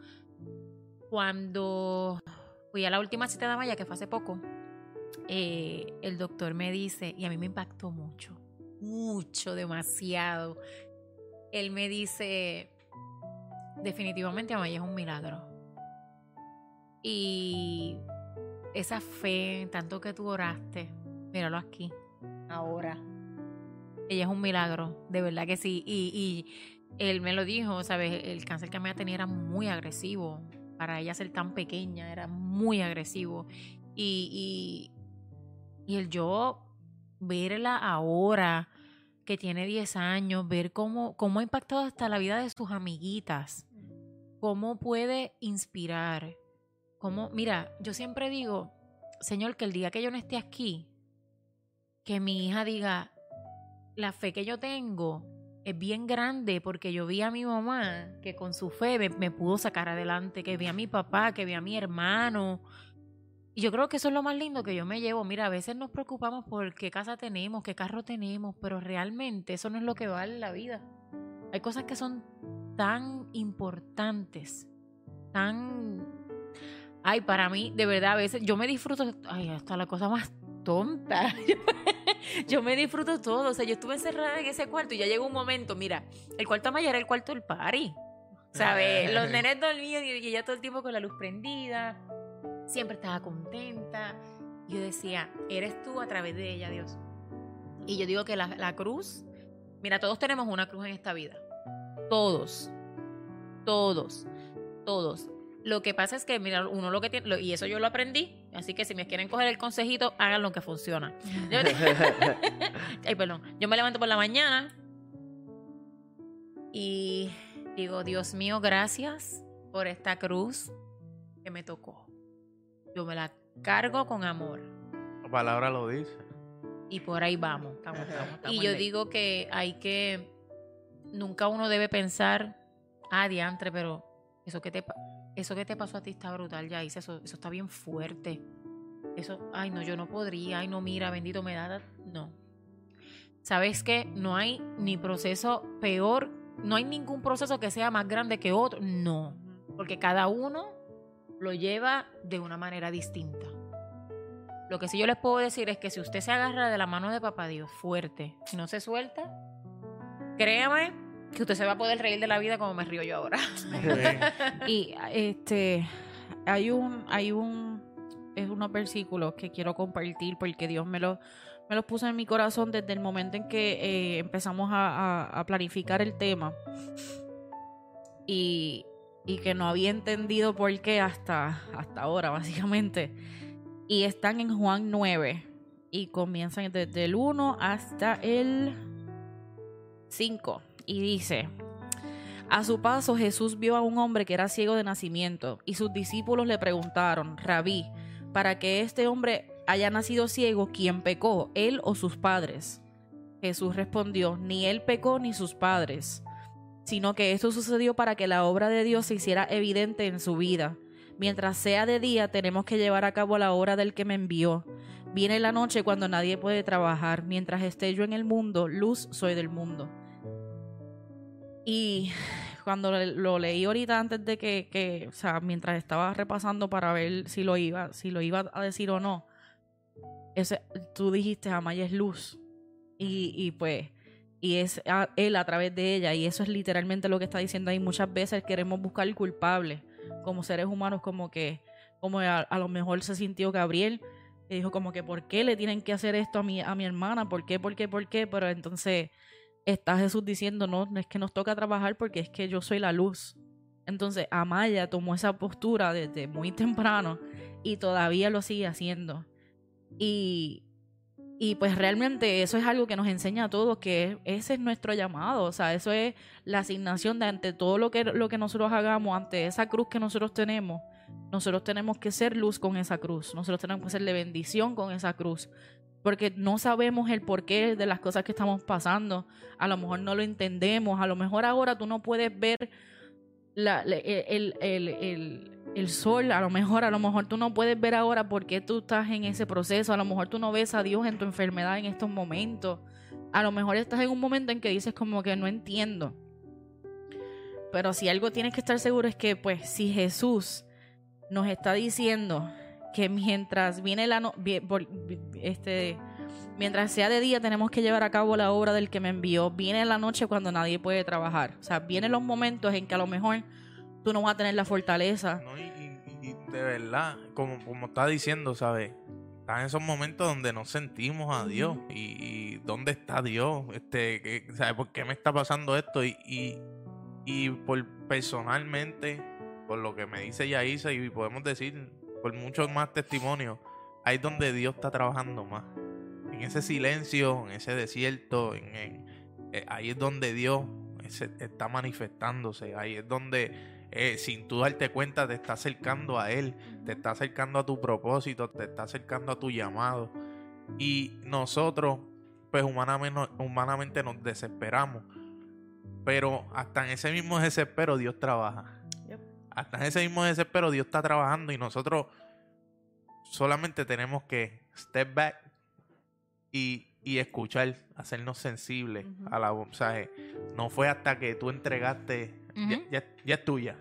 Cuando fui a la última cita de Maya, que fue hace poco, eh, el doctor me dice, y a mí me impactó mucho, mucho, demasiado. Él me dice, definitivamente Amaya es un milagro. Y esa fe, tanto que tú oraste, míralo aquí, ahora. Ella es un milagro, de verdad que sí. Y, y él me lo dijo, ¿sabes? El cáncer que Amaya tenía era muy agresivo. Para ella ser tan pequeña, era muy agresivo. Y, y, y el yo verla ahora, que tiene 10 años, ver cómo, cómo ha impactado hasta la vida de sus amiguitas, cómo puede inspirar, cómo, mira, yo siempre digo, Señor, que el día que yo no esté aquí, que mi hija diga, la fe que yo tengo es bien grande porque yo vi a mi mamá que con su fe me, pudo sacar adelante, que vi a mi papá, que vi a mi hermano. Y yo creo que eso es lo más lindo que yo me llevo. Mira, a veces nos preocupamos por qué casa tenemos, qué carro tenemos, pero realmente eso no es lo que vale la vida. Hay cosas que son tan importantes, tan... Ay, para mí, de verdad, a veces yo me disfruto, ay, hasta la cosa más tonta. yo me disfruto todo. O sea, yo estuve encerrada en ese cuarto y ya llegó un momento, mira, el cuarto Maya era el cuarto del party. ¿Sabes? Los nenes dormidos y ella todo el tiempo con la luz prendida. Siempre estaba contenta. Yo decía, eres tú a través de ella, Dios. Y yo digo que la, la cruz, mira, todos tenemos una cruz en esta vida. Todos. Todos. Todos. Lo que pasa es que, mira, uno lo que tiene, lo- y eso yo lo aprendí, así que si me quieren coger el consejito, hagan lo que funciona. Ay, perdón. Yo me levanto por la mañana y digo, Dios mío, gracias por esta cruz que me tocó. Yo me la cargo con amor La palabra lo dice. y por ahí vamos. Estamos, estamos, estamos Y yo ley. digo que hay que, nunca uno debe pensar, ah, diantre, pero eso que te, pa- eso que te pasó a ti está brutal, ya hice eso, eso está bien fuerte. Eso, ay, no, yo no podría, ay, no, mira, bendito me da, no. ¿Sabes qué? No hay ni proceso peor, no hay ningún proceso que sea más grande que otro, no. Porque cada uno lo lleva de una manera distinta. Lo que sí yo les puedo decir es que si usted se agarra de la mano de papá Dios fuerte y no se suelta, créame que usted se va a poder reír de la vida como me río yo ahora. Y este hay un hay un es unos versículos que quiero compartir porque Dios me lo me los puso en mi corazón desde el momento en que eh, empezamos a, a- a planificar el tema. Y, y que no había entendido por qué hasta, hasta ahora básicamente. Y están en Juan 9 y comienzan desde el 1 hasta el 5 y dice a su paso Jesús vio a un hombre que era ciego de nacimiento y sus discípulos le preguntaron, Rabí, para que este hombre haya nacido ciego, ¿quién pecó, él o sus padres? Jesús respondió, ni él pecó ni sus padres, sino que esto sucedió para que la obra de Dios se hiciera evidente en su vida. Mientras sea de día tenemos que llevar a cabo la obra del que me envió. Viene la noche cuando nadie puede trabajar. Mientras esté yo en el mundo, luz soy del mundo. Y cuando lo leí ahorita antes de que, o sea, mientras estaba repasando para ver si lo iba, si lo iba a decir o no, ese, tú dijiste Amaya es luz. Y, y pues, y es él a través de ella. Y eso es literalmente lo que está diciendo ahí. Muchas veces queremos buscar el culpable como seres humanos, como que, como a, a lo mejor se sintió Gabriel, que dijo como que, ¿por qué le tienen que hacer esto a mi, a mi hermana? ¿Por qué? ¿Por qué? ¿Por qué? Pero entonces está Jesús diciendo, no, no es que nos toca trabajar porque es que yo soy la luz. Entonces Amaya tomó esa postura desde muy temprano y todavía lo sigue haciendo. Y, Y pues realmente eso es algo que nos enseña a todos, que ese es nuestro llamado, o sea, eso es la asignación de ante todo lo que, lo que nosotros hagamos, ante esa cruz que nosotros tenemos, nosotros tenemos que ser luz con esa cruz, nosotros tenemos que ser de bendición con esa cruz, porque no sabemos el porqué de las cosas que estamos pasando, a lo mejor no lo entendemos, a lo mejor ahora tú no puedes ver el, el- el- el sol, a lo mejor, a lo mejor tú no puedes ver ahora por qué tú estás en ese proceso, a lo mejor tú no ves a Dios en tu enfermedad en estos momentos, a lo mejor estás en un momento en que dices como que no entiendo. Pero si algo tienes que estar seguro es que pues si Jesús nos está diciendo que mientras viene la no- este mientras sea de día tenemos que llevar a cabo la obra del que me envió. Viene la noche cuando nadie puede trabajar. O sea, vienen los momentos en que a lo mejor tú no vas a tener la fortaleza. No, y, y- y de verdad, como, como está diciendo, ¿sabes? Están esos momentos donde no sentimos a Dios. Y, y dónde está Dios? Este, ¿Sabes por qué me está pasando esto? Y, y, y por personalmente, por lo que me dice Yaisa, y podemos decir por muchos más testimonios, ahí es donde Dios está trabajando más. En ese silencio, en ese desierto, en, eh, ahí es donde Dios está manifestándose. Ahí es donde eh, sin tú darte cuenta te está acercando a Él, te está acercando a tu propósito, te está acercando a tu llamado. Y nosotros, pues humanamente, humanamente nos desesperamos. Pero hasta en ese mismo desespero Dios trabaja. Hasta en ese mismo desespero Dios está trabajando y nosotros solamente tenemos que step back y, y escuchar, hacernos sensibles a la voz. O sea, eh, no fue hasta que tú entregaste, ya, ya- ya es tuya.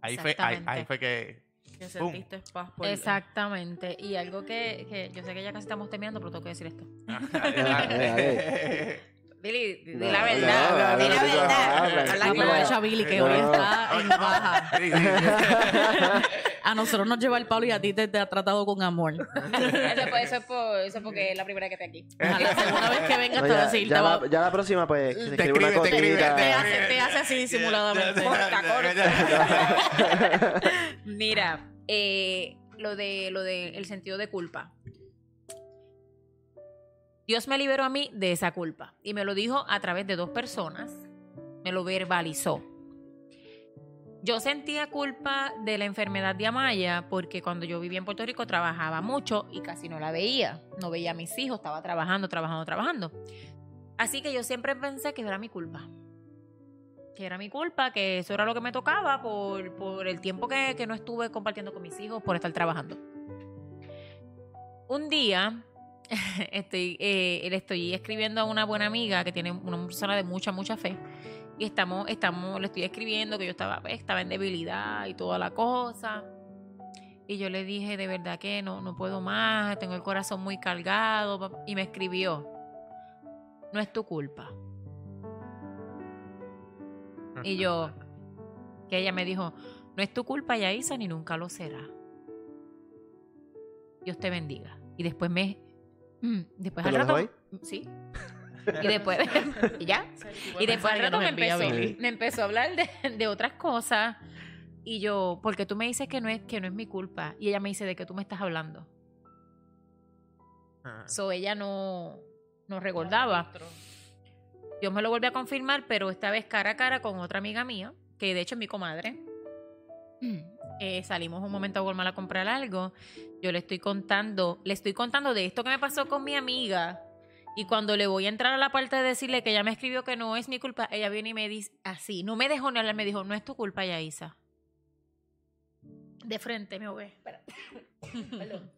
Ahí fue, ahí, fue que... Que sentiste paz por Exactamente. Y algo que, que yo sé que ya casi estamos terminando, pero tengo que decir esto. Billy, di la verdad. di la verdad. claro. Aprovecha Billy que hoy está en baja. A nosotros nos lleva el palo y a ti te, te ha tratado con amor. Eso, fue- eso es por- eso es porque es la primera que estoy aquí. A la segunda vez que vengas No, te va a ya, decir, ya te, va- la, ya la próxima, pues, Te escribe una te escribe, te te hace, te hace así disimuladamente. Corta, corta. Mira, eh, lo de lo de el sentido de culpa. Dios me liberó a mí de esa culpa y me lo dijo a través de dos personas. Me lo verbalizó. Yo sentía culpa de la enfermedad de Amaya porque cuando yo vivía en Puerto Rico trabajaba mucho y casi no la veía. No veía a mis hijos, estaba trabajando, trabajando, trabajando. Así que yo siempre pensé que era mi culpa que era mi culpa, que eso era lo que me tocaba por, por el tiempo que, que no estuve compartiendo con mis hijos, por estar trabajando. Un día estoy, eh, le estoy escribiendo a una buena amiga que tiene una persona de mucha, mucha fe. Y estamos, estamos, le estoy escribiendo que yo estaba, pues, estaba en debilidad y toda la cosa. Y yo le dije, de verdad que no, no puedo más, tengo el corazón muy cargado. Y me escribió, no es tu culpa. Y yo, que ella me dijo, no es tu culpa, Yaisa, ni nunca lo será. Dios te bendiga. Y después me... mm, después ¿Te al rato... Sí. Y después... y ya. Y después al rato me empezó, me empezó a hablar de, de otras cosas. Y yo, porque tú me dices que no, es, que no es mi culpa. Y ella me dice, ¿de qué tú me estás hablando? Ajá. So ella no, no recordaba. Dios me lo volvió a confirmar, pero esta vez cara a cara con otra amiga mía, que de hecho es mi comadre. Eh, salimos un momento a Walmart a comprar algo. Yo le estoy contando, le estoy contando de esto que me pasó con mi amiga. Y cuando le voy a entrar a la parte de decirle que ella me escribió que no es mi culpa, ella viene y me dice así, no me dejó ni hablar, me dijo, no es tu culpa, Yaisa. De frente me ve. Perdón.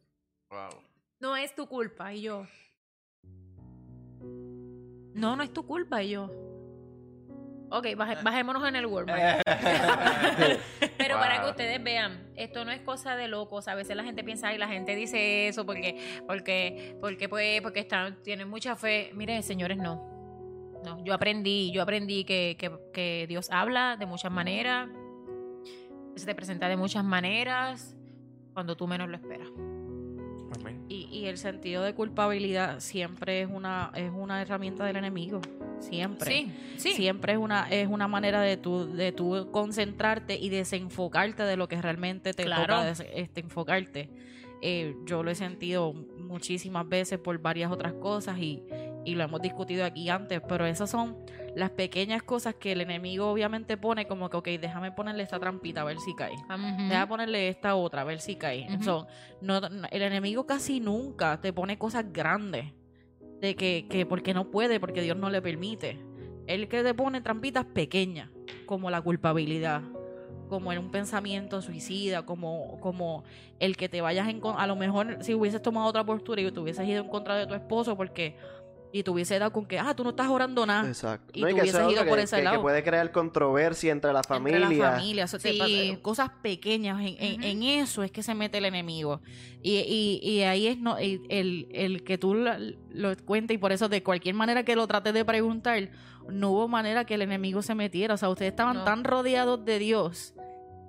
Wow. No es tu culpa. Y yo. No, no es tu culpa. Y yo. Ok, baje- bajémonos en el Walmart. Pero para que ustedes vean, esto no es cosa de locos. A veces la gente piensa, y la gente dice eso porque, porque, porque, pues, porque están, tienen mucha fe. Miren, señores, no. No, yo aprendí, yo aprendí que, que, que Dios habla de muchas maneras, se te presenta de muchas maneras, cuando tú menos lo esperas. Amén. Y, y el sentido de culpabilidad siempre es una, es una herramienta del enemigo. Siempre. Sí, sí. Siempre es una, es una manera de tú, de tú concentrarte y desenfocarte de lo que realmente te Claro. toca este, enfocarte. eh, yo lo he sentido muchísimas veces por varias otras cosas y, y lo hemos discutido aquí antes, pero esas son las pequeñas cosas que el enemigo obviamente pone como que, ok, déjame ponerle esta trampita a ver si cae. Ujú. Déjame ponerle esta otra a ver si cae. So, no, no- el enemigo casi nunca te pone cosas grandes de que, que porque no puede, porque Dios no le permite. Él que te pone trampitas pequeñas, como la culpabilidad, como en un pensamiento suicida, como, como el que te vayas en a lo mejor si hubieses tomado otra postura y te hubieses ido en contra de tu esposo porque y te hubiese dado con que, ah, tú no estás orando nada. Exacto. Y No, tú que hubieses ido por que, ese que- que lado. puede crear controversia entre la familia. Entre la familia, eso te Sí. cosas pequeñas, en, en- en eso es que se mete el enemigo. Y, y, y ahí es no, el, el, el que tú lo, lo cuentes y por eso de cualquier manera que lo trates de preguntar, no hubo manera que el enemigo se metiera. O sea, ustedes estaban No. tan rodeados de Dios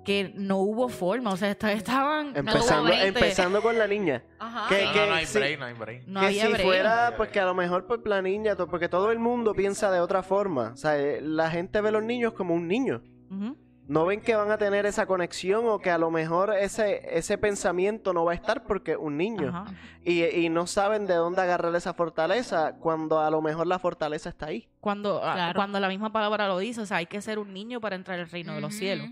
que no hubo forma. O sea, esta- estaban... Empezando, con la niña. Ajá. que- No, que- no, no hay sí. break, no hay break. No que había si break. fuera, pues que a lo mejor pues la niña, porque todo el mundo piensa de otra forma. O sea, eh, la gente ve a los niños como un niño. No ven que van a tener esa conexión o que a lo mejor ese, ese pensamiento no va a estar porque es un niño. Ajá. Y, y no saben de dónde agarrar esa fortaleza cuando a lo mejor la fortaleza está ahí. Cuando, ah, Claro. cuando la misma palabra lo dice, o sea, hay que ser un niño para entrar al reino de los cielos.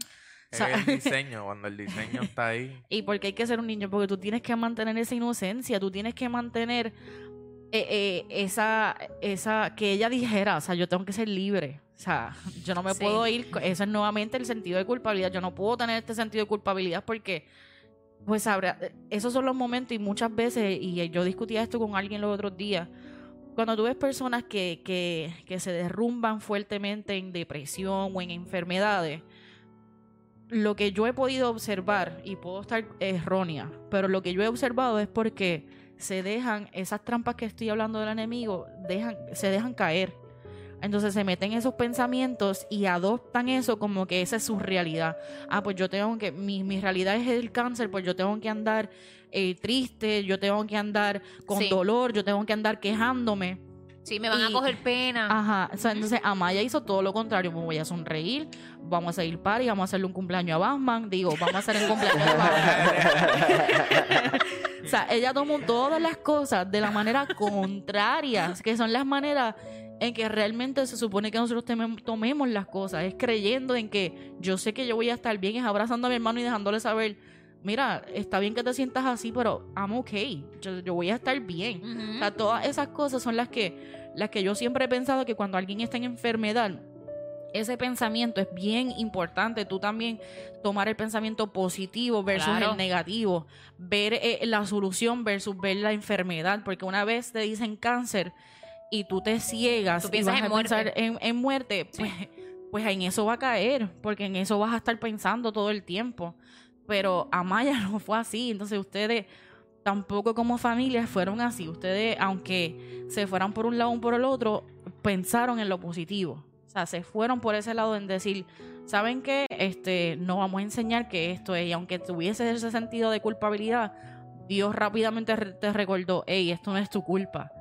O Es sea, el diseño, cuando el diseño está ahí. ¿Y por qué hay que ser un niño? Porque tú tienes que mantener esa inocencia, tú tienes que mantener eh, eh, esa, esa, que ella dijera, o sea, yo tengo que ser libre. O sea, yo no me Sí. puedo ir, eso es nuevamente el sentido de culpabilidad, yo no puedo tener este sentido de culpabilidad porque, pues, habrá, esos son los momentos y muchas veces, y yo discutía esto con alguien los otros días, cuando tú ves personas que, que, que se derrumban fuertemente en depresión o en enfermedades, lo que yo he podido observar, y puedo estar errónea, pero lo que yo he observado es porque se dejan, esas trampas que estoy hablando del enemigo, dejan, se dejan caer. Entonces se meten esos pensamientos y adoptan eso como que esa es su realidad. Ah, pues yo tengo que, mi, mi realidad es el cáncer, pues yo tengo que andar eh, triste, yo tengo que andar con Sí. dolor, yo tengo que andar quejándome. Sí, me van a coger pena. Ajá, o sea, entonces Amaya hizo todo lo contrario, me voy a sonreír, vamos a ir party, vamos a hacerle un cumpleaños a Batman, digo, vamos a hacer el cumpleaños a Batman. o sea, ella tomó todas las cosas de la manera contraria, que son las maneras en que realmente se supone que nosotros tomemos las cosas, es creyendo en que yo sé que yo voy a estar bien, es abrazando a mi hermano y dejándole saber, mira, está bien que te sientas así, pero I'm okay, yo, yo voy a estar bien. O sea, todas esas cosas son las que, las que yo siempre he pensado que cuando alguien está en enfermedad, ese pensamiento es bien importante. Tú también tomar el pensamiento positivo versus Claro. el negativo. Ver eh, la solución versus ver la enfermedad. Porque una vez te dicen cáncer y tú te ciegas Tú y piensas vas en a muerte. pensar en, en muerte, pues, pues en eso va a caer. Porque en eso vas a estar pensando todo el tiempo. Pero Amaya no fue así. Entonces ustedes tampoco como familia fueron así. Ustedes, aunque se fueran por un lado o por el otro, pensaron en lo positivo. O sea, se fueron por ese lado en decir, ¿saben qué? Este, no vamos a enseñar que esto es. Y aunque tuviese ese sentido de culpabilidad, Dios rápidamente te recordó, hey, esto no es tu culpa.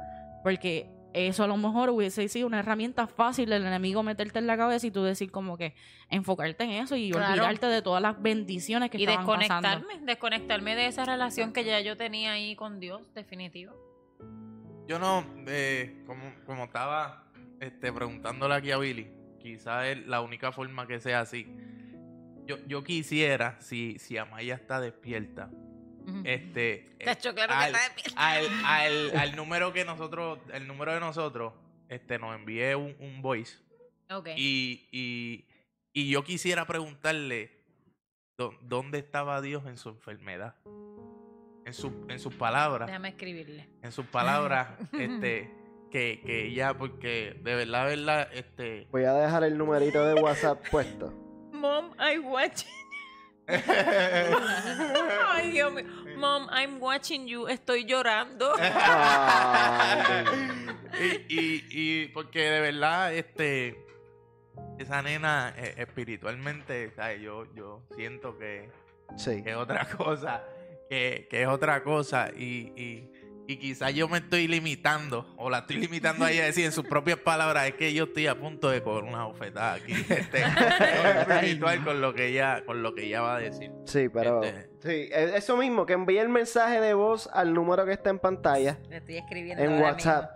Porque eso a lo mejor hubiese sido una herramienta fácil del enemigo meterte en la cabeza y tú decir como que enfocarte en eso y Claro. olvidarte de todas las bendiciones que y estaban pasando. desconectarme, desconectarme de esa relación que ya yo tenía ahí con Dios, definitivo. Yo no, eh, como, como estaba este, preguntándole aquí a Billy, quizás es la única forma que sea así. Yo, yo quisiera, si, si Amaya está despierta. Este, Tacho, claro que al, está despierta. al, al- al número que nosotros, el número de nosotros, este, nos envíe un, un voice Ok. y, y, y yo quisiera preguntarle dó- dónde estaba Dios en su enfermedad, en, su, en sus palabras Déjame escribirle. en sus palabras, este, que, que ella, porque de verdad, de verdad, este, Voy a dejar el numerito de WhatsApp puesto. Mom, I watch. Ay, Dios mío. Mom, I'm watching you. Estoy llorando. Y, y, y porque de verdad, este, esa nena eh, espiritualmente, ¿sabes? Yo, yo siento que, Sí. que es otra cosa, que, que es otra cosa, y, y, y quizás yo me estoy limitando, o la estoy limitando a ella a decir en sus propias palabras, es que yo estoy a punto de coger una bofetada aquí, este, espiritual con lo que ella, con lo que ella va a decir. Sí, pero... Este- Sí, e- eso mismo, que envíe el mensaje de voz al número que está en pantalla, Le estoy escribiendo en ahora WhatsApp.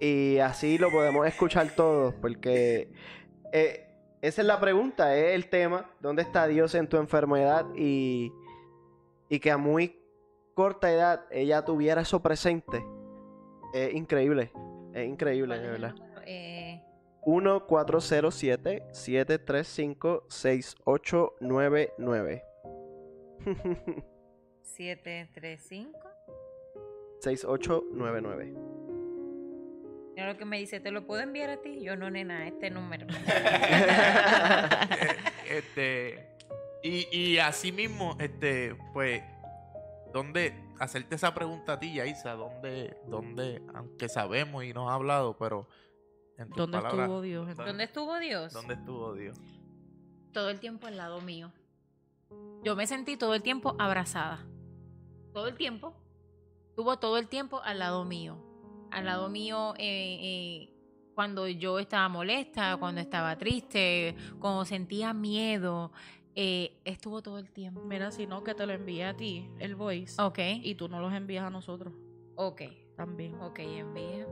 Y así lo podemos escuchar todos, porque eh, esa es la pregunta, es el tema, ¿dónde está Dios en tu enfermedad? Y, y que a muy corta edad ella tuviera eso presente. Es increíble, es increíble, ¿Cuál de verdad. Eh, 1-407-735-6899. 735. 6899. Mira lo que me dice, ¿te lo puedo enviar a ti? Yo no, nena, este número. este y, y así mismo, este, pues, ¿dónde hacerte esa pregunta a ti, Yaisa? ¿Dónde, dónde, aunque sabemos y nos ha hablado, pero en tus ¿Dónde palabras, estuvo Dios? ¿Dónde estuvo Dios? ¿Dónde estuvo Dios? Todo el tiempo al lado mío. Yo me sentí todo el tiempo abrazada. Todo el tiempo. Estuvo todo el tiempo al lado mío. Al lado mío eh, eh, cuando yo estaba molesta, cuando estaba triste, cuando sentía miedo. Eh, estuvo todo el tiempo. Mira, si no, que te lo envíe a ti, el voice. Ok, Y tú no los envías a nosotros ok, también. ok, envía.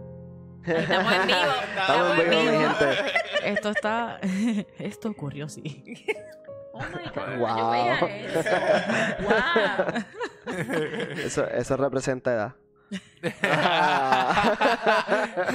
Estamos en vivo. Estamos en vivo, mi gente. Esto está. Esto ocurrió, sí. Oh my God, Wow. yo veía eso. Wow. Eso, eso representa edad.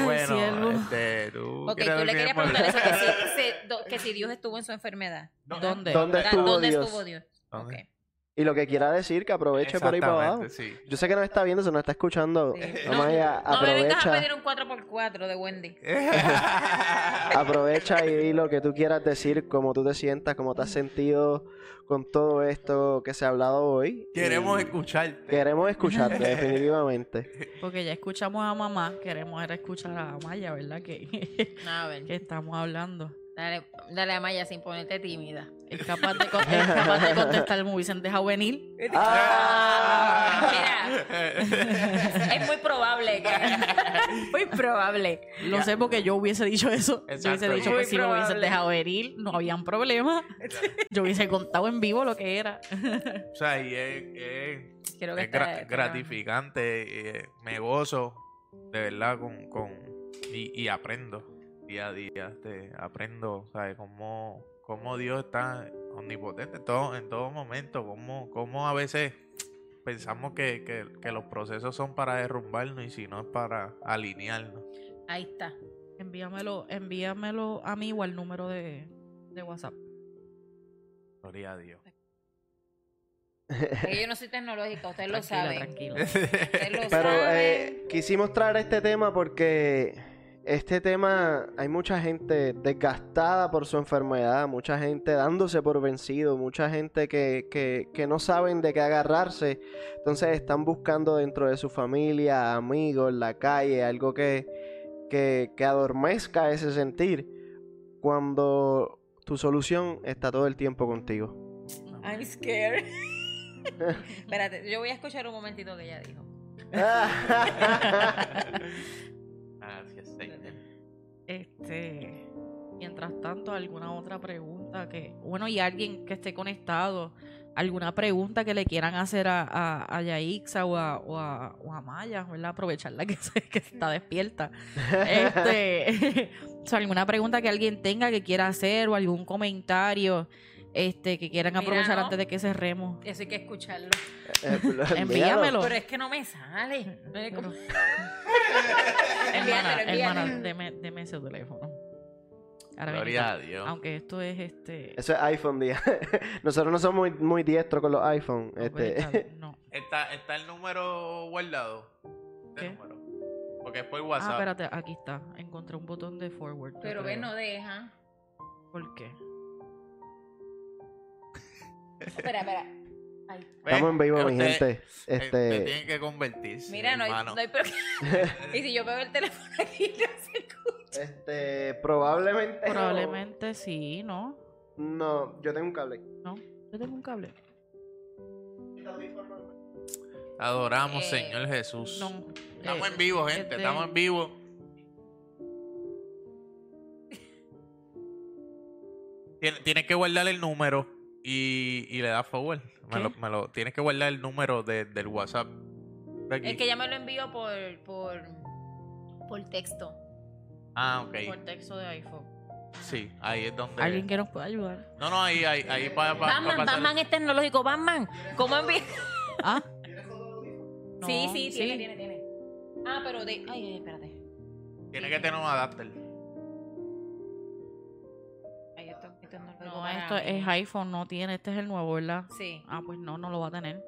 bueno, este, tú, Ok, le preguntar eso, que si, se- do- que si Dios estuvo en su enfermedad. ¿Dónde? ¿Dónde estuvo ¿Dónde Dios? estuvo Dios? ¿Dónde? Y lo que quiera decir, que aproveche por ahí para abajo. Sí. Yo sé que nos está viendo, se nos está escuchando. Sí. No, no me vengas a pedir un 4x4 de Wendy. aprovecha y di lo que tú quieras decir, cómo tú te sientas, cómo te has sentido con todo esto que se ha hablado hoy. Queremos Y escucharte. Queremos escucharte, definitivamente. Porque ya escuchamos a mamá, queremos escuchar a Maya, ¿verdad? Que, A ver, que estamos hablando. Dale, dale a Maya sin ponerte tímida. Es capaz de, con- es capaz de contestar, me hubiesen dejado venir. Ah. Mira, es muy probable. que- muy probable. Lo sé porque yo hubiese dicho eso. Exacto. Yo hubiese dicho Muy que si me hubiesen probable. dejado venir, no habían problema. Yo hubiese contado en vivo lo que era. O sea, y es, es- Creo que es está- gra- está- gratificante. eh, me gozo, de verdad, con, con y, y aprendo día a día. este, aprendo, ¿sabes? Cómo, cómo Dios está omnipotente en todo, en todo momento. Cómo, cómo a veces pensamos que, que, que los procesos son para derrumbarnos y si no es para alinearnos. Ahí está. Envíamelo, envíamelo a mí o al número de, de WhatsApp. Gloria a Dios. Yo no soy tecnológica, ustedes lo Tranquila, saben. tranquila. Ustedes lo Pero saben. eh, quisimos traer este tema porque este tema hay mucha gente desgastada por su enfermedad, mucha gente dándose por vencido, mucha gente que, que, que no saben de qué agarrarse, entonces están buscando dentro de su familia, amigos, en la calle, algo que, que, que adormezca ese sentir cuando tu solución está todo el tiempo contigo. I'm scared. Espérate, yo voy a escuchar un momentito que ella dijo. Gracias, Señor. Este, mientras tanto, alguna otra pregunta que, bueno, y alguien que esté conectado, alguna pregunta que le quieran hacer a, a, a Yaixa o a, o, a, o a Maya, ¿verdad? Aprovecharla que, se- que está despierta. Este, o sea, alguna pregunta que alguien tenga que quiera hacer o algún comentario este que quieran Mira, aprovechar ¿no? antes de que cerremos. Eso hay que escucharlo. Eh, pues, Envíamelo. Pero es que no me sale. No es como- Hermana, hermana, deme, deme ese teléfono. Ahora Gloria a Dios. Aunque esto es este. Eso es iPhone, día. Nosotros no somos muy, muy diestros con los iPhone. no, Este, ¿verdad? no. ¿Está, ¿Está el número guardado? ¿Este ¿Qué? número? Porque es por Ah, WhatsApp. espérate, aquí está. Encontré un botón de forward. Pero ve, creo. no deja. ¿Por qué? Espera, espera. Estamos en vivo, mi usted- gente. Usted Este, tiene que convertirse. Mira, no hay, no hay Y si yo veo el teléfono aquí, no se escucha. este, probablemente. no. Probablemente sí, ¿no? No, yo tengo un cable. No. Yo tengo un cable. Adoramos, Eh, Señor Jesús. No, Estamos eh, en vivo, gente. este- Estamos en vivo. Tien- Tienes que guardar el número y, y le das forward. Me lo, me lo- tienes que guardar el número de- del WhatsApp. de aquí. Es que ya me lo envío por, por, por texto. Ah, ok. Por texto de iPhone. Sí, ahí es donde. Alguien que nos pueda ayudar. No, no, ahí, ahí, ahí para Batman, Batman es tecnológico. Batman, ¿cómo envío? Ah. sí, No, sí, tiene, tiene, tiene. Ah, pero de. Ay, ay, espérate. Tiene que tener un adapter. No, esto mí. es iPhone, no tiene. Este es el nuevo, ¿verdad? Sí. Ah, pues no, no lo va a tener.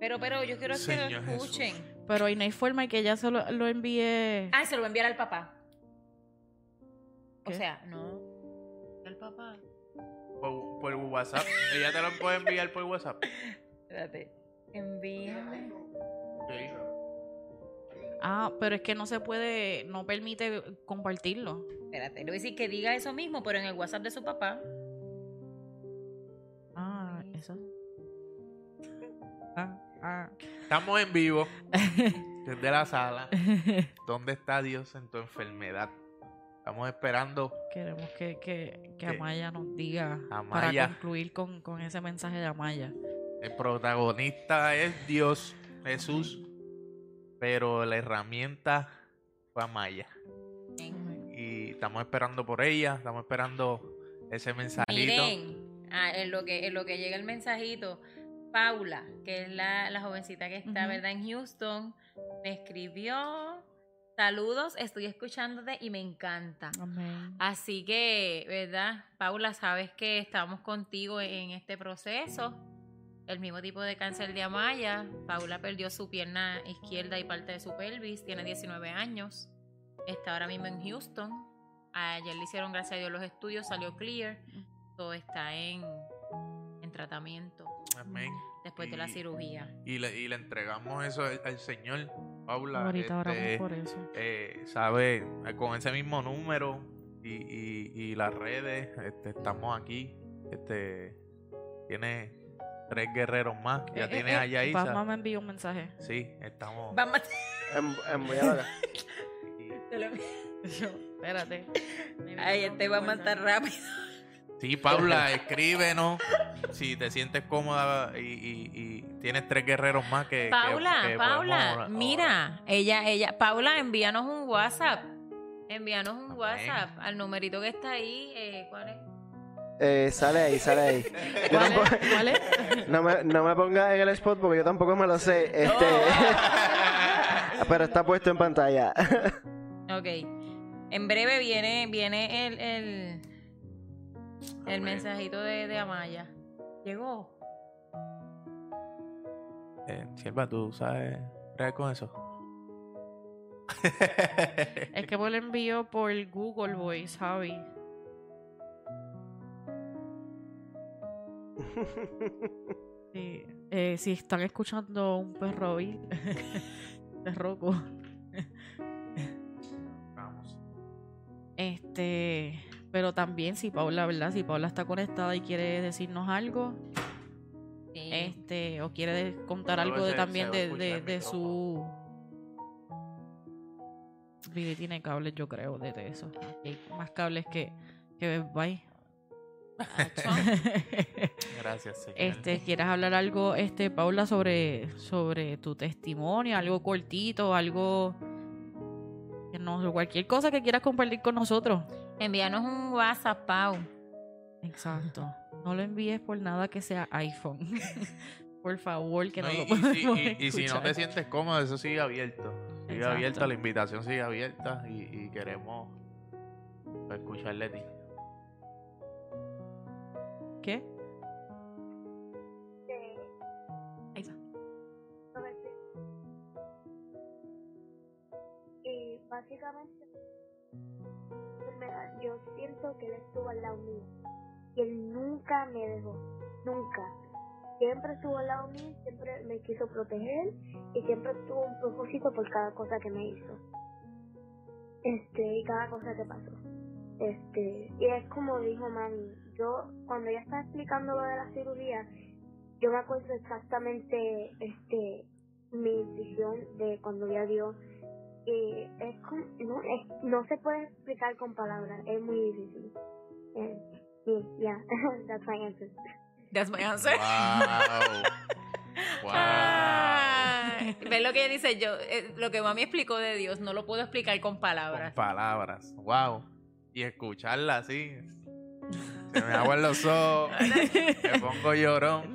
Pero, pero yo quiero que lo Jesús. escuchen. Pero y no hay forma de que ya se lo, lo envíe. Ah, se lo va a enviar al papá. O sea, no. Al papá. Por, por WhatsApp. Ella te lo puede enviar por WhatsApp. Espérate. Envíame. Sí. Ah, pero es que no se puede, no permite compartirlo. Espérate, le voy a decir que diga eso mismo, pero en el WhatsApp de su papá. Ah, eso. Ah, ah. Estamos en vivo. Desde la sala. ¿Dónde está Dios en tu enfermedad? Estamos esperando. Queremos que, que, que. Amaya nos diga Amaya. para concluir con, con ese mensaje de Amaya. El protagonista es Dios, Jesús. Pero la herramienta fue Amaya. Y estamos esperando por ella. Estamos esperando ese mensajito. Miren, ah, en, lo que, en lo que llega el mensajito, Paula, que es la, la jovencita que está. ¿verdad? En Houston, me escribió. Saludos, estoy escuchándote y me encanta. Amén. Así que, ¿verdad? Paula, sabes que estamos contigo en este proceso. El mismo tipo de cáncer de Amaya. Paula perdió su pierna izquierda y parte de su pelvis. Tiene 19 años. Está ahora mismo en Houston. Ayer le hicieron, gracias a Dios, los estudios. Salió clear. Todo está en, en tratamiento Amén. después de la cirugía. Y le, y le entregamos eso al, al Señor. Paula. Ahorita oramos este, por eso. eh, sabe, con ese mismo número y, y, y las redes, este, estamos aquí. Este, tiene tres guerreros más. Ya Eh, eh, a eh, Yaisa. Batman me envió un mensaje. Sí, estamos. Vamos. Em-. Yo, espérate. Ay, este va a matar rápido. Sí, Paula, escríbenos. Si te sientes cómoda y, y- y tienes tres guerreros más que. Paula, que Paula, mira, ella, ella, Paula, envíanos un WhatsApp. Envíanos un Amén. WhatsApp al numerito que está ahí. Eh, ¿Cuál es? Eh, sale ahí, sale ahí. Yo ¿Cuál tampoco- es? ¿Cuál es? no, me, no me pongas en el spot porque yo tampoco me lo sé. Este, pero está puesto en pantalla. Ok. En breve viene, viene el, el, mensajito de, de Amaya. Llegó. Eh, Sierva, ¿tú sabes bregar con eso? Es que me lo envió por Google Voice, Javi. Sí, eh, si están escuchando un perro y perroco, Vamos. este, pero también si Paula, ¿verdad? Si Paula está conectada y quiere decirnos algo, Sí. este, o quiere de- contar algo de, también de, de, el de su Vivi tiene cables, yo creo, de, de eso. Hay más cables que, que Best Buy. Gracias, Señor. Este, ¿quieres hablar algo, este, Paula, sobre, sobre tu testimonio? Algo cortito, algo que no, cualquier cosa que quieras compartir con nosotros. Envíanos un WhatsApp, Pau. Exacto. No lo envíes por nada que sea iPhone. por favor, que no, No, y, lo podemos y- y si no te sientes cómodo, eso sigue abierto. Sigue Exacto. abierta, la invitación sigue abierta y, y queremos escucharle de ti. ¿Qué? Ahí está. Y básicamente, yo siento que él estuvo al lado mío. Y él nunca me dejó. Nunca. Siempre estuvo al lado mío, siempre me quiso proteger y siempre tuvo un propósito por cada cosa que me hizo. Este, y cada cosa que pasó. Este, y es como dijo mami, yo cuando ella estaba explicando lo de la cirugía, yo me acuerdo exactamente este mi visión de cuando vi a Dios y es como, no, es, no se puede explicar con palabras, es muy difícil. Eh, sí, yeah, that's my answer. That's my answer. Wow. wow. Ah, ¿Ves lo que dice yo? Eh, lo que mami explicó de Dios, no lo puedo explicar con Con palabras. palabras. Wow. Y escucharla así. Se me aguan los ojos. Me pongo llorón.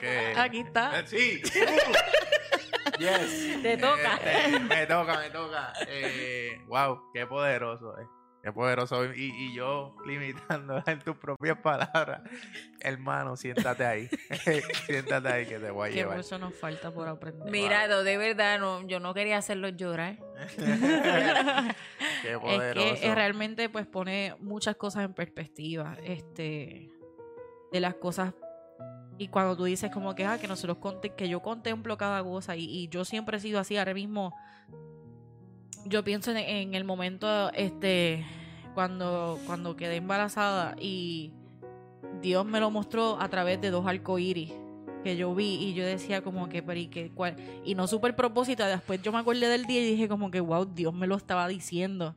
Que- Aquí está. Eh, Sí. yes. Te toca. Este, me toca, me toca. Eh, wow, qué poderoso, eh. Qué poderoso. Y, y yo limitando en tus propias palabras. Hermano, siéntate ahí. siéntate ahí que te voy a Que llevar. mucho nos falta por aprender. Mira, de verdad, no, yo no quería hacerlo llorar. qué es poderoso. que eh, realmente pues pone muchas cosas en perspectiva este de las cosas y cuando tú dices como que ah que nosotros conte que yo contemplo cada cosa y, y yo siempre he sido así ahora mismo yo pienso en, en el momento este cuando cuando quedé embarazada y Dios me lo mostró a través de dos arcoíris que yo vi y yo decía como que pero y que cuál y no supe el propósito después yo me acordé del día y dije como que wow Dios me lo estaba diciendo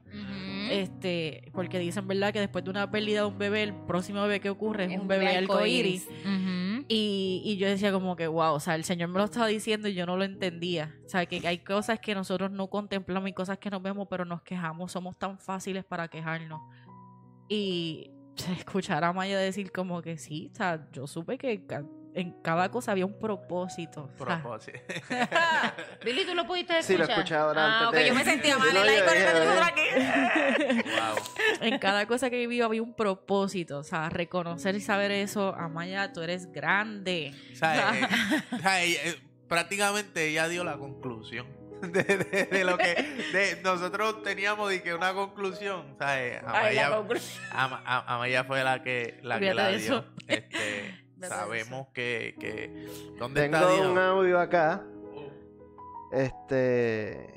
este, porque dicen, ¿verdad? Que después de una pérdida de un bebé, el próximo bebé que ocurre es, un bebé arcoíris. Ujú. Y, y yo decía como que, wow, o sea, el Señor me lo estaba diciendo y yo no lo entendía. O sea, que hay cosas que nosotros no contemplamos y cosas que nos vemos, pero nos quejamos, somos tan fáciles para quejarnos. Y escuchar a Maya decir como que sí, o sea, yo supe que en cada cosa había un propósito. Propósito. Billy, ¿tú lo pudiste Sí, lo escuchar? he escuchado Ah, antes de- yo me sentía mal. Dije. nosotros aquí. wow. en cada cosa que vivió había un propósito. O sea, reconocer y saber eso, Amaya, tú eres grande. O sea, eh, o sea, ella, eh, prácticamente ella dio la conclusión de, de- de lo que de- nosotros teníamos y que una conclusión. O sea, eh, Ay, la Amaya, conclusión. Ama- A- Amaya fue la que la, que la dio. eso. Este, sabemos que, que ¿dónde Tengo está Dios? un audio acá. Este.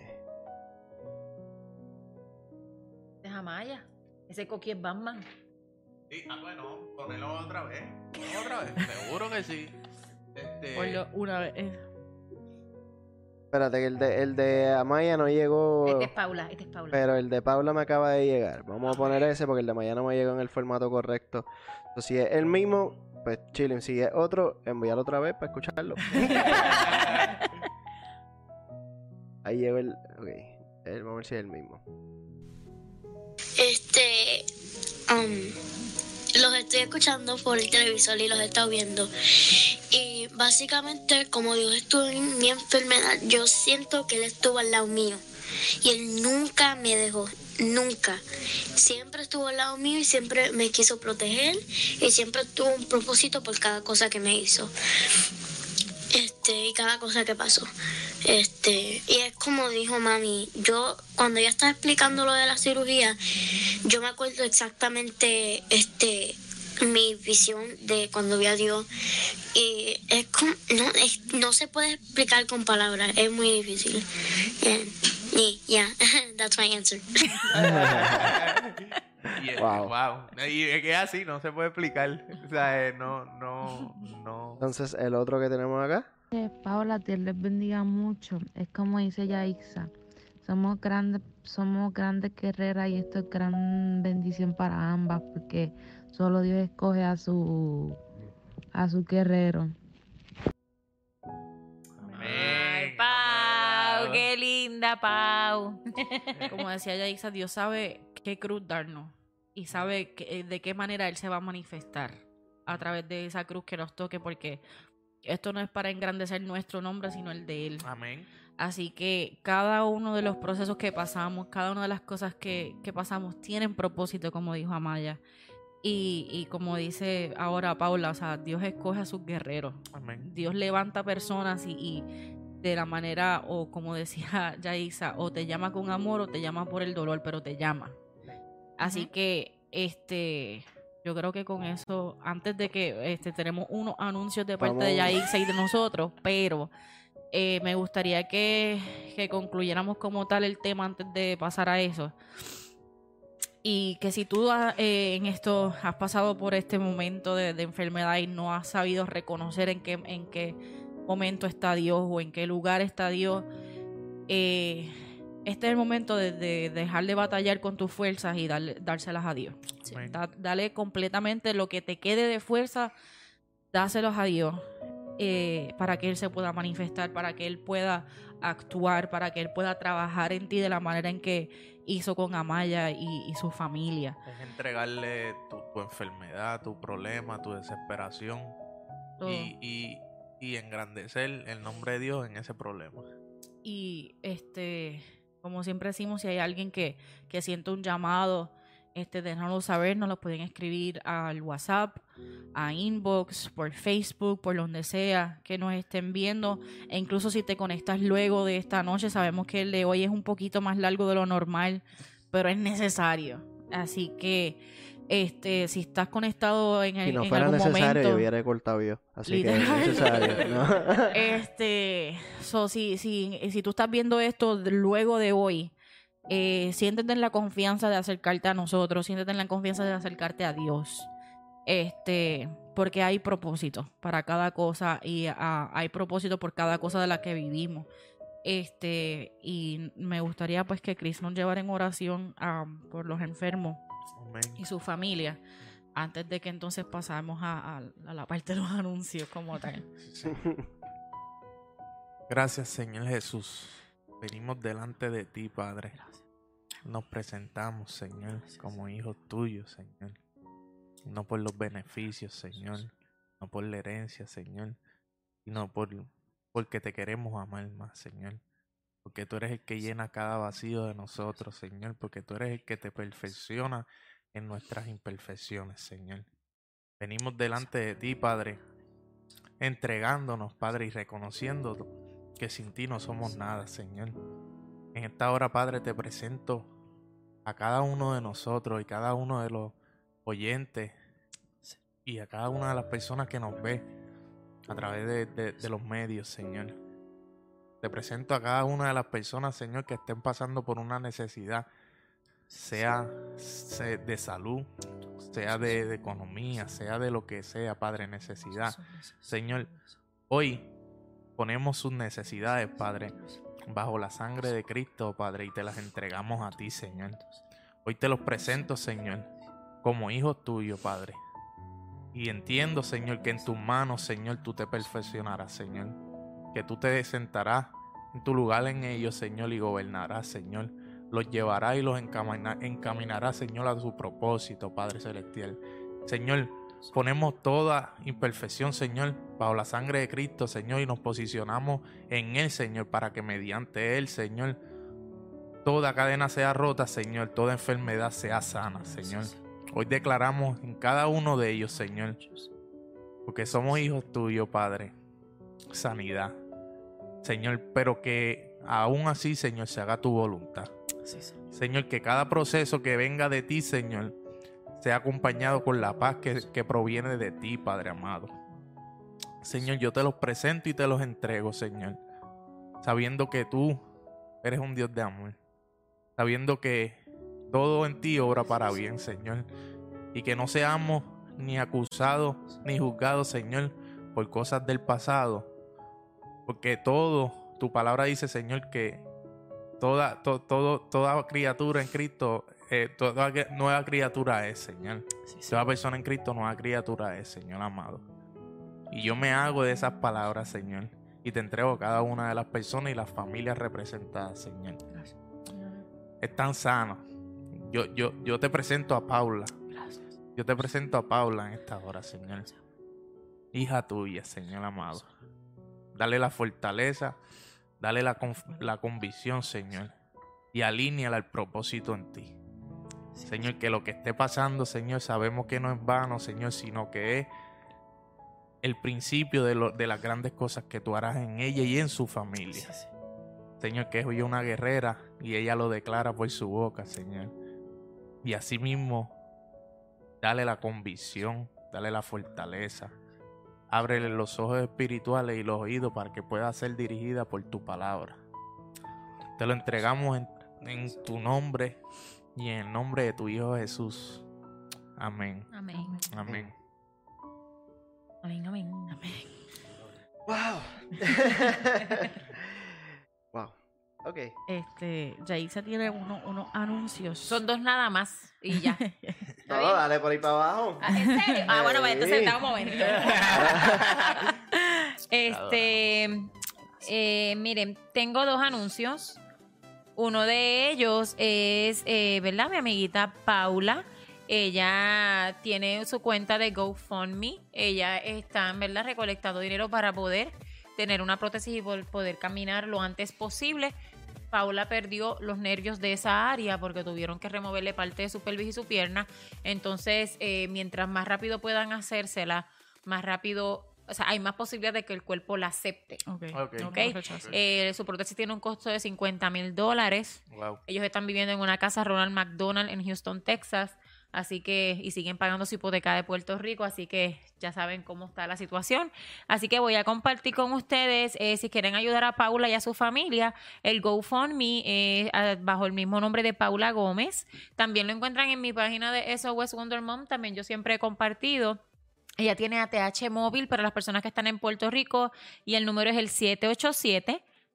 Deja Maya. Ese coqui es Batman. Sí, ah, bueno, ponelo otra vez. Ponelo otra vez, seguro que sí. Este, Ponlo una vez. Espérate, que el de, el de Amaya no llegó. Este es Paula, este es Paula. Pero el de Paula me acaba de llegar. Vamos a poner ese porque el de Maya no me llegó en el formato correcto. Entonces, si es el mismo, pues chilling. Si es otro, envíalo otra vez para escucharlo. Ahí llegó el. Ok. El, vamos a ver si es el mismo. Este, um, los estoy escuchando por el televisor y los he estado viendo. Y básicamente, como Dios estuvo en mi enfermedad, yo siento que Él estuvo al lado mío. Y Él nunca me dejó, nunca. Siempre estuvo al lado mío y siempre me quiso proteger. Y siempre tuvo un propósito por cada cosa que me hizo. Este, y cada cosa que pasó. Este, y es como dijo mami, yo cuando ella estaba explicando lo de la cirugía, yo me acuerdo exactamente este mi visión de cuando vi a Dios y es como, no, es- no se puede explicar con palabras, es muy difícil. Eh, y yeah, that's my answer. y, eh, Wow. wow. Y es que así, no se puede explicar. O sea, eh, no, no, no. Entonces, el otro que tenemos acá. Eh, Paola, Dios les bendiga mucho. Es como dice Yaixa. Somos grandes, somos grandes guerreras y esto es gran bendición para ambas porque solo Dios escoge a su a su guerrero. Ay, Amén. Pau, qué linda, Pau. Como decía Yaisa, Dios sabe qué cruz darnos y sabe que- de qué manera Él se va a manifestar a través de esa cruz que nos toque, porque esto no es para engrandecer nuestro nombre, sino el de Él. Amén. Así que cada uno de los procesos que pasamos, cada una de las cosas que, que pasamos tienen propósito, como dijo Amaya. Y, y como dice ahora Paula, o sea, Dios escoge a sus guerreros. Amén. Dios levanta personas y, y de la manera, o como decía Yaisa, o te llama con amor o te llama por el dolor, pero te llama. Así que, este, yo creo que con eso, antes de que este, tenemos unos anuncios de parte de. Yaisa y de nosotros, pero eh, me gustaría que, que concluyéramos como tal el tema antes de pasar a eso. Y que si tú ah, eh, en esto has pasado por este momento de, de enfermedad y no has sabido reconocer en qué, en qué momento está Dios o en qué lugar está Dios, eh, este es el momento de, de dejar de batallar con tus fuerzas y darle- dárselas a Dios. Amén. Da- dale completamente lo que te quede de fuerza, dáselos a Dios eh, para que Él se pueda manifestar, para que Él pueda actuar, para que Él pueda trabajar en ti de la manera en que hizo con Amaya y, y su familia. Es entregarle tu, tu enfermedad, tu problema, tu desesperación Todo. y, y, y engrandecer el nombre de Dios en ese problema. Y este, como siempre decimos, si hay alguien que, que siente un llamado, este, déjanoslo saber, nos lo pueden escribir al WhatsApp, a inbox, por Facebook, por donde sea que nos estén viendo. E incluso si te conectas luego de esta noche, sabemos que el de hoy es un poquito más largo de lo normal, pero es necesario. Así que este, si estás conectado en, Si no en fuera algún necesario, momento, yo hubiera cortado yo. Así que es necesario. ¿no? Este, so, si, si, si tú estás viendo esto luego de hoy, eh, siéntete en la confianza de acercarte a nosotros, siéntete en la confianza de acercarte a Dios. Este, porque hay propósito para cada cosa y ah, hay propósito por cada cosa de la que vivimos. Este, y me gustaría pues que Chris nos llevara en oración ah, por los enfermos Amén. y su familia antes de que entonces pasamos a, a- a la parte de los anuncios como tal. Gracias, Señor Jesús. Venimos delante de ti, Padre. Nos presentamos, Señor, como hijos tuyos, Señor. No por los beneficios, Señor. No por la herencia, Señor. Sino por, porque te queremos amar más, Señor. Porque tú eres el que llena cada vacío de nosotros, Señor. Porque tú eres el que te perfecciona en nuestras imperfecciones, Señor. Venimos delante de ti, Padre, entregándonos, Padre, y reconociendo que sin ti no somos nada, Señor. En esta hora, Padre, te presento a cada uno de nosotros y cada uno de los oyentes y a cada una de las personas que nos ve a través de, de- de los medios, Señor. Te presento a cada una de las personas, Señor, que estén pasando por una necesidad, sea se- de salud, sea de, de economía, sea de lo que sea, Padre, necesidad. Señor, hoy ponemos sus necesidades, Padre, bajo la sangre de Cristo, Padre, y te las entregamos a ti, Señor. Hoy te los presento, Señor, como hijos tuyos, Padre. Y entiendo, Señor, que en tus manos, Señor, tú te perfeccionarás, Señor. Que tú te sentarás en tu lugar en ellos, Señor, y gobernarás, Señor. Los llevarás y los encamina- encaminarás, Señor, a su propósito, Padre Celestial. Señor, ponemos toda imperfección, Señor, bajo la sangre de Cristo, Señor, y nos posicionamos en Él, Señor, para que mediante Él, Señor, toda cadena sea rota, Señor, toda enfermedad sea sana, Señor. Hoy declaramos en cada uno de ellos, Señor, porque somos hijos tuyos, Padre, sanidad, Señor, pero que aún así, Señor, se haga tu voluntad. Señor, que cada proceso que venga de ti, Señor, sea acompañado con la paz que, que proviene de ti, Padre amado. Señor, yo te los presento y te los entrego, Señor, sabiendo que tú eres un Dios de amor, sabiendo que todo en ti obra para bien, Señor, y que no seamos ni acusados ni juzgados, Señor, por cosas del pasado, porque todo, tu palabra dice, Señor, que toda, to- todo, toda criatura en Cristo, eh, toda nueva criatura es, Señor. Toda persona en Cristo, nueva criatura es, Señor amado. Y yo me hago de esas palabras, Señor. Y te entrego a cada una de las personas y las familias representadas, Señor. Están sanos. Yo, yo, yo te presento a Paula. Yo te presento a Paula en esta hora, Señor. Hija tuya, Señor amado. Dale la fortaleza, dale la, la convicción, Señor. Y alíñala al propósito en ti. Señor, que lo que esté pasando, Señor, sabemos que no es vano, Señor, sino que es el principio de, lo- de las grandes cosas que tú harás en ella y en su familia. Señor, que es hoy una guerrera y ella lo declara por su boca, Señor. Y asimismo, dale la convicción, dale la fortaleza. Ábrele los ojos espirituales y los oídos para que pueda ser dirigida por tu palabra. Te lo entregamos en, en tu nombre y en el nombre de tu Hijo Jesús. Amén. Amén. Amén. Amén, amén. Wow. wow. Ok. Este, Yaisa tiene uno- unos anuncios. Son dos nada más y ya. No, dale por ahí para abajo. Ah, ¿En serio? Ah, bueno, pues entonces da un momento. este, eh, miren, tengo dos anuncios. Uno de ellos es, eh, ¿verdad? Mi amiguita Paula. Ella tiene su cuenta de GoFundMe. Ella está, ¿verdad? Recolectando dinero para poder tener una prótesis y poder caminar lo antes posible. Paula perdió los nervios de esa área porque tuvieron que removerle parte de su pelvis y su pierna. Entonces, eh, mientras más rápido puedan hacérsela, más rápido, o sea, hay más posibilidad de que el cuerpo la acepte. Ok. Ok. No Ok. lo rechazo. Eh, su prótesis tiene un costo de 50 mil dólares. Wow. Ellos están viviendo en una casa Ronald McDonald en Houston, Texas. Así que, y siguen pagando su hipoteca de Puerto Rico, así que ya saben cómo está la situación. Así que voy a compartir con ustedes, eh, si quieren ayudar a Paula y a su familia, el GoFundMe eh, bajo el mismo nombre de Paula Gómez. También lo encuentran en mi página de SOS Wonder Mom, también yo siempre he compartido. Ella tiene ATH móvil para las personas que están en Puerto Rico y el número es el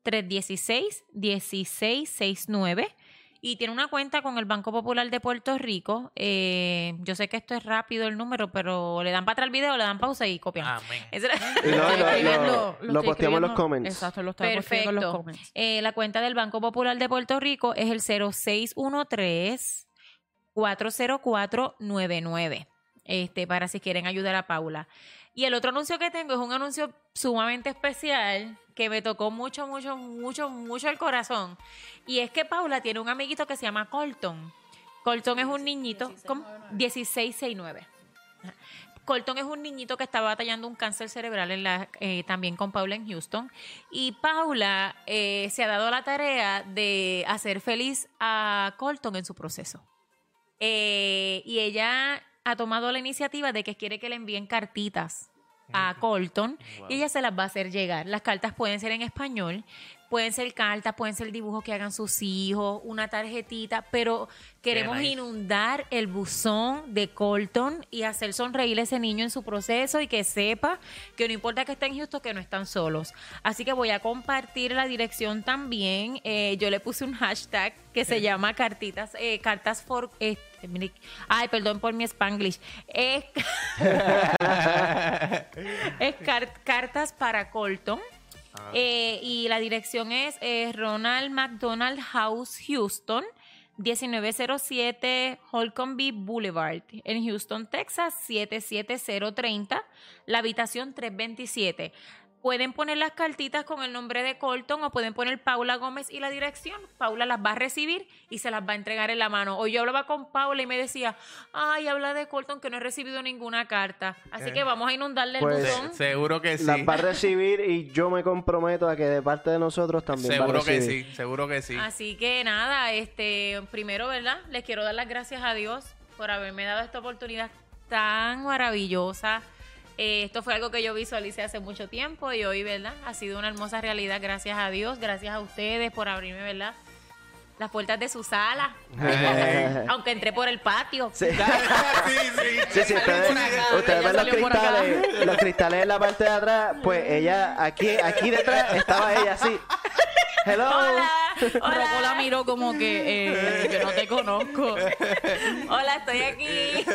787-316-1669 y tiene una cuenta con el Banco Popular de Puerto Rico. Eh, yo sé que esto es rápido el número, pero le dan para atrás el video, le dan pausa y copian. Amén. No, lo, posteamos en los comments. Exacto, lo estamos posteando en los Perfecto. comments. Eh, la cuenta del Banco Popular de Puerto Rico es el 0613-40499. Este, para si quieren ayudar a Paula. Y el otro anuncio que tengo es un anuncio sumamente especial que me tocó mucho, mucho, mucho, mucho el corazón. Y es que Paula tiene un amiguito que se llama Colton. Colton es un niñito. ¿cómo? 1669. Colton es un niñito que está batallando un cáncer cerebral en la, eh, también con Paula en Houston. Y Paula eh, se ha dado la tarea de hacer feliz a Colton en su proceso. Eh, y ella ha tomado la iniciativa de que quiere que le envíen cartitas a Colton Wow. y ella se las va a hacer llegar. Las cartas pueden ser en español, pueden ser cartas, pueden ser dibujos que hagan sus hijos, una tarjetita, pero queremos nice. inundar el buzón de Colton y hacer sonreír a ese niño en su proceso y que sepa que no importa que estén justos, que no están solos. Así que voy a compartir la dirección también. Eh, yo le puse un hashtag que se llama cartitas, eh, cartas for... eh, ay, perdón por mi spanglish. Es, es car- cartas para Colton. Eh, y la dirección es eh, Ronald McDonald House, Houston, 1907 Holcomb B Boulevard, en Houston, Texas, 77030, la habitación 327. Pueden poner las cartitas con el nombre de Colton o pueden poner Paula Gómez y la dirección. Paula las va a recibir y se las va a entregar en la mano. Hoy yo hablaba con Paula y me decía, ay, habla de Colton que no he recibido ninguna carta. Así Eh. que vamos a inundarle el Pues, buzón. Se- seguro que sí. Las va a recibir y yo me comprometo a que de parte de nosotros también va a Seguro que sí, seguro que sí. Así que nada, este, primero, ¿verdad? Les quiero dar las gracias a Dios por haberme dado esta oportunidad tan maravillosa. Eh, esto fue algo que yo visualicé hace mucho tiempo y hoy, ¿verdad? Ha sido una hermosa realidad, gracias a Dios, gracias a ustedes por abrirme, ¿verdad? Las puertas de su sala, aunque entré por el patio. Sí. sí, sí. Sí, sí, ustedes, ustedes ven los cristales, los cristales en la parte de atrás, pues ella, aquí, aquí detrás estaba ella así. Hello. Hola, Rocco la hola, miró como que eh, yo no te conozco. hola, estoy aquí.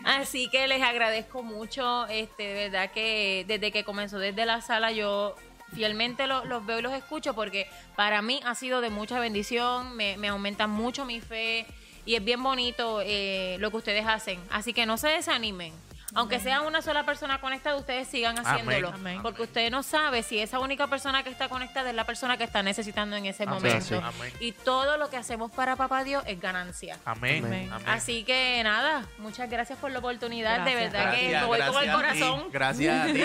Así que les agradezco mucho, este, de verdad que desde que comenzó desde la sala yo fielmente lo- los veo y los escucho porque para mí ha sido de mucha bendición, me, me aumenta mucho mi fe y es bien bonito eh, lo que ustedes hacen. Así que no se desanimen. Aunque sea una sola persona conectada, ustedes sigan haciéndolo. Amén. Porque usted no sabe si esa única persona que está conectada es la persona que está necesitando en ese Amén. momento. Amén. Y todo lo que hacemos para Papá Dios es ganancia. Amén. Amén. Amén. Así que nada, muchas gracias por la oportunidad. De Gracias. verdad que Gracias, me voy con el gracias a corazón gracias a ti.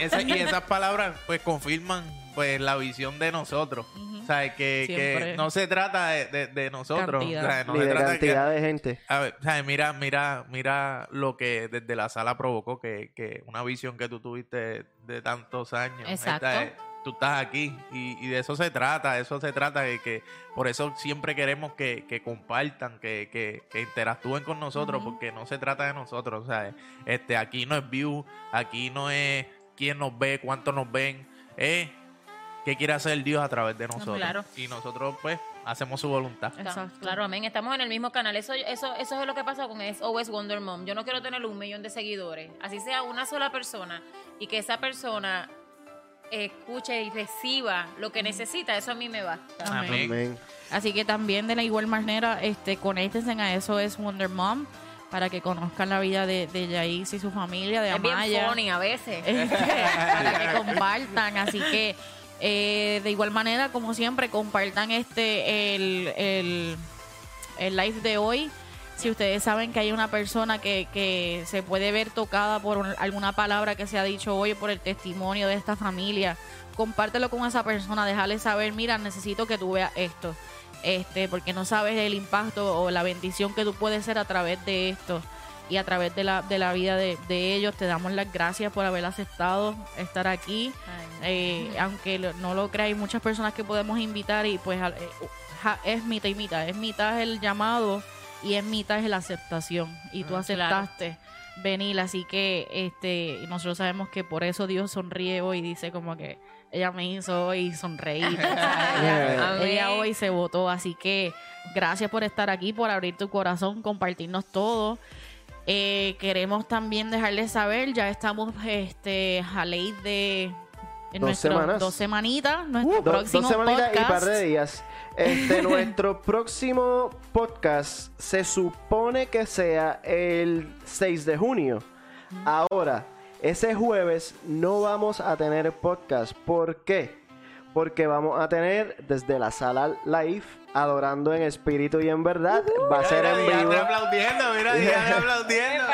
Y, esa- y esas palabras pues confirman pues la visión de nosotros. Sea, que, que no se trata de, de- de nosotros. Cantidad. O sea, no Ni se de trata de que- cantidad de gente. A ver, o sea, mira, mira, mira lo que desde la sala provocó, que, que una visión que tú tuviste de tantos años. Exacto. Esta tú estás aquí. Y, y de eso se trata, de eso se trata, de que por eso siempre queremos que, que compartan, que, que, que interactúen con nosotros, Ujú. porque no se trata de nosotros, ¿sabes? Este, aquí no es view, aquí no es quién nos ve, cuánto nos ven, es qué quiere hacer Dios a través de nosotros. claro. Y nosotros, pues, hacemos su voluntad. Exacto. Claro, amén. Estamos en el mismo canal. Eso, eso, eso es lo que pasa con SOS Wonder Mom. Yo no quiero tener un millón de seguidores. Así sea una sola persona y que esa persona escuche y reciba lo que necesita. Eso a mí me basta. Amén. Amén. Así que también de la igual manera, este, conéctense a eso es Wonder Mom para que conozcan la vida de, de Yais y su familia, de Es bien Amaya. funny a veces. Este, para que compartan. Así que eh, de igual manera, como siempre, compartan este el, el, el live de hoy. Si ustedes saben que hay una persona que, que se puede ver tocada por un- alguna palabra que se ha dicho hoy, por el testimonio de esta familia, compártelo con esa persona, déjale saber, mira, necesito que tú veas esto. Este, porque no sabes el impacto o la bendición que tú puedes ser a través de esto y a través de la, de la vida de, de ellos. Te damos las gracias por haber aceptado estar aquí. Eh, aunque lo- no lo creas, hay muchas personas que podemos invitar y pues al- eh, ja- es mitad y mitad. Es mitad el llamado y es mitad es la aceptación. Y tú Ah, claro. aceptaste venir, así que este nosotros sabemos que por eso Dios sonríe hoy y dice como que ella me hizo hoy sonreír. Ella, ella hoy se votó, así que gracias por estar aquí, por abrir tu corazón, compartirnos todo. Eh, queremos también dejarles saber, ya estamos este, a ley de en Dos nuestro- semanas. dos semanitas, nuestro Uh, próximo dos semanitas y podcast. par de días. Este, nuestro próximo podcast se supone que sea el 6 de junio. Ahora, ese jueves no vamos a tener podcast. ¿Por qué? Porque vamos a tener desde la sala live, adorando en espíritu y en verdad. Va a ser en vivo. aplaudiendo, mira, ya aplaudiendo.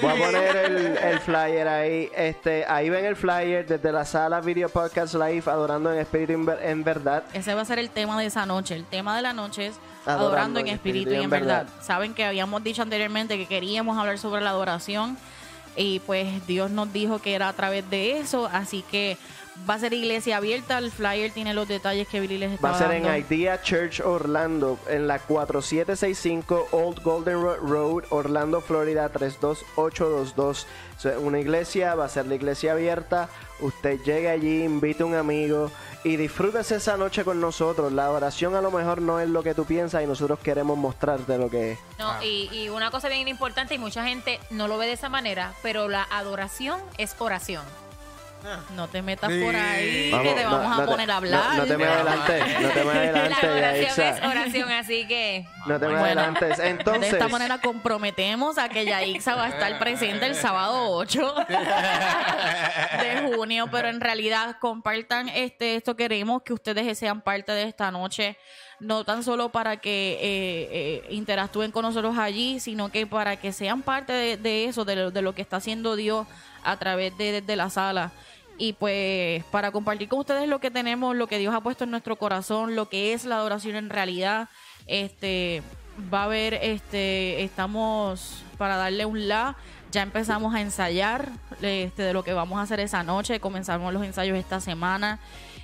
Voy a poner el, el flyer ahí. Este, ahí ven el flyer desde la sala Video Podcast Live, adorando en espíritu y en ver- en verdad. Ese va a ser el tema de esa noche. El tema de la noche es adorando, en espíritu y en verdad. Saben que habíamos dicho anteriormente que queríamos hablar sobre la adoración y pues Dios nos dijo que era a través de eso, así que va a ser iglesia abierta. El flyer tiene los detalles que Billy les Va estaba a ser en dando. Idea Church Orlando, en la 4765 Old Golden Ro- Road, Orlando, Florida 32822. O sea, una iglesia, va a ser la iglesia abierta. Usted llegue allí, invite a un amigo y disfrútese esa noche con nosotros. La oración a lo mejor no es lo que tú piensas y nosotros queremos mostrarte lo que es. No, y, y una cosa bien importante, y mucha gente no lo ve de esa manera, pero la adoración es oración. No te metas Sí. por ahí, Vamos, que te vamos no a te- poner a hablar. No, te me adelantes, no te me La adelantes, adoración Yaisa. es oración, así que No te me Bueno, adelantes. De Entonces, esta manera comprometemos a que Yaixa va a estar presente el sábado 8 de junio, pero en realidad compartan este esto queremos que ustedes sean parte de esta noche, no tan solo para que eh, eh, interactúen con nosotros allí, sino que para que sean parte de, de eso, de lo, de lo que está haciendo Dios a través de, de la sala. Y pues para compartir con ustedes lo que tenemos, lo que Dios ha puesto en nuestro corazón, lo que es la adoración en realidad, este va a haber, este, estamos para darle un la, ya empezamos a ensayar este, de lo que vamos a hacer esa noche, comenzamos los ensayos esta semana.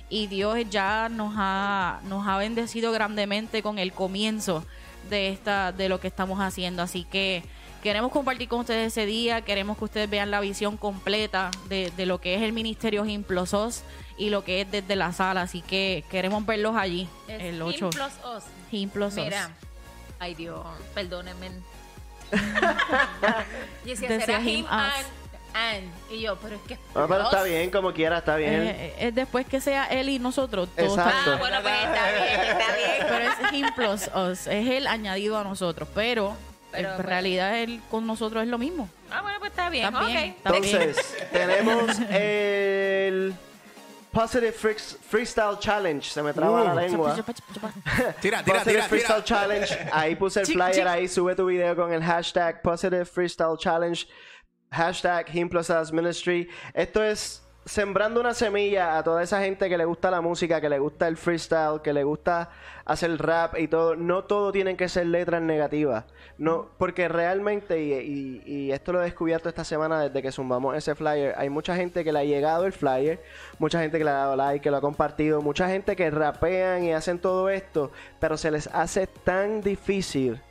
Y Dios ya nos ha, nos ha bendecido grandemente con el comienzo de esta, de lo que estamos haciendo, así que queremos compartir con ustedes ese día, queremos que ustedes vean la visión completa de, de lo que es el Ministerio Gimplosos y lo que es desde la sala, así que queremos verlos allí es el 8. Him plus us. Gimplosos. Mira, ay Dios, perdónenme. y decía, Decía será him, him and, and. Y yo, pero es que. no, pero está bien, como quiera, está bien. Eh, eh, después que sea él y nosotros. Exacto. Ah, bueno, pues está bien, está bien. Pero es him plus us, es él añadido a nosotros, pero, Pero, en pues- realidad él con nosotros es lo mismo. Ah, bueno, pues está bien. Está bien, ok. está bien. Entonces, tenemos el Positive Freaks- Freestyle Challenge. Se me traba la lengua. Tira, tira, Positive tira, Freestyle tira. Challenge. Ahí puse el Chic, flyer, chic. ahí sube tu video con el hashtag Positive Freestyle Challenge. Hashtag Him Plus Us Ministry. Esto es sembrando una semilla a toda esa gente que le gusta la música, que le gusta el freestyle, que le gusta hacer rap y todo. No todo tienen que ser letras negativas. No, porque realmente, y, y- y esto lo he descubierto esta semana desde que zumbamos ese flyer, hay mucha gente que le ha llegado el flyer, mucha gente que le ha dado like, que lo ha compartido, mucha gente que rapean y hacen todo esto, pero se les hace tan difícil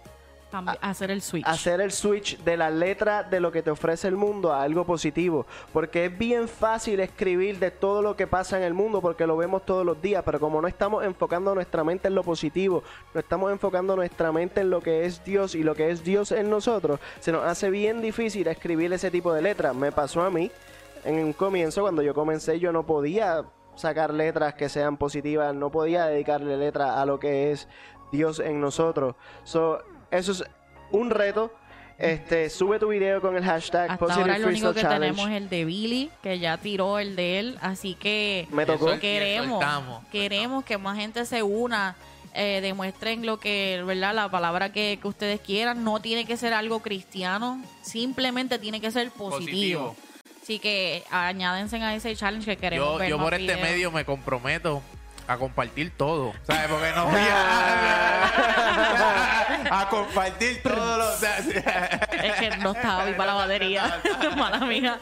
Hacer el switch. hacer el switch de la letra de lo que te ofrece el mundo a algo positivo. Porque es bien fácil escribir de todo lo que pasa en el mundo porque lo vemos todos los días, pero como no estamos enfocando nuestra mente en lo positivo, no estamos enfocando nuestra mente en lo que es Dios y lo que es Dios en nosotros, se nos hace bien difícil escribir ese tipo de letras. Me pasó a mí en un comienzo, cuando yo comencé, yo no podía sacar letras que sean positivas, no podía dedicarle letras a lo que es Dios en nosotros. So, eso es un reto. Este, sube tu video con el hashtag Hasta Positive ahora lo único que Challenge. tenemos es el de Billy, que ya tiró el de él, así que Me tocó. Queremos, soltamos, queremos que más gente se una, eh, demuestren lo que, ¿verdad? La palabra que, que ustedes quieran, no tiene que ser algo cristiano, simplemente tiene que ser positivo. Positivo. Así que añádense a ese challenge que queremos Yo, ver yo más por este videos. medio me comprometo a compartir todo. ¿Sabes? Porque no voy a, a compartir todo lo. Es que no estaba ahí para la batería. Mala mía.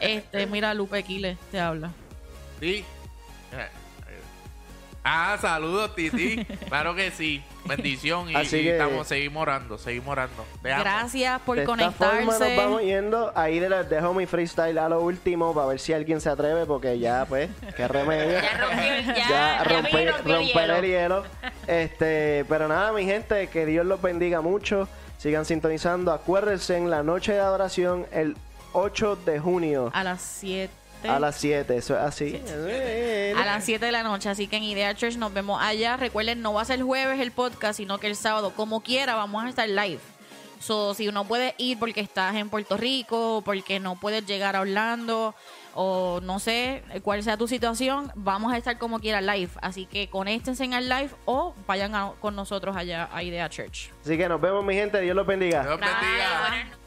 Este, mira, Lupe Quiles te habla. Sí. Ah, saludos, Titi. Claro que sí. Bendición. Y, Así y que- estamos, seguimos orando, seguimos orando. Te amo. Gracias por de esta forma conectarse. nos vamos yendo. Ahí les dejo mi freestyle a lo último para ver si alguien se atreve porque ya pues, qué remedio. Ya rompió, ya, ya rompió el romper hielo. el hielo. Este, pero nada, mi gente, que Dios los bendiga mucho. Sigan sintonizando. Acuérdense en la noche de adoración el 8 de junio A las 7. A las 7. Eso es así. A las 7 de la noche, así que en Idea Church nos vemos allá. Recuerden, no va a ser jueves el podcast, sino que el sábado, como quiera, vamos a estar live. So, si no puedes ir porque estás en Puerto Rico, porque no puedes llegar a Orlando, o no sé cuál sea tu situación, vamos a estar como quiera live. Así que conéctense en el live o vayan a- con nosotros allá a Idea Church. Así que nos vemos, mi gente. Dios los bendiga. Dios Bye, bendiga.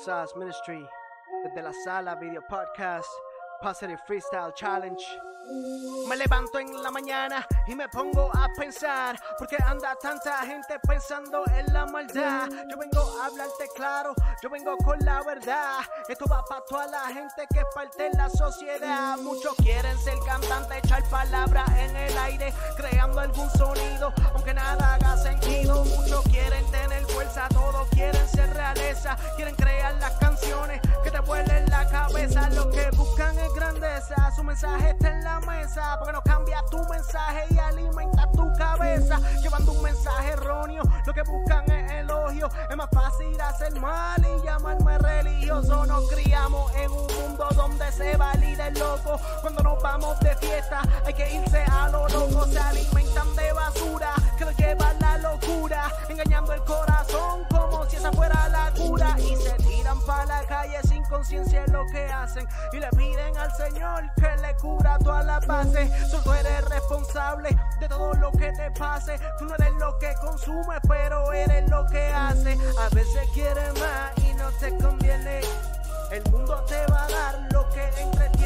Implazas Ministry. Desde la sala Video Podcast. Positive Freestyle Challenge. Me levanto en la mañana y me pongo a pensar porque anda tanta gente pensando en la maldad. Yo vengo a hablarte claro, yo vengo con la verdad. Esto va para toda la gente que es parte de la sociedad. Muchos quieren ser cantantes, echar palabras en el aire, creando algún sonido, aunque nada haga sentido. Muchos quieren tener fuerza, todos quieren ser realeza, quieren crear las canciones que te vuelen la cabeza. Lo que buscan es grandeza, su mensaje está en la mesa, porque no cambia tu mensaje y alimenta tu cabeza, llevando un mensaje erróneo. Lo que buscan es elogio, es más fácil hacer mal y llamarme religioso. Nos criamos en un mundo donde se valida el loco. Cuando nos vamos de fiesta, hay que irse a lo loco. Se alimentan de basura que nos lleva la locura, engañando el corazón si esa fuera la cura. Y se tiran para la calle sin conciencia en lo que hacen y le piden al Señor que le cura todas las bases. Solo eres responsable de todo lo que te pase. Tú no eres lo que consumes, pero eres lo que haces. A veces quieres más y no te conviene. El mundo te va a dar lo que entretiene.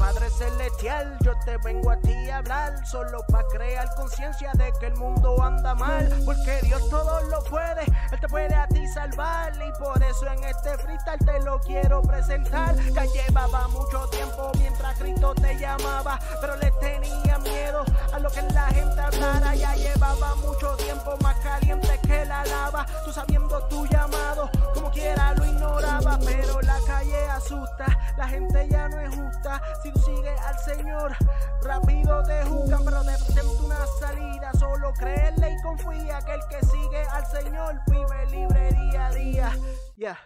Padre Celestial, yo te vengo a ti a hablar. Solo para crear conciencia de que el mundo anda mal. Porque Dios todo lo puede, Él te puede a ti salvar. Y por eso en este freestyle te lo quiero presentar. Ya llevaba mucho tiempo mientras Cristo te llamaba. Pero le tenía miedo a lo que la gente hablara. Ya llevaba mucho tiempo más caliente que la lava. Tú sabiendo tu llamado, como quiera lo ignoraba. Pero la calle asusta, la gente ya no es justa. Tú sigues al Señor, rápido te juzgan. Pero te presento una salida. Solo créele y confía que el que sigue al Señor vive libre día a día. Ya.